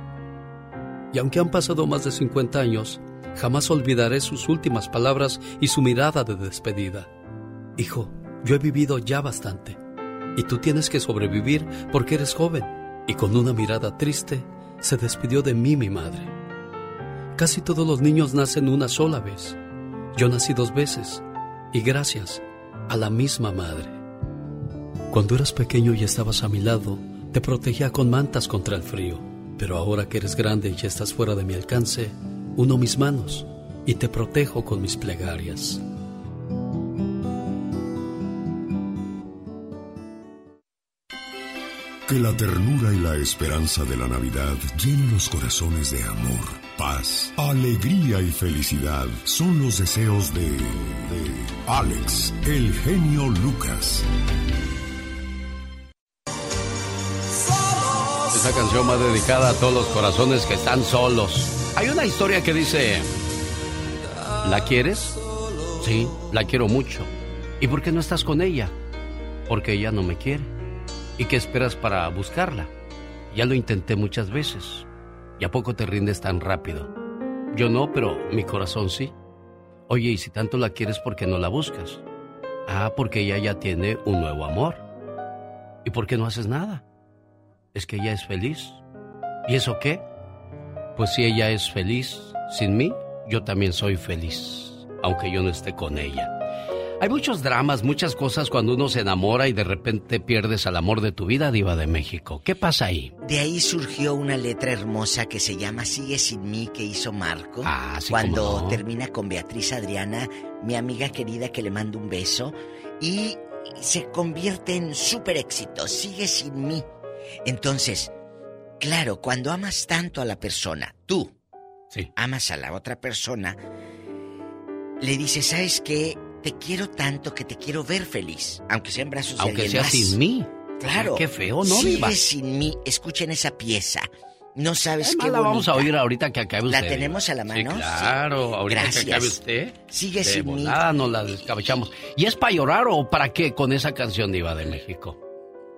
Y aunque han pasado más de 50 años, jamás olvidaré sus últimas palabras y su mirada de despedida. Hijo, yo he vivido ya bastante, y tú tienes que sobrevivir porque eres joven. Y con una mirada triste, se despidió de mí mi madre. Casi todos los niños nacen una sola vez. Yo nací dos veces, y gracias a la misma madre. Cuando eras pequeño y estabas a mi lado, te protegía con mantas contra el frío, pero ahora que eres grande y ya estás fuera de mi alcance, uno mis manos y te protejo con mis plegarias. Que la ternura y la esperanza de la Navidad llenen los corazones de amor, paz, alegría y felicidad. Son los deseos de, de Alex, el genio Lucas. Canción va dedicada a todos los corazones que están solos. Hay una historia que dice, ¿la quieres? Sí, la quiero mucho. ¿Y por qué no estás con ella? Porque ella no me quiere. ¿Y qué esperas para buscarla? Ya lo intenté muchas veces. ¿Y a poco te rindes tan rápido? Yo no, pero mi corazón sí. Oye, ¿y si tanto la quieres, por qué no la buscas? Ah, porque ella ya tiene un nuevo amor. ¿Y por qué no haces nada? Es que ella es feliz. ¿Y eso qué? Pues si ella es feliz sin mí, yo también soy feliz, aunque yo no esté con ella. Hay muchos dramas, muchas cosas cuando uno se enamora y de repente pierdes al amor de tu vida, Diva de México. ¿Qué pasa ahí? De ahí surgió una letra hermosa que se llama Sigue sin mí que hizo Marco. Ah, sí, Cuando no. termina con Beatriz Adriana, mi amiga querida que le mando un beso. Y se convierte en súper éxito. Sigue sin mí. Entonces, claro, cuando amas tanto a la persona, tú amas a la otra persona, le dices, ¿sabes qué? Te quiero tanto que te quiero ver feliz, aunque sea en brazos de Aunque alguien sea más. sin mí. Claro. Qué feo, ¿no, Sigue sin mí. Escuchen esa pieza. No sabes Es qué la vamos a oír ahorita que acabe ¿La usted. tenemos a la mano? Sí, claro, Sí. ahorita Gracias. que acabe usted. Sigue de sin mí. volada nos la descabechamos. ¿Y es para llorar o para qué con esa canción Diva de México?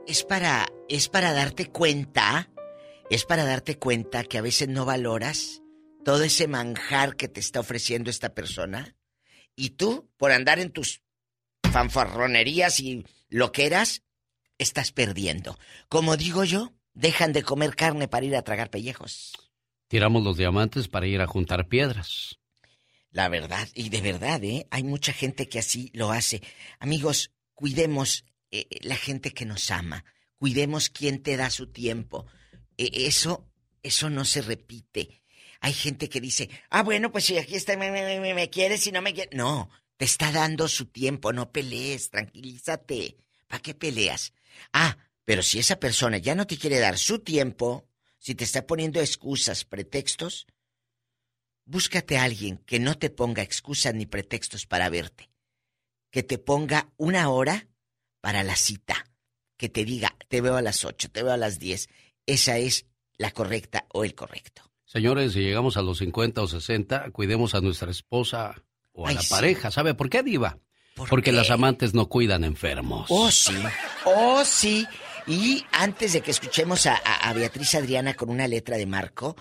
Es para, es para darte cuenta, es para darte cuenta que a veces no valoras todo ese manjar que te está ofreciendo esta persona. Y tú, por andar en tus fanfarronerías y loqueras, estás perdiendo. Como digo yo, dejan de comer carne para ir a tragar pellejos. Tiramos los diamantes para ir a juntar piedras. La verdad, y de verdad, ¿eh? Hay mucha gente que así lo hace. Amigos, cuidemos eh, la gente que nos ama. Cuidemos quien te da su tiempo. Eh, eso, eso no se repite. Hay gente que dice, ah, bueno, pues si aquí está, me, me, me, me quieres y no me quieres. No, te está dando su tiempo, no pelees, tranquilízate. ¿Para qué peleas? Ah, pero si esa persona ya no te quiere dar su tiempo, si te está poniendo excusas, pretextos, búscate a alguien que no te ponga excusas ni pretextos para verte. Que te ponga una hora para la cita. Que te diga, te veo a las 8, te veo a las 10. Esa es la correcta o el correcto. Señores, si llegamos a los 50 o 60, cuidemos a nuestra esposa o a Ay, la sí. pareja. ¿Sabe por qué, Diva? ¿Por Porque qué? las amantes no cuidan enfermos. Oh, sí. Oh, sí. Y antes de que escuchemos a, a- a Beatriz Adriana con una letra de Marco,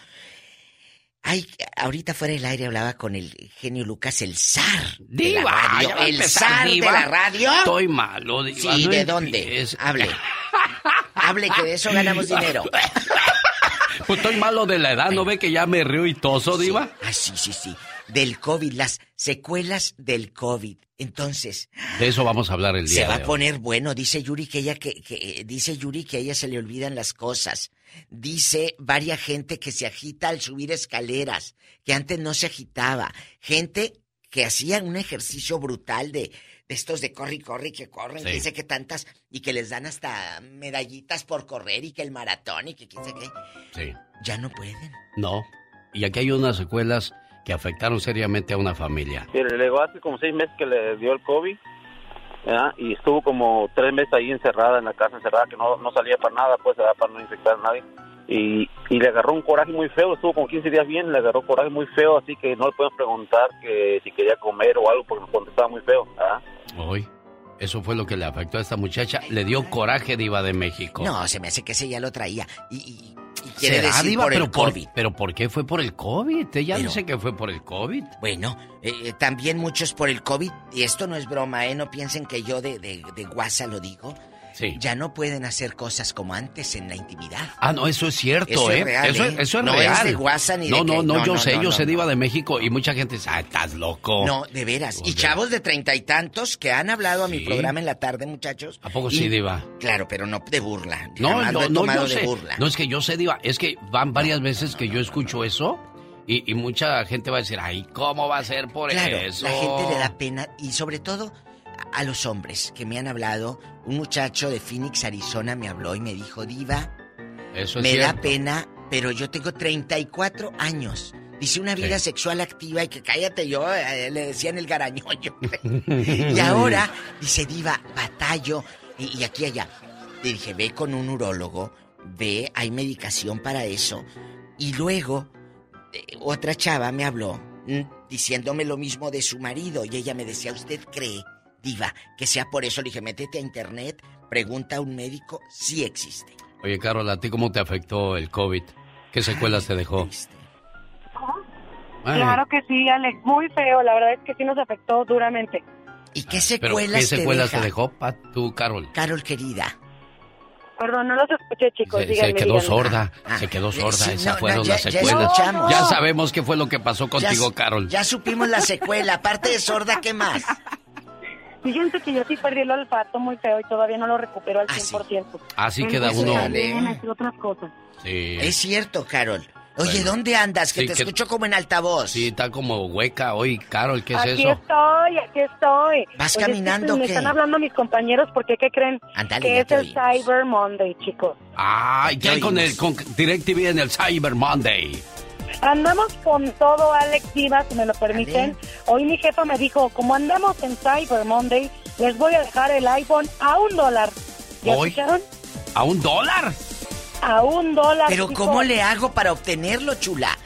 ay, ahorita fuera del aire hablaba con el genio Lucas, el zar de la Diva, radio. El empezar, zar de Diva. la radio. Estoy malo, Diva. Sí, no ¿de dónde? Hable. Hable, que de eso ganamos dinero. Pues estoy malo de la edad, ¿no ve que ya me río y toso, Diva? Ah, sí, sí, sí. Del COVID, las secuelas del COVID. Entonces, De eso vamos a hablar el día se va de a poner bueno. Dice Yuri que ella que, que- dice Yuri que a ella se le olvidan las cosas. Dice varia gente que se agita al subir escaleras, que antes no se agitaba. Gente que hacía un ejercicio brutal de, de estos de corre y corre y que corren, Sí. que dice que tantas y que les dan hasta medallitas por correr y que el maratón y que quién sabe qué. Sí. Ya no pueden. No. Y aquí hay unas secuelas que afectaron seriamente a una familia. Mire, le digo, hace como seis meses que le dio el COVID ¿verdad? y estuvo como tres meses ahí encerrada en la casa, encerrada, que no, no salía para nada, pues, ¿verdad? para no infectar a nadie. Y, y le agarró un coraje muy feo, estuvo como 15 días bien, le agarró coraje muy feo, así que no le podemos preguntar que si quería comer o algo porque nos contestaba muy feo. ¿verdad? Hoy. Eso fue lo que le afectó a esta muchacha. Le dio coraje, Diva de México. No, se me hace que ese ya lo traía. Y, y- y quiere ¿Será, decir Diva? por pero el COVID. pero ¿por qué fue por el COVID? Ella Pero- dice que fue por el COVID. Bueno, eh, eh, también muchos por el COVID, y esto no es broma, ¿eh? No piensen que yo de, de, de guasa lo digo. Sí. Ya no pueden hacer cosas como antes en la intimidad. Ah, no, eso es cierto, Eso ¿eh? es real, eso, ¿eh? es- eso es No real. es de guasa ni no, de no, que- no, no, yo no, sé, yo sé no. Diva de México y mucha gente dice, ah, estás loco. No, de veras. Y de- chavos de treinta y tantos que han hablado a mi Sí. programa en la tarde, muchachos. ¿A poco y- sí, Diva? Claro, pero no de burla. No, no, no, yo de sé. burla. No, es que yo sé, Diva, es que van varias veces que yo escucho eso y, y mucha gente va a decir, ay, ¿cómo va a ser por Claro, eso? la gente le da pena y sobre todo a, los hombres que me han hablado. Un muchacho de Phoenix, Arizona, me habló y me dijo, Diva, Eso es me da pena, pero yo tengo 34 años. Dice una vida sexual activa y que cállate yo, eh, le decían el creo. y ahora, dice Diva, batallo y, y aquí allá. Le dije, ve con un urólogo, ve, hay medicación para eso. Y luego, eh, otra chava me habló mm, diciéndome lo mismo de su marido y ella me decía, ¿usted cree, Diva, que sea por eso? Le dije, métete a internet, pregunta a un médico, sí existe. Oye, Carol, ¿a ti cómo te afectó el COVID? ¿Qué secuelas te dejó? Ay, Claro que sí, Alex, muy feo, la verdad es que sí nos afectó duramente. ¿Y qué ¿Pero secuelas, qué secuelas te, dejó, pa, tú, Carol? Carol querida. Perdón, no los escuché, chicos, Se, quedó díganme. sorda, Ah, se quedó sí, sorda, no, esas no, fueron ya- las ya secuelas. escuchamos. Ya sabemos qué fue lo que pasó contigo, Carol. Ya supimos la secuela, aparte de sorda, ¿qué más? Fíjense que yo sí perdí el olfato muy feo y todavía no lo recupero al 100%. Así El queda uno. también, entre otras cosas. Sí. Es cierto, Carol. Oye, Bueno. ¿dónde andas? Que Sí, te que- escucho como en altavoz. Sí, está como hueca hoy, Carol, ¿qué es aquí eso? estoy, aquí estoy. ¿Vas Oye, es que caminando Me están hablando mis compañeros porque, ¿qué creen? Ándale, que ya es el Cyber Monday, chicos. Ah, ¿y qué hay con el con DirecTV en el Cyber Monday? Andamos con todo, Alex Diva, si me lo permiten. Hoy mi jefa me dijo, como andamos en Cyber Monday, les voy a dejar el iPhone a un dólar. ¿Ya ¿Hoy? escucharon? ¿A un dólar? A un dólar. Pero. ¿cómo le hago para obtenerlo, chula?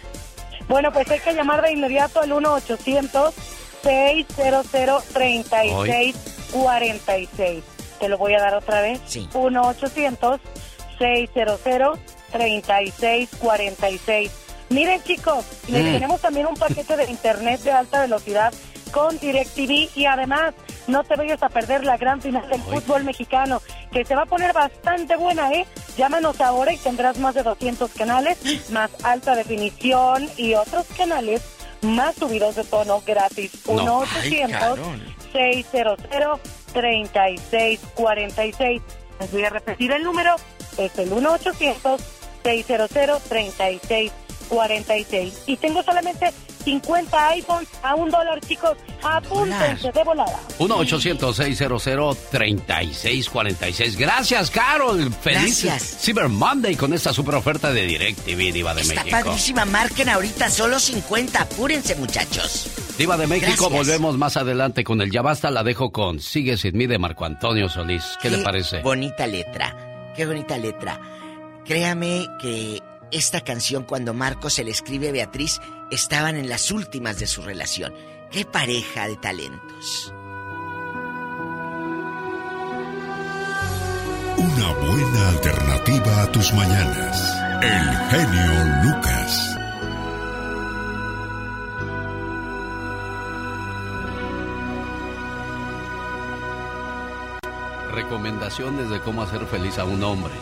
Bueno, pues hay que llamar de inmediato al 1-800-600-3646. Te lo voy a dar otra vez. Sí. 1-800-600-3646. Miren, chicos, les Mm. tenemos también un paquete de internet de alta velocidad con DirecTV y además no te vayas a perder la gran final del fútbol mexicano, que se va a poner bastante buena, ¿eh? Llámanos ahora y tendrás más de 200 canales, más alta definición y otros canales más subidos de tono gratis. No. 1 Ay, 800 Carol. 600 3646 Les voy a repetir el número, es el 1 800 600 3646 Y tengo solamente 50 iPhones a un dólar, chicos. Apúntense de volada. 1-800-600-3646. Gracias, Carol. Feliz Gracias. Cyber Monday con esta super oferta de DirecTV, Diva de Está México. padrísima. Marquen ahorita solo 50. Apúrense, muchachos. Diva de México, Gracias. volvemos más adelante con el Ya Basta. La dejo con Sigue sin mí de Marco Antonio Solís. ¿Qué, le parece? Bonita letra. Qué bonita letra. Créame que esta canción, cuando Marco se le escribe a Beatriz, estaban en las últimas de su relación. Qué pareja de talentos. Una buena alternativa a tus mañanas. El genio Lucas. Recomendaciones de cómo hacer feliz a un hombre.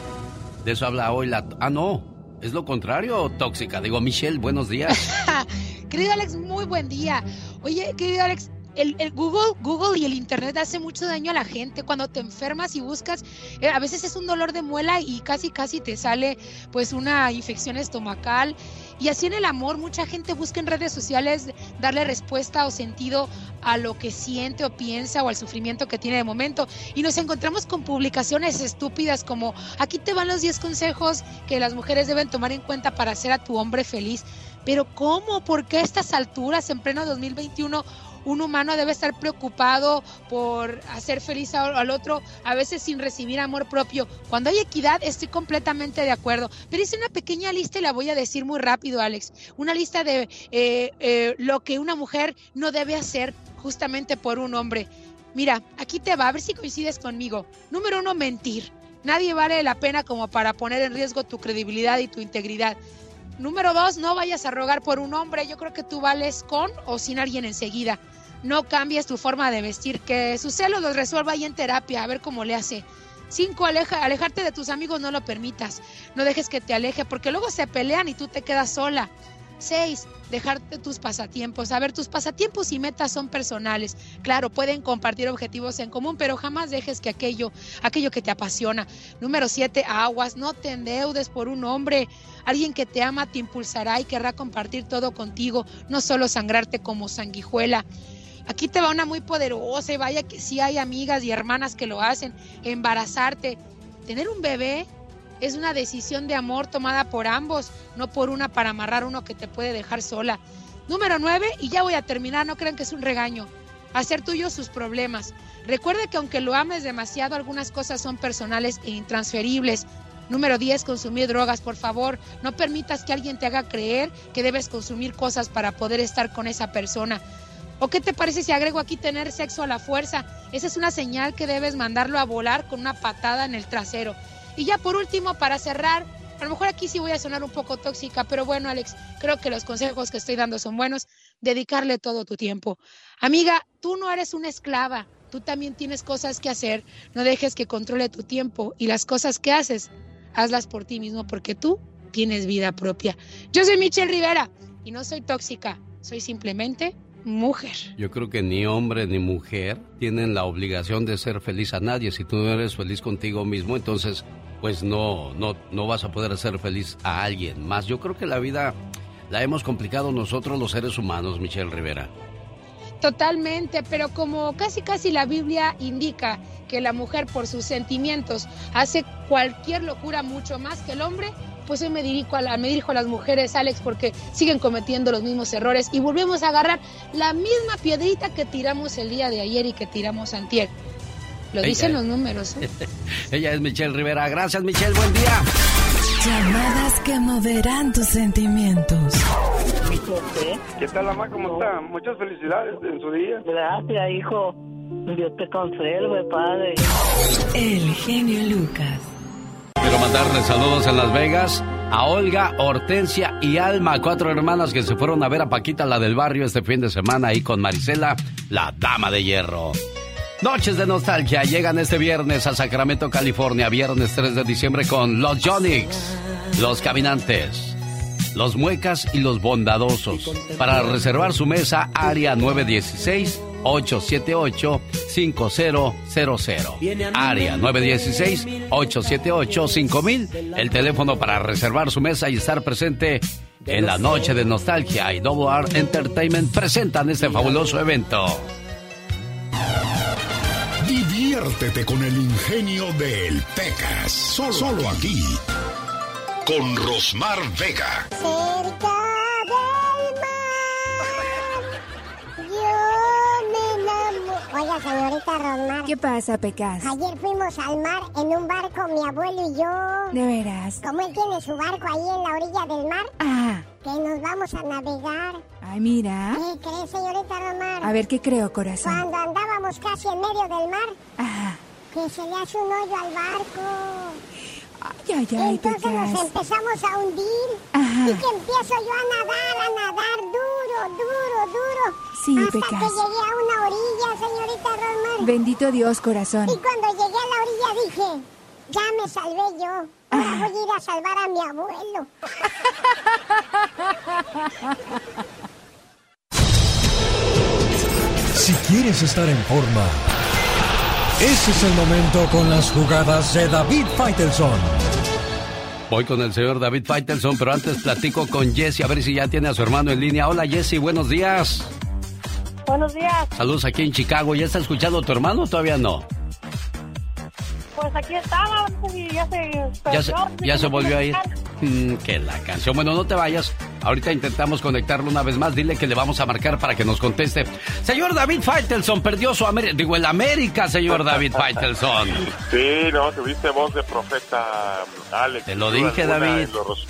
De eso habla hoy la... Ah, no. Es lo contrario, tóxica. Digo, Michelle, buenos días. Querido Alex, muy buen día. Oye, querido Alex, el, Google, Google y el Internet hace mucho daño a la gente. Cuando te enfermas y buscas, eh, a veces es un dolor de muela y casi casi te sale pues una infección estomacal. Y así en el amor, mucha gente busca en redes sociales darle respuesta o sentido a lo que siente o piensa o al sufrimiento que tiene de momento. Y nos encontramos con publicaciones estúpidas como aquí te van los 10 consejos que las mujeres deben tomar en cuenta para hacer a tu hombre feliz. Pero ¿cómo? ¿Por qué a estas alturas, en pleno 2021, un humano debe estar preocupado por hacer feliz al otro, a veces sin recibir amor propio? Cuando hay equidad, estoy completamente de acuerdo. Pero hice una pequeña lista y la voy a decir muy rápido, Alex. Una lista de eh, eh, lo que una mujer no debe hacer justamente por un hombre. Mira, aquí te va, a ver si coincides conmigo. Número uno, mentir. Nadie vale la pena como para poner en riesgo tu credibilidad y tu integridad. Número dos, no vayas a rogar por un hombre. Yo creo que tú vales con o sin alguien enseguida. No cambies tu forma de vestir. Que sus celos los resuelva ahí en terapia, a ver cómo le hace. Cinco, aleja, alejarte de tus amigos no lo permitas. No dejes que te aleje porque luego se pelean y tú te quedas sola. Seis, dejarte tus pasatiempos. A ver, tus pasatiempos y metas son personales. Claro, pueden compartir objetivos en común, pero jamás dejes que aquello, aquello que te apasiona. Número siete, aguas. No te endeudes por un hombre. Alguien que te ama te impulsará y querrá compartir todo contigo, no solo sangrarte como sanguijuela. Aquí te va una muy poderosa y vaya que sí hay amigas y hermanas que lo hacen. Embarazarte, tener un bebé es una decisión de amor tomada por ambos, no por una para amarrar uno que te puede dejar sola. Número nueve, y ya voy a terminar, no crean que es un regaño. Hacer tuyos sus problemas. Recuerde que aunque lo ames demasiado, algunas cosas son personales e intransferibles. Número 10, consumir drogas, por favor. No permitas que alguien te haga creer que debes consumir cosas para poder estar con esa persona. ¿O qué te parece si agrego aquí tener sexo a la fuerza? Esa es una señal que debes mandarlo a volar con una patada en el trasero. Y ya por último, para cerrar, a lo mejor aquí sí voy a sonar un poco tóxica, pero bueno, Alex, creo que los consejos que estoy dando son buenos. Dedicarle todo tu tiempo. Amiga, tú no eres una esclava, tú también tienes cosas que hacer. No dejes que controle tu tiempo y las cosas que haces, hazlas por ti mismo porque tú tienes vida propia. Yo soy Michelle Rivera y no soy tóxica, soy simplemente mujer. Yo creo que ni hombre ni mujer tienen la obligación de ser feliz a nadie. Si tú no eres feliz contigo mismo, entonces pues no, no, no vas a poder hacer feliz a alguien más. Yo creo que la vida la hemos complicado nosotros los seres humanos, Michelle Rivera. Totalmente, pero como casi casi la Biblia indica que la mujer por sus sentimientos hace cualquier locura mucho más que el hombre, pues hoy me dirijo a, la- me dirijo a las mujeres, Alex, porque siguen cometiendo los mismos errores y volvemos a agarrar la misma piedrita que tiramos el día de ayer y que tiramos antier. Lo Ella- dicen los números. ¿eh? Ella es Michelle Rivera. Gracias, Michelle. Buen día. Llamadas que moverán tus sentimientos. ¿Qué tal, mamá? ¿Cómo está? Muchas felicidades en su día. Gracias, hijo. Dios te conserve, padre. El genio Lucas. Quiero mandarle saludos en Las Vegas a Olga, Hortensia y Alma, cuatro hermanas que se fueron a ver a Paquita, la del barrio, este fin de semana ahí con Marisela, la dama de hierro. Noches de nostalgia llegan este viernes a Sacramento, California, viernes 3 de diciembre con los Jonix, los Caminantes, los Muecas y los Bondadosos. Para reservar su mesa, área 916-878-5000. Área 916-878-5000. El teléfono para reservar su mesa y estar presente En la noche de nostalgia y Double R Entertainment presentan este fabuloso evento. Diviértete con el ingenio del Pecas. Solo aquí. Con Rosmar Vega. Cerca del mar. Yo me enamoro. Oiga, señorita Rosmar. ¿Qué pasa, Pecas? Ayer fuimos al mar en un barco, mi abuelo y yo. ¿De veras? Como él tiene su barco ahí en la orilla del mar, Ah, que nos vamos a navegar. ay, mira. ¿Qué cree, señorita Romar? A ver, ¿qué creo, corazón? Cuando andábamos casi en medio del mar, Ajá. que se le hace un hoyo al barco. Ay, ay, ay, Entonces nos empezamos a hundir. Ajá. Y que empiezo yo a nadar, a nadar duro, duro, duro. Sí, hasta Pecas. que llegué a una orilla, señorita Romar. Bendito Dios, corazón. Y cuando llegué a la orilla dije, ya me salvé yo. Ahora voy a ir a salvar a mi abuelo. Si quieres estar en forma, ese es el momento con las jugadas de David Faitelson. Voy con el señor David Faitelson, pero antes platico con Jesse a ver si ya tiene a su hermano en línea. Hola Jesse, buenos días. Buenos días. Saludos aquí en Chicago. ¿Ya está escuchando a tu hermano o todavía no? Pues aquí estaba y ya se... Ya se, perdió. ya se volvió a ir. Mm, que la canción. Bueno, no te vayas. Ahorita intentamos conectarlo una vez más. Dile que le vamos a marcar para que nos conteste. Señor David Faitelson, perdió su América. Digo, el América, señor David Faitelson. Sí, no, tuviste voz de profeta, Alex. Te lo dije, David. los-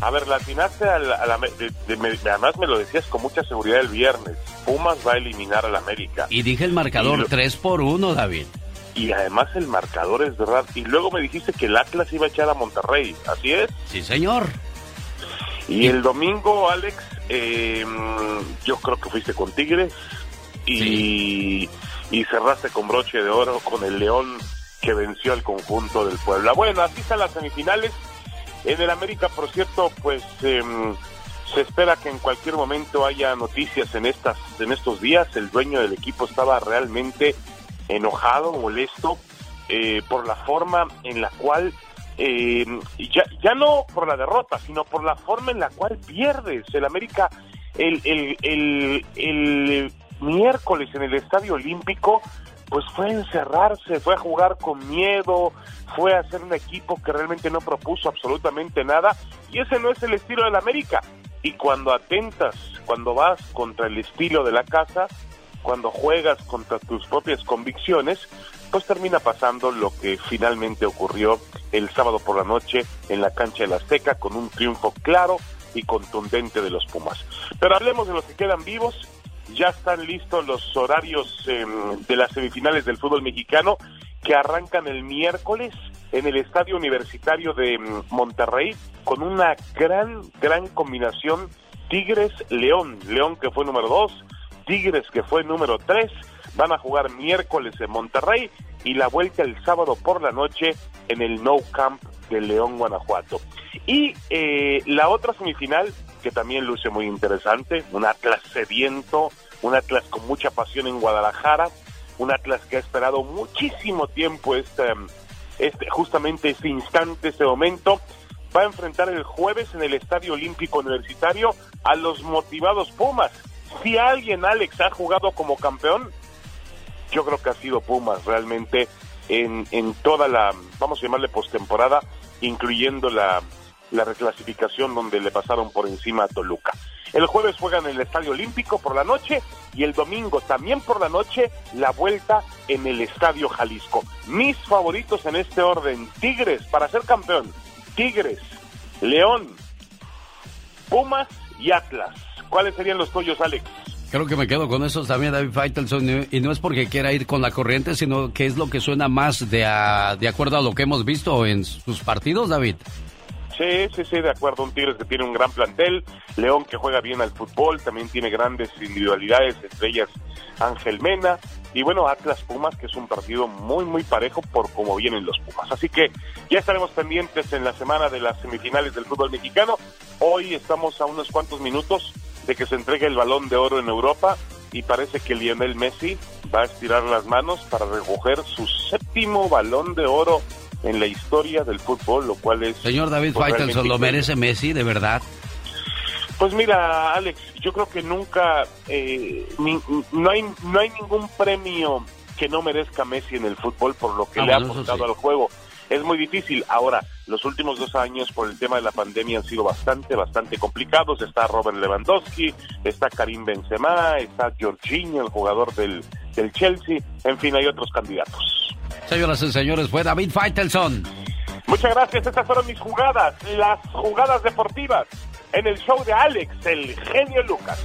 A ver, la atinaste a la, además me lo decías con mucha seguridad el viernes. Pumas va a eliminar al América. Y dije el marcador lo- 3 por 1, David. Y además el marcador es verdad. Y luego me dijiste que el Atlas iba a echar a Monterrey. ¿Así es? Sí, señor. Y el domingo, Alex, eh, yo creo que fuiste con Tigres y, y cerraste con broche de oro con el León que venció al conjunto del Puebla. Bueno, así están las semifinales. En el América, por cierto, pues em, se espera que en cualquier momento haya noticias en estas en estos días. El dueño del equipo estaba realmente enojado, molesto eh, por la forma en la cual eh, ya, ya no por la derrota, sino por la forma en la cual pierdes. El América, el, el, el, el miércoles en el Estadio Olímpico, pues fue a encerrarse, fue a jugar con miedo, fue a hacer un equipo que realmente no propuso absolutamente nada, y ese no es el estilo del América. Y cuando atentas, cuando vas contra el estilo de la casa, cuando juegas contra tus propias convicciones, pues termina pasando lo que finalmente ocurrió el sábado por la noche en la cancha de la Azteca con un triunfo claro y contundente de los Pumas. Pero hablemos de los que quedan vivos. Ya están listos los horarios eh, de las semifinales del fútbol mexicano que arrancan el miércoles en el Estadio Universitario de mm, Monterrey con una gran, gran combinación Tigres-León. León que fue número dos, Tigres que fue número tres. Van a jugar miércoles en Monterrey y la vuelta el sábado por la noche en el No Camp de León, Guanajuato. Y eh, la otra semifinal, que también luce muy interesante, un Atlas sediento, un Atlas con mucha pasión en Guadalajara, un Atlas que ha esperado muchísimo tiempo este, este, justamente este instante, este momento, va a enfrentar el jueves en el Estadio Olímpico Universitario a los motivados Pumas. Si alguien, Alex, ha jugado como campeón, yo creo que ha sido Pumas realmente en, en toda la, vamos a llamarle postemporada, incluyendo la, la reclasificación donde le pasaron por encima a Toluca. El jueves juegan en el Estadio Olímpico por la noche y el domingo también por la noche la vuelta en el Estadio Jalisco. Mis favoritos en este orden, Tigres para ser campeón, Tigres, León, Pumas y Atlas. ¿Cuáles serían los tuyos, Alex? Creo que me quedo con esos también, David Faitelson, y no es porque quiera ir con la corriente, sino que es lo que suena más de, a- de acuerdo a lo que hemos visto en sus partidos, David. Sí, sí, sí, de acuerdo. Un Tigres que tiene un gran plantel, León que juega bien al fútbol, también tiene grandes individualidades, entre ellas Ángel Mena, y bueno, Atlas Pumas, que es un partido muy, muy parejo por cómo vienen los Pumas. Así que ya estaremos pendientes en la semana de las semifinales del fútbol mexicano. Hoy estamos a unos cuantos minutos de que se entregue el balón de oro en Europa y parece que Lionel Messi va a estirar las manos para recoger su séptimo balón de oro en la historia del fútbol, lo cual es... Señor David pues, Faitelson, ¿lo merece Messi, de verdad? Pues mira, Alex, yo creo que nunca, eh, ni- no, hay, no hay ningún premio que no merezca Messi en el fútbol por lo que Ah, le ha bueno, aportado sí. al juego. Es muy difícil. Ahora, los últimos dos años por el tema de la pandemia han sido bastante, bastante complicados. Está Robert Lewandowski, está Karim Benzema, está Jorginho, el jugador del, del Chelsea. En fin, hay otros candidatos. Señoras y señores, fue David Faitelson. Muchas gracias. Estas fueron mis jugadas, las jugadas deportivas en el show de Alex, el genio Lucas.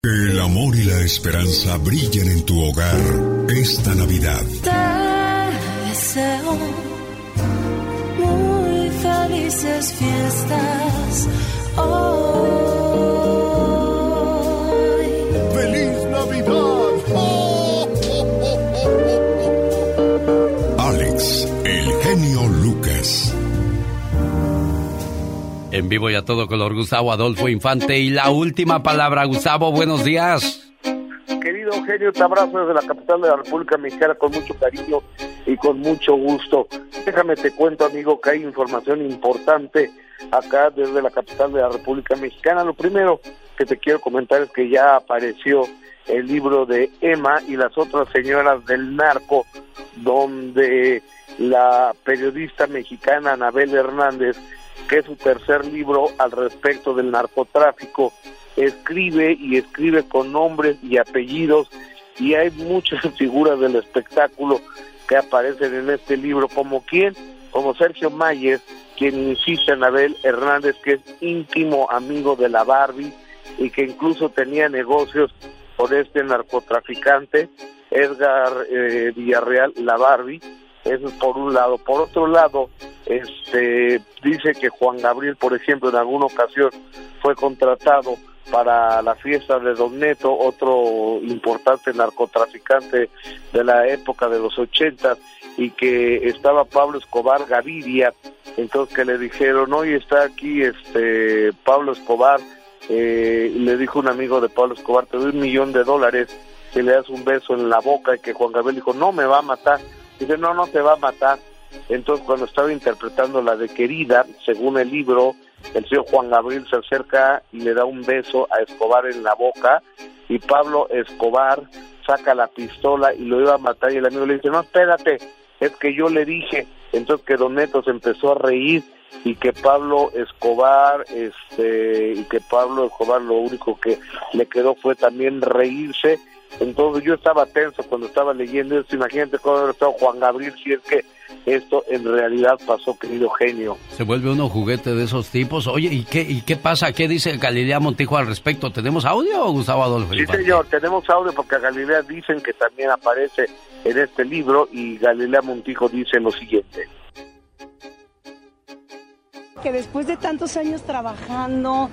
Que el amor y la esperanza brillen en tu hogar esta Navidad. Te deseo muy felices fiestas hoy. ¡Feliz Navidad! Alex, el genio Lucas. En vivo y a todo color, Gustavo Adolfo Infante. Y la última palabra, Gustavo, buenos días. Querido genio, te abrazo desde la capital de la República Mexicana con mucho cariño y con mucho gusto. Déjame te cuento, amigo, que hay información importante acá desde la capital de la República Mexicana. Lo primero que te quiero comentar es que ya apareció el libro de Emma y las otras señoras del narco, donde la periodista mexicana Anabel Hernández, que es su tercer libro al respecto del narcotráfico, escribe y escribe con nombres y apellidos y hay muchas figuras del espectáculo que aparecen en este libro, como quién, como Sergio Mayer, quien insiste a Anabel Hernández, que es íntimo amigo de la Barbie y que incluso tenía negocios con este narcotraficante, Edgar eh, Villarreal, la Barbie, eso es por un lado. Por otro lado, este dice que Juan Gabriel, por ejemplo, en alguna ocasión fue contratado para la fiesta de Don Neto, otro importante narcotraficante de la época de los ochentas, y que estaba Pablo Escobar Gaviria, entonces que le dijeron, hoy está aquí este Pablo Escobar, eh, le dijo un amigo de Pablo Escobar, te doy un millón de dólares si le das un beso en la boca, y que Juan Gabriel dijo, no me va a matar, dice, no, no te va a matar, entonces cuando estaba interpretando la de Querida, según el libro, el señor Juan Gabriel se acerca y le da un beso a Escobar en la boca y Pablo Escobar saca la pistola y lo iba a matar y el amigo le dice, no, espérate, es que yo le dije. Entonces que Don Neto se empezó a reír y que Pablo Escobar, este, y que Pablo Escobar lo único que le quedó fue también reírse. Entonces yo estaba tenso cuando estaba leyendo esto, imagínate cómo habrá estado Juan Gabriel si es que esto en realidad pasó, querido genio. Se vuelve uno juguete de esos tipos. Oye, ¿y qué, y qué pasa? ¿Qué dice Galilea Montijo al respecto? ¿Tenemos audio o Gustavo Adolfo? Sí, señor, tenemos audio porque a Galilea dicen que también aparece en este libro y Galilea Montijo dice lo siguiente. que después de tantos años trabajando,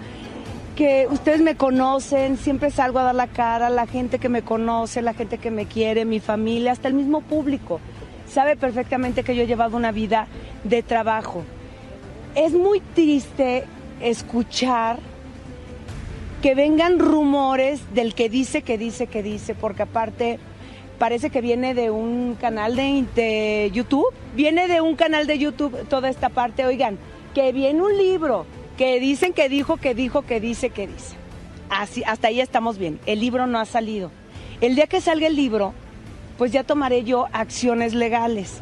que ustedes me conocen, siempre salgo a dar la cara, la gente que me conoce, la gente que me quiere, mi familia, hasta el mismo público, sabe perfectamente que yo he llevado una vida de trabajo. Es muy triste escuchar que vengan rumores del que dice, que dice, que dice, porque aparte parece que viene de un canal de, YouTube, viene de un canal de YouTube toda esta parte, oigan, que viene un libro, que dicen que dijo, que dijo, que dice, que dice. Así, hasta ahí estamos bien, el libro no ha salido. El día que salga el libro, pues ya tomaré yo acciones legales.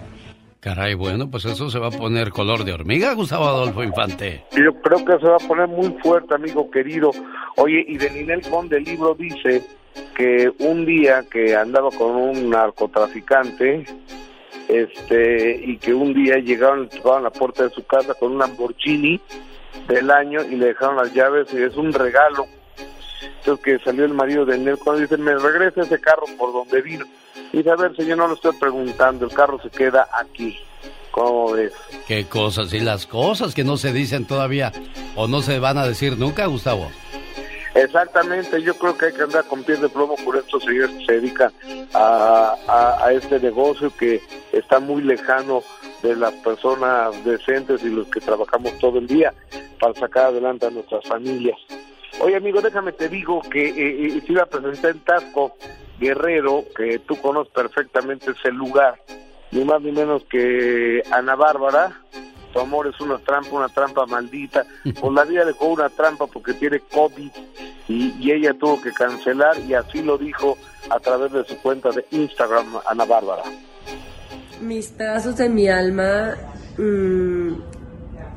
Caray, bueno, pues eso se va a poner color de hormiga, Gustavo Adolfo Infante. Yo creo que se va a poner muy fuerte, amigo querido. Oye, y de Ninel Conde el libro dice que un día que andaba con un narcotraficante, este, y que un día llegaron, le tocaron la puerta de su casa con un Lamborghini del año y le dejaron las llaves y es un regalo. Entonces que salió el marido de Conde y dice, me regresa ese carro por donde vino. Y dice, a ver, señor, no lo estoy preguntando, el carro se queda aquí. ¿Cómo ves? Qué cosas, y las cosas que no se dicen todavía o no se van a decir nunca, Gustavo. Exactamente, yo creo que hay que andar con pies de plomo por estos señores que se dedican a, a, a este negocio que está muy lejano de las personas decentes y los que trabajamos todo el día para sacar adelante a nuestras familias. Oye amigo, déjame te digo que eh, eh, se iba a presentar en Tasco Guerrero, que tú conoces perfectamente ese lugar, ni más ni menos que Ana Bárbara, tu amor es una trampa, una trampa maldita, pues la vida le fue una trampa porque tiene COVID y, y ella tuvo que cancelar y así lo dijo a través de su cuenta de Instagram Ana Bárbara. Mis pedazos de mi alma mm,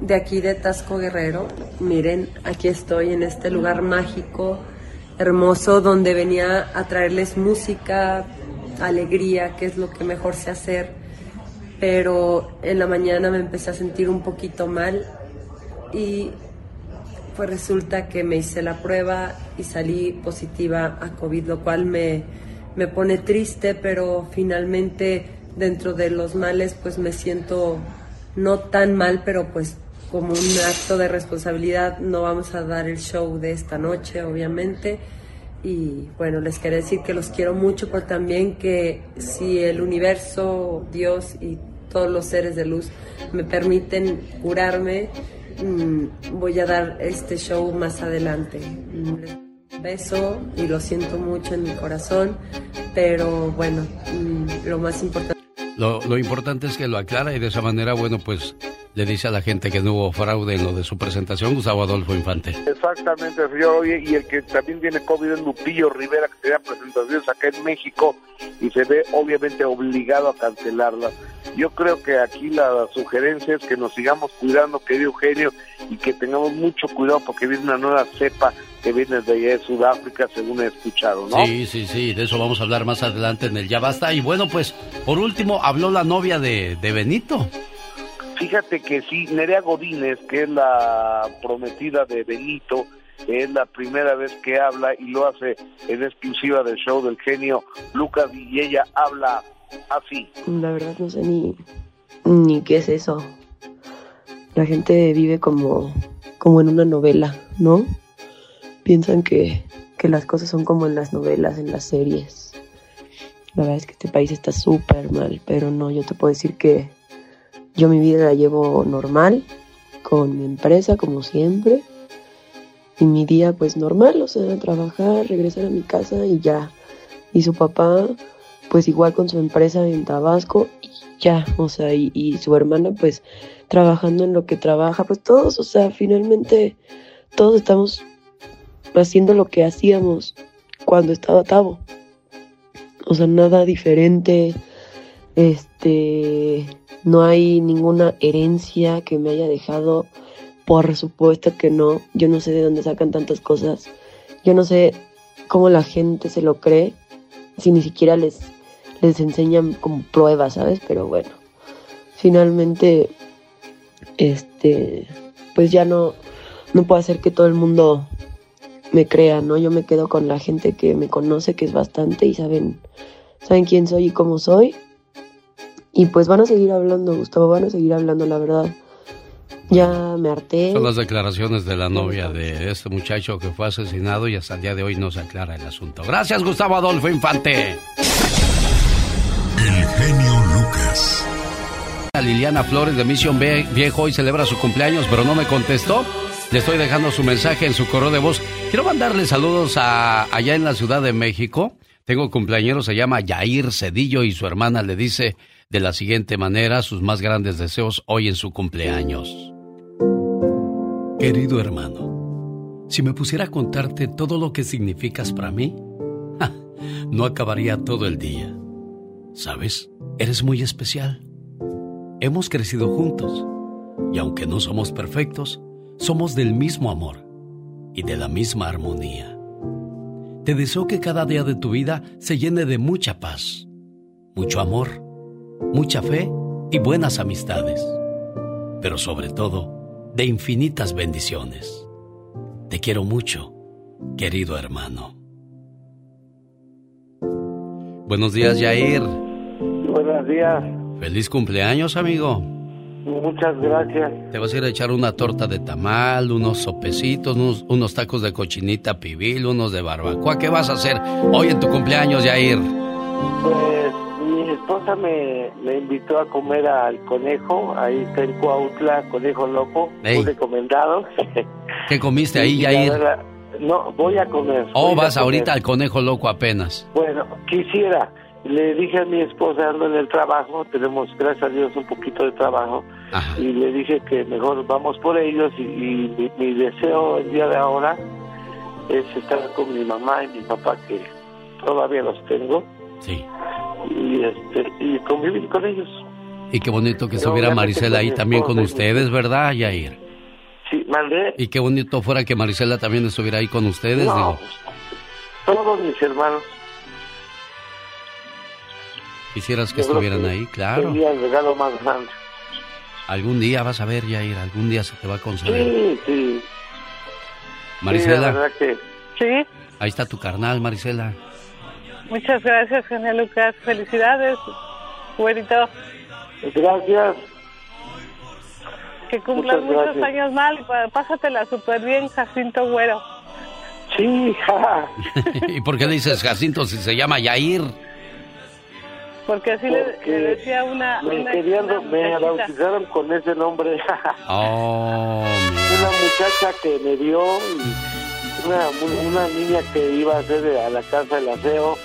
de aquí de Tasco Guerrero. Miren, aquí estoy en este lugar mágico, hermoso, donde venía a traerles música, alegría, que es lo que mejor sé hacer. Pero en la mañana me empecé a sentir un poquito mal y pues resulta que me hice la prueba y salí positiva a COVID, lo cual me, me pone triste, pero finalmente dentro de los males pues me siento no tan mal, pero pues como un acto de responsabilidad no vamos a dar el show de esta noche, obviamente. Y bueno, les quiero decir que los quiero mucho, pero también que si el universo, Dios y todos los seres de luz me permiten curarme, mm, voy a dar este show más adelante. Les beso y lo siento mucho en mi corazón, pero bueno, mm, lo más importante lo, lo, importante es que lo aclara y de esa manera, bueno, pues le dice a la gente que no hubo fraude en lo de su presentación, Gustavo Adolfo Infante. Exactamente, señor. Y el que también tiene COVID es Lupillo Rivera, que tenía presentaciones acá en México y se ve obviamente obligado a cancelarlas. Yo creo que aquí la sugerencia es que nos sigamos cuidando, querido Eugenio, y que tengamos mucho cuidado porque viene una nueva cepa que viene de allá de Sudáfrica, según he escuchado, ¿no? Sí, sí, sí, de eso vamos a hablar más adelante en el Ya Basta. Y bueno, pues, por último, habló la novia de, de Benito. Fíjate que sí, Nerea Godínez, que es la prometida de Benito, es la primera vez que habla y lo hace en exclusiva del show del genio Lucas y ella habla así. La verdad no sé ni, ni qué es eso. La gente vive como, como en una novela, ¿no? Piensan que, que las cosas son como en las novelas, en las series. La verdad es que este país está súper mal, pero no, yo te puedo decir que yo mi vida la llevo normal, con mi empresa como siempre, y mi día pues normal, o sea, trabajar, regresar a mi casa y ya. Y su papá pues igual con su empresa en Tabasco y ya, o sea, y, y su hermana pues trabajando en lo que trabaja, pues todos, o sea, finalmente todos estamos haciendo lo que hacíamos cuando estaba Tavo. O sea, nada diferente. Este, no hay ninguna herencia que me haya dejado. Por supuesto que no. Yo no sé de dónde sacan tantas cosas. Yo no sé cómo la gente se lo cree si ni siquiera les, les enseñan como pruebas, ¿sabes? Pero bueno, finalmente, este, pues ya no, no puedo hacer que todo el mundo me crea, ¿no? Yo me quedo con la gente que me conoce, que es bastante y saben, saben quién soy y cómo soy. Y pues van a seguir hablando, Gustavo, van a seguir hablando, la verdad. Ya me harté. Son las declaraciones de la novia de este muchacho que fue asesinado y hasta el día de hoy no se aclara el asunto. Gracias, Gustavo Adolfo Infante. El genio Lucas. Liliana Flores de Misión Viejo hoy celebra su cumpleaños, pero no me contestó. Le estoy dejando su mensaje en su correo de voz. Quiero mandarle saludos a, allá en la Ciudad de México. Tengo cumpleañero, se llama Yair Cedillo y su hermana le dice de la siguiente manera sus más grandes deseos hoy en su cumpleaños. Querido hermano, si me pusiera a contarte todo lo que significas para mí, no acabaría todo el día. ¿Sabes? Eres muy especial. Hemos crecido juntos y aunque no somos perfectos, somos del mismo amor y de la misma armonía. Te deseo que cada día de tu vida se llene de mucha paz, mucho amor, mucha fe y buenas amistades, pero sobre todo de infinitas bendiciones. Te quiero mucho, querido hermano. Buenos días, Jair. Buenos días. Feliz cumpleaños, amigo. Muchas gracias. Te vas a ir a echar una torta de tamal, unos sopecitos, unos, unos tacos de cochinita pibil, unos de barbacoa. ¿Qué vas a hacer hoy en tu cumpleaños, Yair? Pues mi esposa me, me invitó a comer al conejo, ahí está en Cuautla, conejo loco, muy recomendado. ¿Qué comiste ahí, Yair? verdad, No, voy a comer. Oh, voy a vas ahorita al conejo loco apenas. Bueno, quisiera. Le dije a mi esposa, ando en el trabajo, tenemos, gracias a Dios, un poquito de trabajo, y le dije que mejor vamos por ellos y, y mi, mi deseo el día de ahora es estar con mi mamá y mi papá, que todavía los tengo, Sí. y, este, y convivir con ellos. Y qué bonito que estuviera Marisela ahí también con ustedes, ¿verdad, Yair? Sí, mandé. Y qué bonito fuera que Marisela también estuviera ahí con ustedes, No, digo. todos mis hermanos. Quisieras que Yo estuvieran que ahí, claro. Sería el regalo más grande. Algún día vas a ver, Yair, algún día se te va a conceder. Sí, sí. Sí, Marisela, la verdad que Sí, ahí está tu carnal, Marisela. muchas gracias, genio Lucas. Felicidades, güerito. Gracias. Que cumplas Muchas muchos gracias. años mal y pásatela súper bien, Jacinto Güero. Sí, ja. ¿Y por qué dices Jacinto si se llama Yair? Porque así le, Porque le decía una... me una, querían, una me bautizaron con ese nombre. Oh, una muchacha que me vio y una, una niña que iba a hacer a la casa del aseo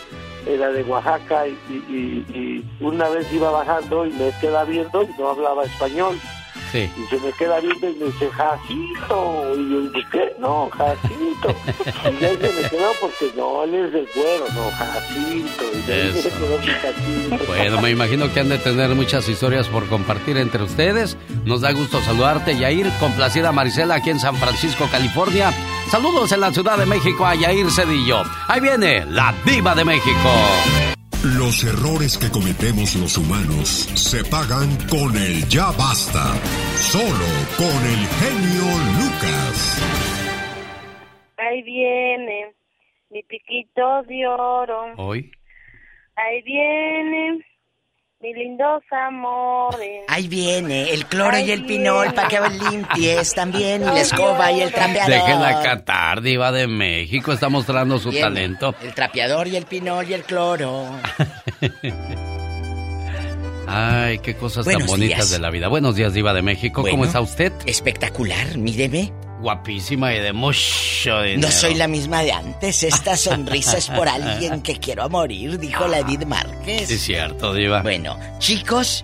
era de Oaxaca y, y- y- y una vez iba bajando y me queda viendo y no hablaba español Sí. y se me queda viendo y me dice Jacinto y yo digo ¿qué? no Jacinto y ya se me quedó porque no él es del güero no Jacinto y de Eso. se quedó mi Jacinto Bueno, me imagino que han de tener muchas historias por compartir entre ustedes. Nos da gusto saludarte, Yair. Complacida Marisela aquí en San Francisco, California. Saludos en la Ciudad de México a Yair Cedillo. Ahí viene la diva de México. Los errores que cometemos los humanos se pagan con el ya basta. Solo con el genio Lucas. Ahí viene mi piquito de oro. Hoy. Ahí viene mi lindos amores. Ahí viene el cloro y el pinol para que limpies también y la escoba y el trapeador. Déjela cantar, diva de México. Está mostrando su Viene talento. El trapeador y el pinol y el cloro. Ay, qué cosas tan bonitas días. de la vida. Buenos días, diva de México. ¿Cómo está usted? Espectacular, míreme. Guapísima y de mucho dinero. No soy la misma de antes. Esta sonrisa es por alguien que quiero a morir, dijo la Edith Márquez. Sí, es cierto, diva. Bueno, chicos,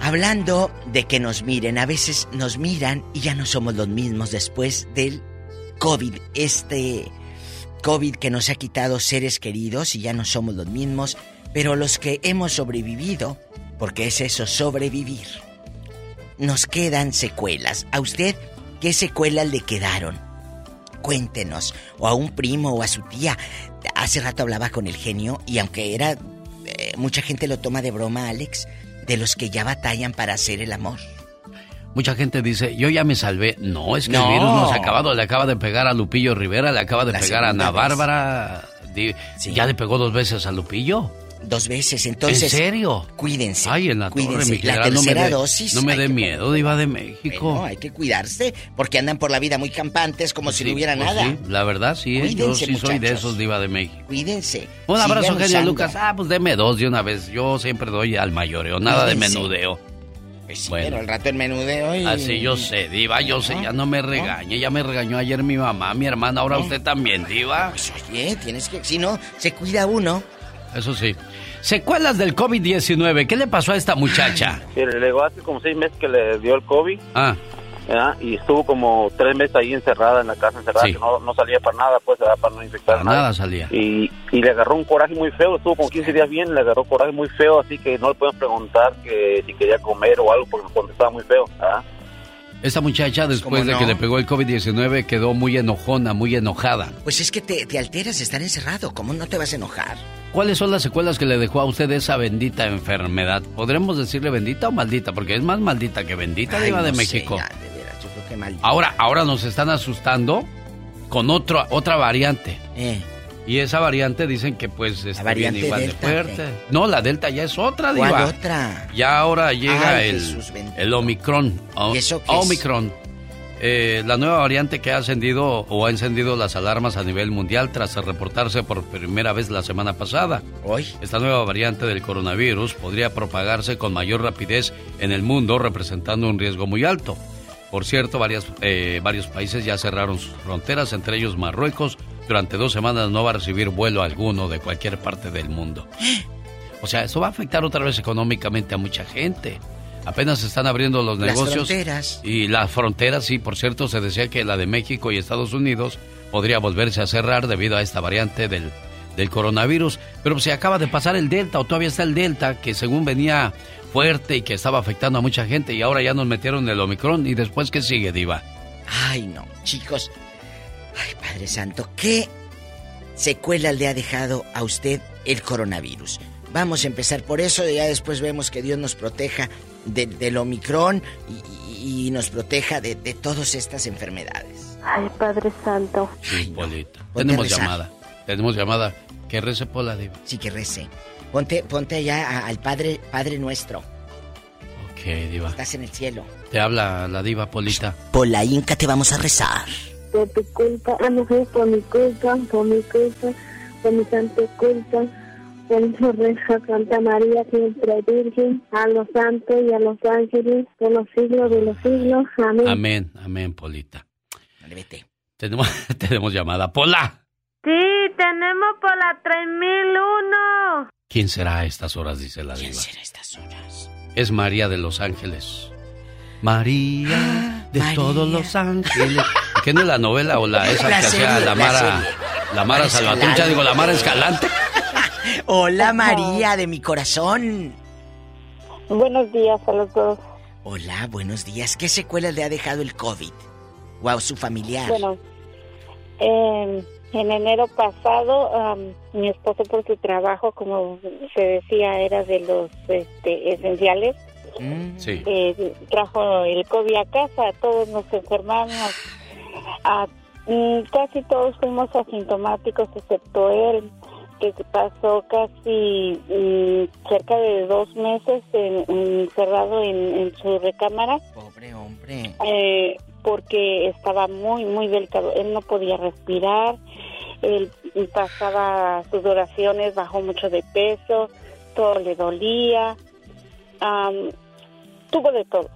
hablando de que nos miren, a veces nos miran y ya no somos los mismos después del COVID. Este COVID que nos ha quitado seres queridos y ya no somos los mismos, pero los que hemos sobrevivido, porque es eso, sobrevivir, nos quedan secuelas. ¿A usted qué secuelas le quedaron? Cuéntenos, o a un primo o a su tía. Hace rato hablaba con el genio y aunque era eh, mucha gente lo toma de broma, Alex, de los que ya batallan para hacer el amor. Mucha gente dice, yo ya me salvé. No, es que No. el virus no se ha acabado. Le acaba de pegar a Lupillo Rivera, le acaba de La pegar a Ana vez. Bárbara. Di- Ya le pegó dos veces a Lupillo. Dos veces, entonces. ¿En serio? Cuídense. Ay, en la torre, cuídense. mi La general, no me tercera dosis. No me dé que- miedo, diva de México. No, hay que cuidarse porque andan por la vida muy campantes como si no hubiera Pues nada. sí, la verdad sí, yo sí soy de esos diva de México. Cuídense. Un abrazo, usando. Lucas. Ah, pues deme dos de una vez. Yo siempre doy al mayoreo, nada de menudeo. Pues sí, Bueno. pero al rato el menudeo y... Así yo sé, diva, yo sé, ya no me regañe, ya me regañó ayer mi mamá, mi hermana, ahora usted también, diva. Pues oye, tienes que... Si no, se cuida uno. Eso sí. Secuelas del COVID-19, ¿qué le pasó a esta muchacha? Sí, le llegó hace como seis meses que le dio el COVID Ah, ¿verdad? y estuvo como tres meses ahí encerrada en la casa, encerrada, Sí. que no, no salía para nada, pues, ¿verdad? para no infectar para a nadie. nada salía. Y, y le agarró un coraje muy feo, estuvo como 15 días bien, le agarró coraje muy feo, así que no le podemos preguntar que si quería comer o algo porque nos contestaba muy feo. ¿verdad? Esta muchacha, después ¿cómo de que le pegó el COVID-19, quedó muy enojona, muy enojada. Pues es que te, te alteras de estar encerrado. ¿Cómo no te vas a enojar? ¿Cuáles son las secuelas que le dejó a usted esa bendita enfermedad? ¿Podremos decirle bendita o maldita? Porque es más maldita que bendita, Ay, diva de sé, México. ya, de veras, yo creo que mal. Ahora, ahora nos están asustando con otro, otra variante. Eh. Y esa variante dicen que pues está bien igual de fuerte. No, la Delta ya es otra, ¿Cuál diva. otra? Ya ahora llega Ay, el, Jesús el Omicron. O- ¿Y eso qué es? Omicron. Eh, la nueva variante que ha ascendido o ha encendido las alarmas a nivel mundial tras reportarse por primera vez la semana pasada. Hoy. Esta nueva variante del coronavirus podría propagarse con mayor rapidez en el mundo, representando un riesgo muy alto. Por cierto, varias, eh, varios países ya cerraron sus fronteras, entre ellos Marruecos. Durante dos semanas no va a recibir vuelo alguno de cualquier parte del mundo. O sea, eso va a afectar otra vez económicamente a mucha gente. Apenas se están abriendo los Las negocios. fronteras. Y las fronteras, sí, por cierto, se decía que la de México y Estados Unidos podría volverse a cerrar debido a esta variante del, del coronavirus. Pero se acaba de pasar el Delta, o todavía está el Delta, que según venía fuerte y que estaba afectando a mucha gente, y ahora ya nos metieron el Omicron. ¿Y después qué sigue, Diva? Ay, no, chicos. Ay, Padre Santo, ¿qué secuela le ha dejado a usted el coronavirus? Vamos a empezar por eso y ya después vemos que Dios nos proteja de- del Omicron y, y- y nos proteja de, de todas estas enfermedades. Ay, Padre Santo. Sí, Polita. Ponte Tenemos rezar. llamada. Tenemos llamada. Que rece por la Diva. Sí, que rece. Ponte, ponte allá a- al Padre, Padre nuestro. Ok, Diva. Estás en el cielo. Te habla la Diva Polita. Por la Inca te vamos a rezar. Por tu culpa, ah, no sé, por mi culpa, por mi culpa, por mi santa culpa, por mi reja Santa María, siempre Virgen, a los santos y a los ángeles, por los siglos de los siglos. Amén. Amén, amén, Polita. Dale, vete. Tenemos, tenemos llamada. Pola. Sí, tenemos por la 3001. ¿Quién será a estas horas? Dice la ¿Quién Diva. será a estas horas? Es María de Los Ángeles. María de María. todos los ángeles. ¿Qué no es la novela o la esa La que hacía serie, la la Mara? serie. La Mara Salvatrucha, digo, la Mara Escalante. Hola María de mi corazón. Buenos días a los dos. Hola, buenos días. ¿Qué secuelas le ha dejado el COVID? Wow, su familiar. Bueno, eh, en enero pasado, am, mi esposo por su trabajo, como se decía, era de los este, esenciales, Mm. Sí. eh, trajo el COVID a casa, todos nos enfermamos, a- mm, casi todos fuimos asintomáticos excepto él, que pasó casi mm, cerca de dos meses en- encerrado en, en su recámara Pobre hombre. eh, porque estaba muy, muy delicado. Él no podía respirar, él pasaba sudoraciones, bajó mucho de peso, todo le dolía, am, tuvo de todo.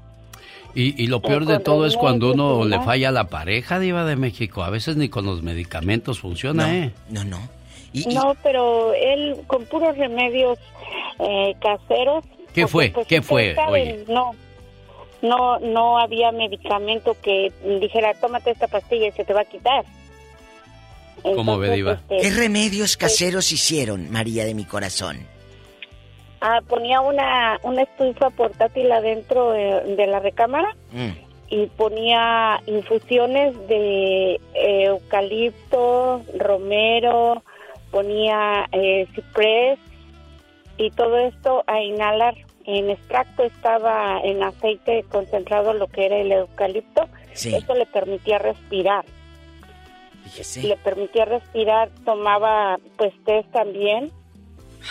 Y, y lo peor de todo es cuando uno le falla a la pareja, Diva de México. A veces ni con los medicamentos funciona, No, ¿eh? no, no. Y, y- No, pero él con puros remedios eh, caseros. ¿Qué fue? pues, ¿Qué fue? saben, Oye. No, no, no había medicamento que dijera, tómate esta pastilla y se te va a quitar. ¿Cómo ve, Entonces, Diva? este, ¿Qué remedios caseros hicieron, María de mi corazón? Ah, ponía una, una estufa portátil adentro de, de la recámara Mm. y ponía infusiones de eh, eucalipto, romero, ponía eh, ciprés y todo esto a inhalar. En extracto estaba en aceite concentrado lo que era el eucalipto. Sí. Eso le permitía respirar. Fíjese. Le permitía respirar, tomaba pues test también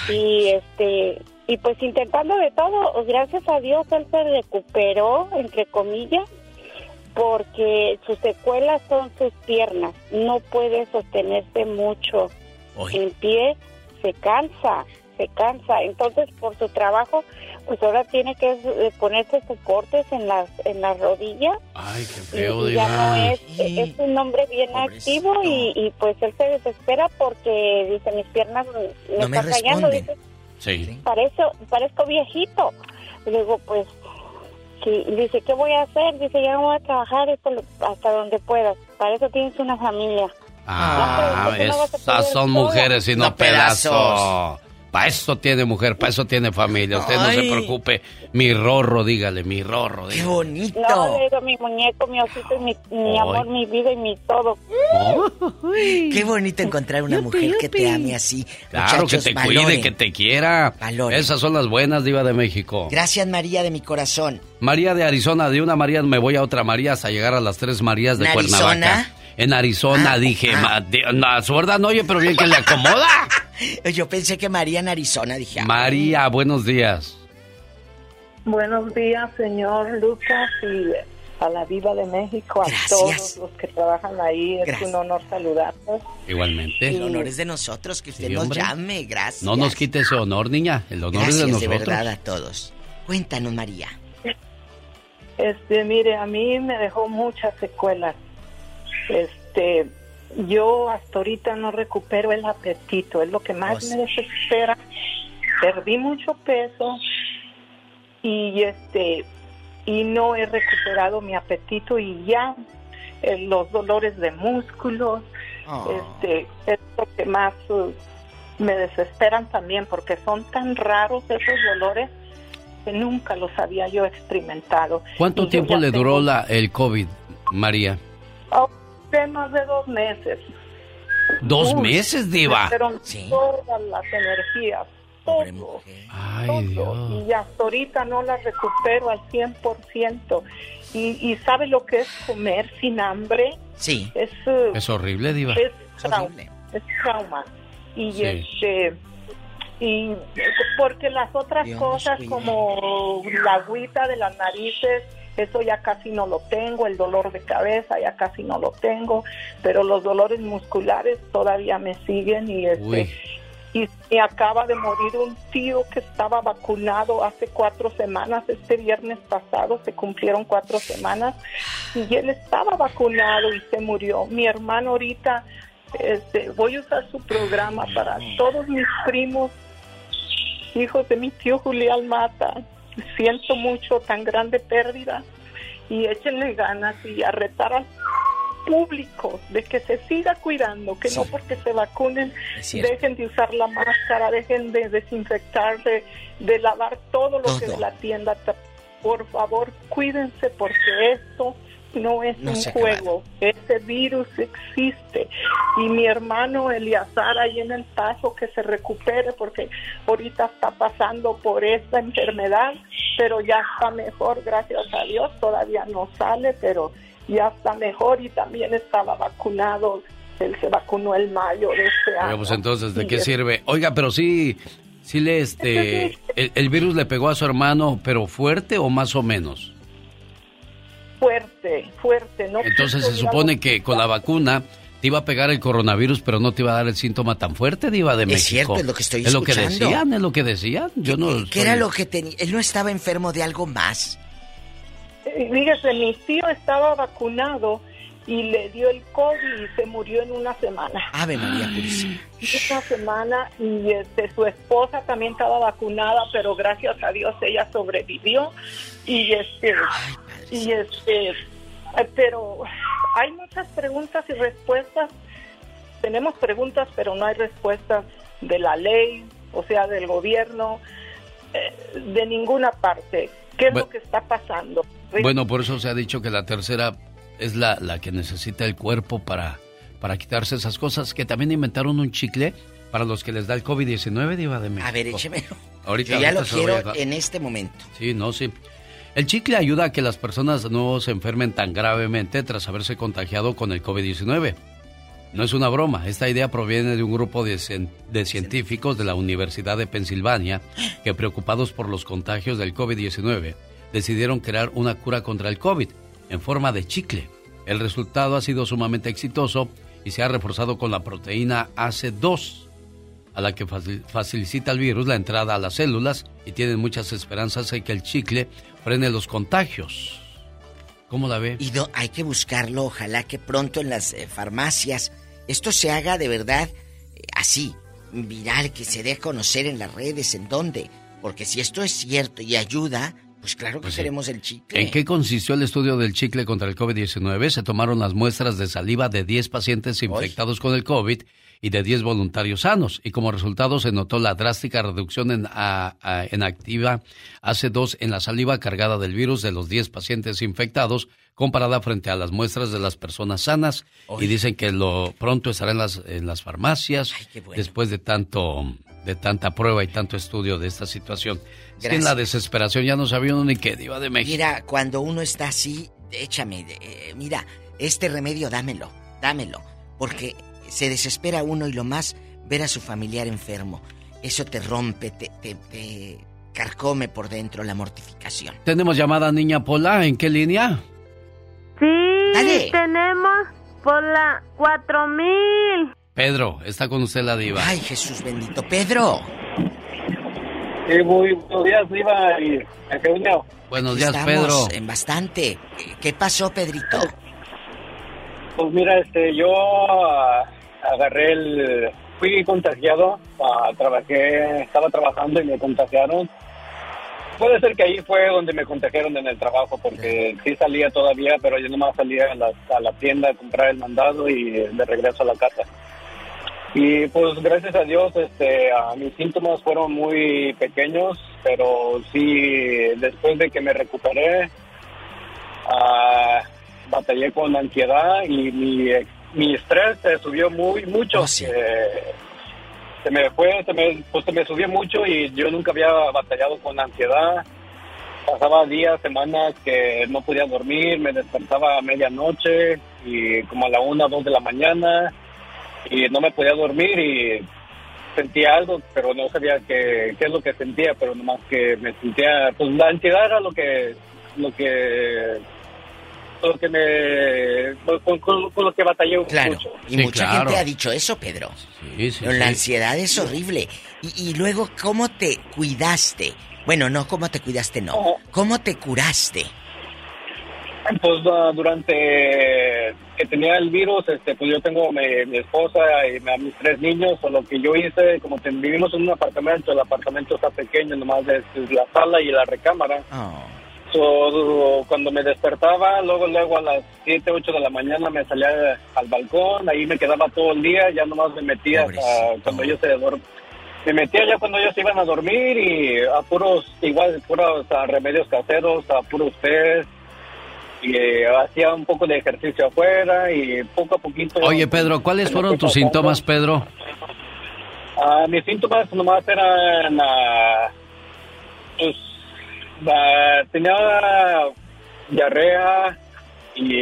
y este y pues intentando de todo, gracias a Dios él se recuperó entre comillas porque sus secuelas son sus piernas, no puede sostenerse mucho en pie, se cansa, se cansa, entonces por su trabajo pues ahora tiene que eh, ponerse soportes en las en las rodillas. Ay, qué feo, y ya no es, es un hombre bien activo y, y, pues él se desespera porque dice mis piernas me No están responden. dice Sí. parezco, parezco viejito y luego pues sí, dice ¿qué voy a hacer? dice ya no voy a trabajar hasta donde puedas para eso tienes una familia Ah, No, no esas poder son todo. mujeres y no, No pedazos. pedazos. Para eso tiene mujer, para eso tiene familia. Usted no se preocupe. Mi rorro, dígale, mi rorro. ¡Qué bonito! no digo mi muñeco mi osito mi, amor mi vida y mi todo Qué bonito encontrar una mujer que te ame así. Claro, Muchachos, que te valoren. cuide, que te quiera. Valoren. Esas son las buenas, Diva de México. Gracias, María de mi corazón. María de Arizona, de una María me voy a otra María hasta llegar a las tres Marías de ¿En Cuernavaca. Arizona? En Arizona. Ah, dije, ah. "Ma- di- no, sorda no oye, pero bien que le acomoda. Yo pensé que María en Arizona, dije. ah, María, buenos días. Buenos días, señor Lucas, y a la Viva de México, a Gracias. todos los que trabajan ahí. Es Gracias. un honor saludarlos. Igualmente. El honor es de nosotros, que usted Sí, nos llame, gracias. No nos quite ese honor, niña. El honor Gracias es de de, nosotros. verdad a todos. Cuéntanos, María. Este, mire, a mí me dejó muchas secuelas. Este, yo hasta ahorita no recupero el apetito, es lo que más Pues- me desespera. Perdí mucho peso y este y no he recuperado mi apetito y ya eh, los dolores de músculos, Oh. este, es lo que más eh, me desesperan también porque son tan raros esos dolores que nunca los había yo experimentado. ¿Cuánto Y tiempo le tengo- duró la, el COVID, María? Oh, más de dos meses. ¿Dos Uy, meses, diva? me fueron todas las energías, todo, Ay, Dios. y hasta ahorita no las recupero al 100%. Y, y ¿sabe lo que es comer sin hambre? Sí. Es, Es horrible, diva. es trauma, es trauma. Y Sí. este y porque las otras Dios cosas como la agüita de las narices eso ya casi no lo tengo, el dolor de cabeza ya casi no lo tengo, pero los dolores musculares todavía me siguen y este Uy. y me acaba de morir un tío que estaba vacunado hace cuatro semanas, este viernes pasado se cumplieron cuatro semanas y él estaba vacunado y se murió. Mi hermano ahorita, este, voy a usar su programa para todos mis primos, hijos de mi tío Julián Mata. Siento mucho tan grande pérdida y échenle ganas y a retar al público de que se siga cuidando, que no porque se vacunen dejen de usar la máscara, dejen de desinfectar, de, de lavar todo lo que es la tienda. Por favor, cuídense porque esto no es No un juego. Ese virus existe. Y mi hermano Eliazar ahí en el paso que se recupere porque ahorita está pasando por esta enfermedad, pero ya está mejor, gracias a Dios. Todavía no sale, pero ya está mejor y también estaba vacunado. Él se vacunó el mayo de este año. pues entonces, ¿de qué sirve? Oiga, pero sí, sí le, este, el, el virus le pegó a su hermano, pero fuerte o más o menos. Fuerte, fuerte. No Entonces se supone que con la vacuna te iba a pegar el coronavirus, pero no te iba a dar el síntoma tan fuerte, diva de Es México. cierto, es lo que estoy Es lo que escuchando. decían, es lo que decían. Yo no. ¿Qué era lo que tenía? Él no estaba enfermo de algo más. Eh, Fíjese, mi tío estaba vacunado y le dio el COVID y se murió en una semana. Ave María Purísima. Una semana y este, su esposa también estaba vacunada, pero gracias a Dios ella sobrevivió. Y este, y este, pero hay muchas preguntas y respuestas. Tenemos preguntas, pero no hay respuestas de la ley, o sea, del gobierno, eh, de ninguna parte. ¿Qué es lo que está pasando? Bueno, por eso se ha dicho que la tercera es la, la que necesita el cuerpo para, para quitarse esas cosas. Que también inventaron un chicle para los que les da el COVID-19, diva de México. A ver, échemelo. Ahorita, Yo ya lo ahorita quiero en este momento. Sí, no, sí. El chicle ayuda a que las personas no se enfermen tan gravemente tras haberse contagiado con el COVID-19. No es una broma, esta idea proviene de un grupo de, cien- de científicos de la Universidad de Pensilvania que preocupados por los contagios del COVID-19 decidieron crear una cura contra el COVID en forma de chicle. El resultado ha sido sumamente exitoso y se ha reforzado con la proteína AC2, a la que facil- facilita el virus la entrada a las células y tienen muchas esperanzas de que el chicle frene los contagios. ¿Cómo la ve? Y no, hay que buscarlo, ojalá que pronto en las eh, farmacias esto se haga de verdad eh, así, viral, que se dé a conocer en las redes, en dónde. Porque si esto es cierto y ayuda, pues claro que Pues sí. queremos el chicle. ¿En qué consistió el estudio del chicle contra el COVID-19? Se tomaron las muestras de saliva de 10 pacientes infectados con el COVID y de 10 voluntarios sanos, y como resultado se notó la drástica reducción en, a- a- en activa AC2 en la saliva cargada del virus de los 10 pacientes infectados comparada frente a las muestras de las personas sanas y dicen que lo pronto estará en las, en las farmacias después de tanto de tanta prueba y tanto estudio de esta situación. Es que en la desesperación ya no sabía uno ni qué diva de México. Mira, cuando uno está así, échame, eh, mira, este remedio dámelo. dámelo. Porque se desespera uno y lo más, ver a su familiar enfermo. Eso te rompe, te, te, te carcome por dentro la mortificación. Tenemos llamada niña Pola, ¿en qué línea? Sí, tenemos por la 4000. Pedro, está con usted la diva. Ay, Jesús bendito. Pedro. Sí, muy buenos días, Diva y. Buenos días, estamos, Pedro. En bastante. ¿Qué- ¿Qué pasó, Pedrito? Pues mira, este, yo agarré el... Fui contagiado, ah, trabajé, estaba trabajando y me contagiaron. Puede ser que ahí fue donde me contagiaron en el trabajo, porque sí salía todavía, pero yo nomás salía a la, a la tienda a comprar el mandado y de regreso a la casa. Y pues gracias a Dios, este, mis síntomas fueron muy pequeños, pero sí, después de que me recuperé, ah, batallé con ansiedad y mi, mi estrés se subió muy mucho. Eh, se me fue, se me, pues se me subió mucho y yo nunca había batallado con ansiedad. Pasaba días, semanas que no podía dormir, me despertaba a medianoche y como a la una, dos de la mañana y no me podía dormir y sentía algo, pero no sabía qué, qué es lo que sentía, pero nomás que me sentía, pues la ansiedad era lo que, lo que, lo que me, con, con- con lo que batallé Claro. mucho. Y mucha gente ha dicho eso, Pedro. Sí, sí, Pero la ansiedad es horrible. Y, y luego, ¿cómo te cuidaste? Bueno, no, ¿cómo te cuidaste? No. ¿Cómo te curaste? Pues ah, durante que tenía el virus, este, pues yo tengo mi, mi esposa y a mis tres niños, o lo que yo hice, como que vivimos en un apartamento, el apartamento está pequeño, nomás es la sala y la recámara. So, cuando me despertaba, luego luego a las 7, 8 de la mañana me salía al balcón, ahí me quedaba todo el día, ya nomás me metía hasta cuando ellos se dormían. Me metía ya cuando ellos se iban a dormir y a puros, igual, puros ah, remedios caseros, a puros test, y eh, hacía un poco de ejercicio afuera y poco a poquito... Oye, Pedro, ¿cuáles fueron tus síntomas, Pedro? Ah, mis síntomas nomás eran... ah, pues, tenía diarrea y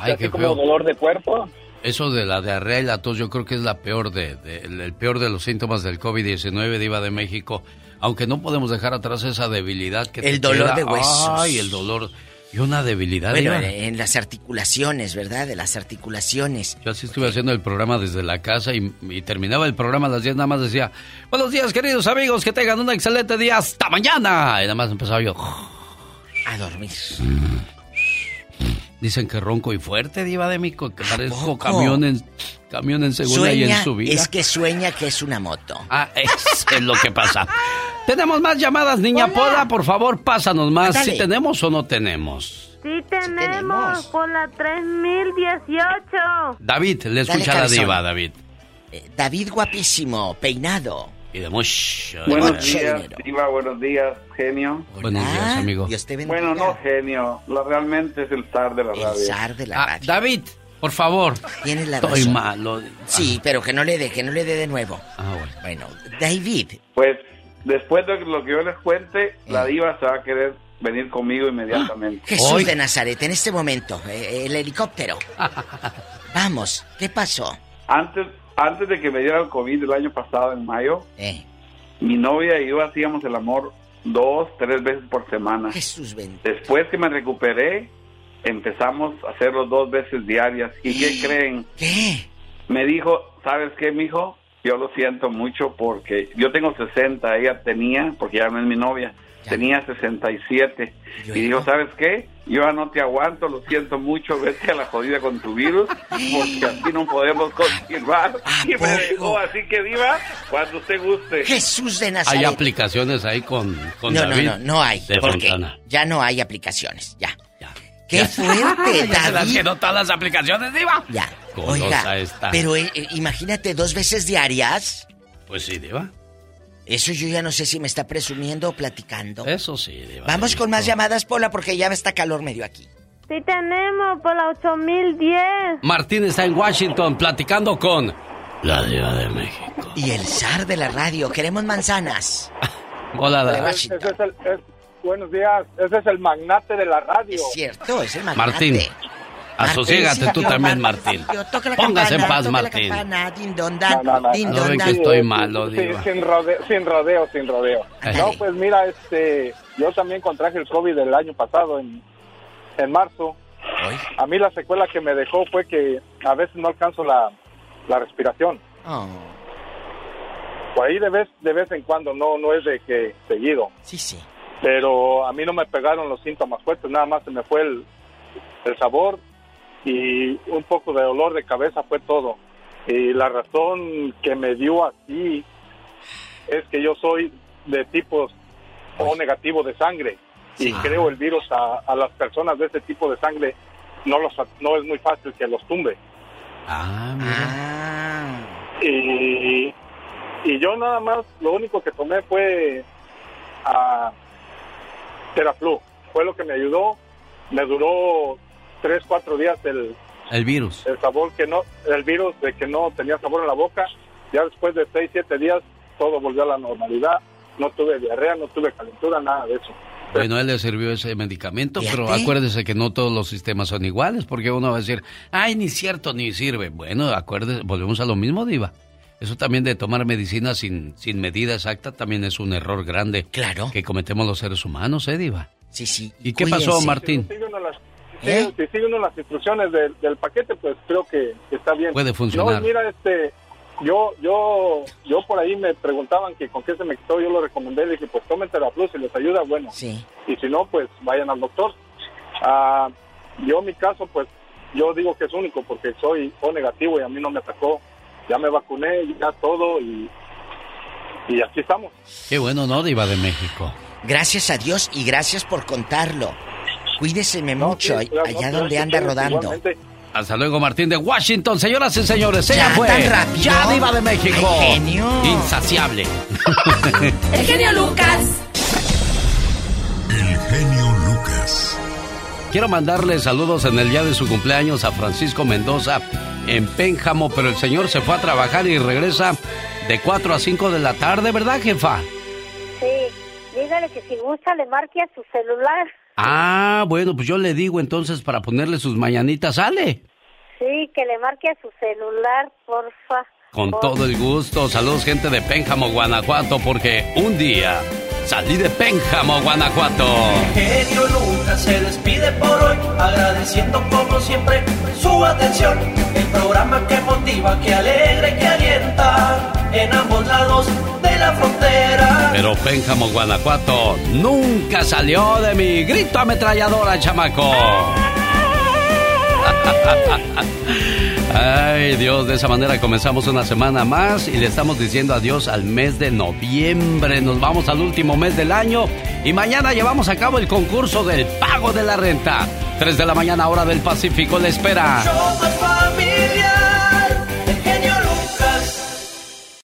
Ay, así como feo. dolor de cuerpo. Eso de la diarrea y la tos yo creo que es la peor de, de- el, el peor de los síntomas del COVID-19, Diva de México. Aunque no podemos dejar atrás esa debilidad que te El dolor queda. de huesos. Ay, el dolor. Y una debilidad. Bueno, en, en las articulaciones, ¿verdad? De las articulaciones. Yo así estuve haciendo el programa desde la casa y, y terminaba el programa a las 10, nada más decía, buenos días queridos amigos, que tengan un excelente día, hasta mañana. Y nada más empezaba yo. A dormir. Dicen que ronco y fuerte, diva de México, que parezco camión en, camión en segunda y en subida. es que sueña que es una moto. Ah, eso es lo que pasa. Tenemos más llamadas, niña Pola, por favor, pásanos más. ¿Si tenemos o no tenemos? Sí tenemos, por la 3018. David, le escucha la diva, David. Eh, David guapísimo, peinado. Y de mucho Buenos mucho días, dinero. Diva, buenos días, genio. Buenos días, amigo. Dios te bendiga. Bueno, no genio, la, realmente es el zar de la radio. zar de la Ah, radio. David, por favor. Tienes la Estoy razón. malo. Sí, pero que no le dé, que no le dé de nuevo. Ah, bueno. Bueno, David, Pues, después de lo que yo les cuente, Eh. la diva se va a querer venir conmigo inmediatamente. Jesús de Nazaret, en este momento, eh, el helicóptero. Vamos, ¿qué pasó? Antes, antes de que me diera el COVID el año pasado, en mayo, Eh. mi novia y yo hacíamos el amor dos, tres veces por semana. Jesús bendito. Después que me recuperé, empezamos a hacerlo dos veces diarias. ¿Y qué creen? ¿Qué? Me dijo, ¿sabes qué, mijo? Yo lo siento mucho porque yo tengo 60, ella tenía, porque ya no es mi novia, tenía 67. Y dijo, ¿sabes qué? Yo ya no te aguanto, lo siento mucho, vete a la jodida con tu virus, porque así no podemos continuar. Y me dijo, así que diva, cuando usted guste. Jesús de Hay Nazaret. aplicaciones ahí con, con no, no, David. no, no hay. De porque Fontana. ya no hay aplicaciones, ya. ¡Qué Ya. fuerte, Ya se las David! quedó todas las aplicaciones, Diva. Ya. Golosa Oiga, está. pero eh, eh, imagínate dos veces diarias. Pues sí, Diva. Eso yo ya no sé si me está presumiendo o platicando. Eso sí, Diva. Vamos con más llamadas, Pola, porque ya me está calor medio aquí. Sí tenemos, por la 8010. Martín está en Washington platicando con la Diva de México. Y el zar de la radio, queremos manzanas. Hola, De. Washington. Ese es el, es- buenos días, ese es el magnate de la radio. Es cierto, es el magnate. Martín. Asociégate tú también, Martín. Póngase en paz, Martín. No ven que estoy malo, diva. Sin, rodeo, sin rodeo, sin rodeo. No, pues mira, este, yo también contraje el COVID el año pasado, en, en marzo. A mí la secuela que me dejó fue que a veces no alcanzo la, la respiración. Oh. Por ahí de vez, de vez en cuando, no, no es de que seguido. Sí, sí. Pero a mí no me pegaron los síntomas fuertes, nada más se me fue el, el sabor y un poco de dolor de cabeza fue todo. Y la razón que me dio así es que yo soy de tipos O negativo de sangre y creo el virus a, a las personas de ese tipo de sangre no los no es muy fácil que los tumbe. Ah, Y, y yo nada más, lo único que tomé fue a Teraflu. Fue lo que me ayudó. Me duró tres, cuatro días el, El virus. el sabor que no, el virus de que no tenía sabor en la boca. Ya después de seis, siete días, todo volvió a la normalidad. No tuve diarrea, no tuve calentura, nada de eso. Bueno, él le sirvió ese medicamento, pero acuérdese que no todos los sistemas son iguales, porque uno va a decir, ay, ni cierto, ni sirve. Bueno, acuérdese, volvemos a lo mismo, Diva. Eso también de tomar medicina sin, sin medida exacta también es un error grande. Claro. Que cometemos los seres humanos, ¿eh, Diva? Sí, sí. ¿Y qué pasó, Martín? Si las, ¿Eh? si- si sigue uno las instrucciones del, del paquete, pues creo que está bien. Puede funcionar. No, mira, este, yo, yo, yo por ahí me preguntaban que con qué se me quitó, yo lo recomendé, le dije, pues tomen Teraflux, si les ayuda, bueno. Sí. Y si no, pues vayan al doctor. Ah, yo, mi caso, pues yo digo que es único porque soy O negativo y a mí no me atacó. Ya me vacuné, ya todo y, y aquí estamos. Qué bueno, ¿no, Diva de México? Gracias a Dios y gracias por contarlo. Cuídeseme mucho sí, a- claro, allá no, donde anda rodando. igualmente. Hasta luego, Martín de Washington. Señoras y señores, ella ¿Ya fue. tan rápido? Ya Diva de México. Ay, genio. Insaciable. El genio Lucas. El genio Lucas. Quiero mandarle saludos en el día de su cumpleaños a Francisco Mendoza en Pénjamo, pero el señor se fue a trabajar y regresa de 4 a 5 de la tarde, ¿verdad, jefa? Sí, dígale que si gusta le marque a su celular. Ah, bueno, pues yo le digo entonces para ponerle sus mañanitas, sale. Sí, que le marque a su celular, porfa. Con todo el gusto. Saludos, gente de Pénjamo, Guanajuato, porque un día salí de Pénjamo, Guanajuato. genio Lucas se despide por hoy, agradeciendo como siempre su atención. El programa que motiva, que alegra y que alienta en ambos lados de la frontera. Pero Pénjamo, Guanajuato, nunca salió de mi grito ametralladora, chamaco. Ay, Dios, de esa manera comenzamos una semana más y le estamos diciendo adiós al mes de noviembre. Nos vamos al último mes del año y mañana llevamos a cabo el concurso del pago de la renta. 3 de la mañana, hora del Pacífico, le espera.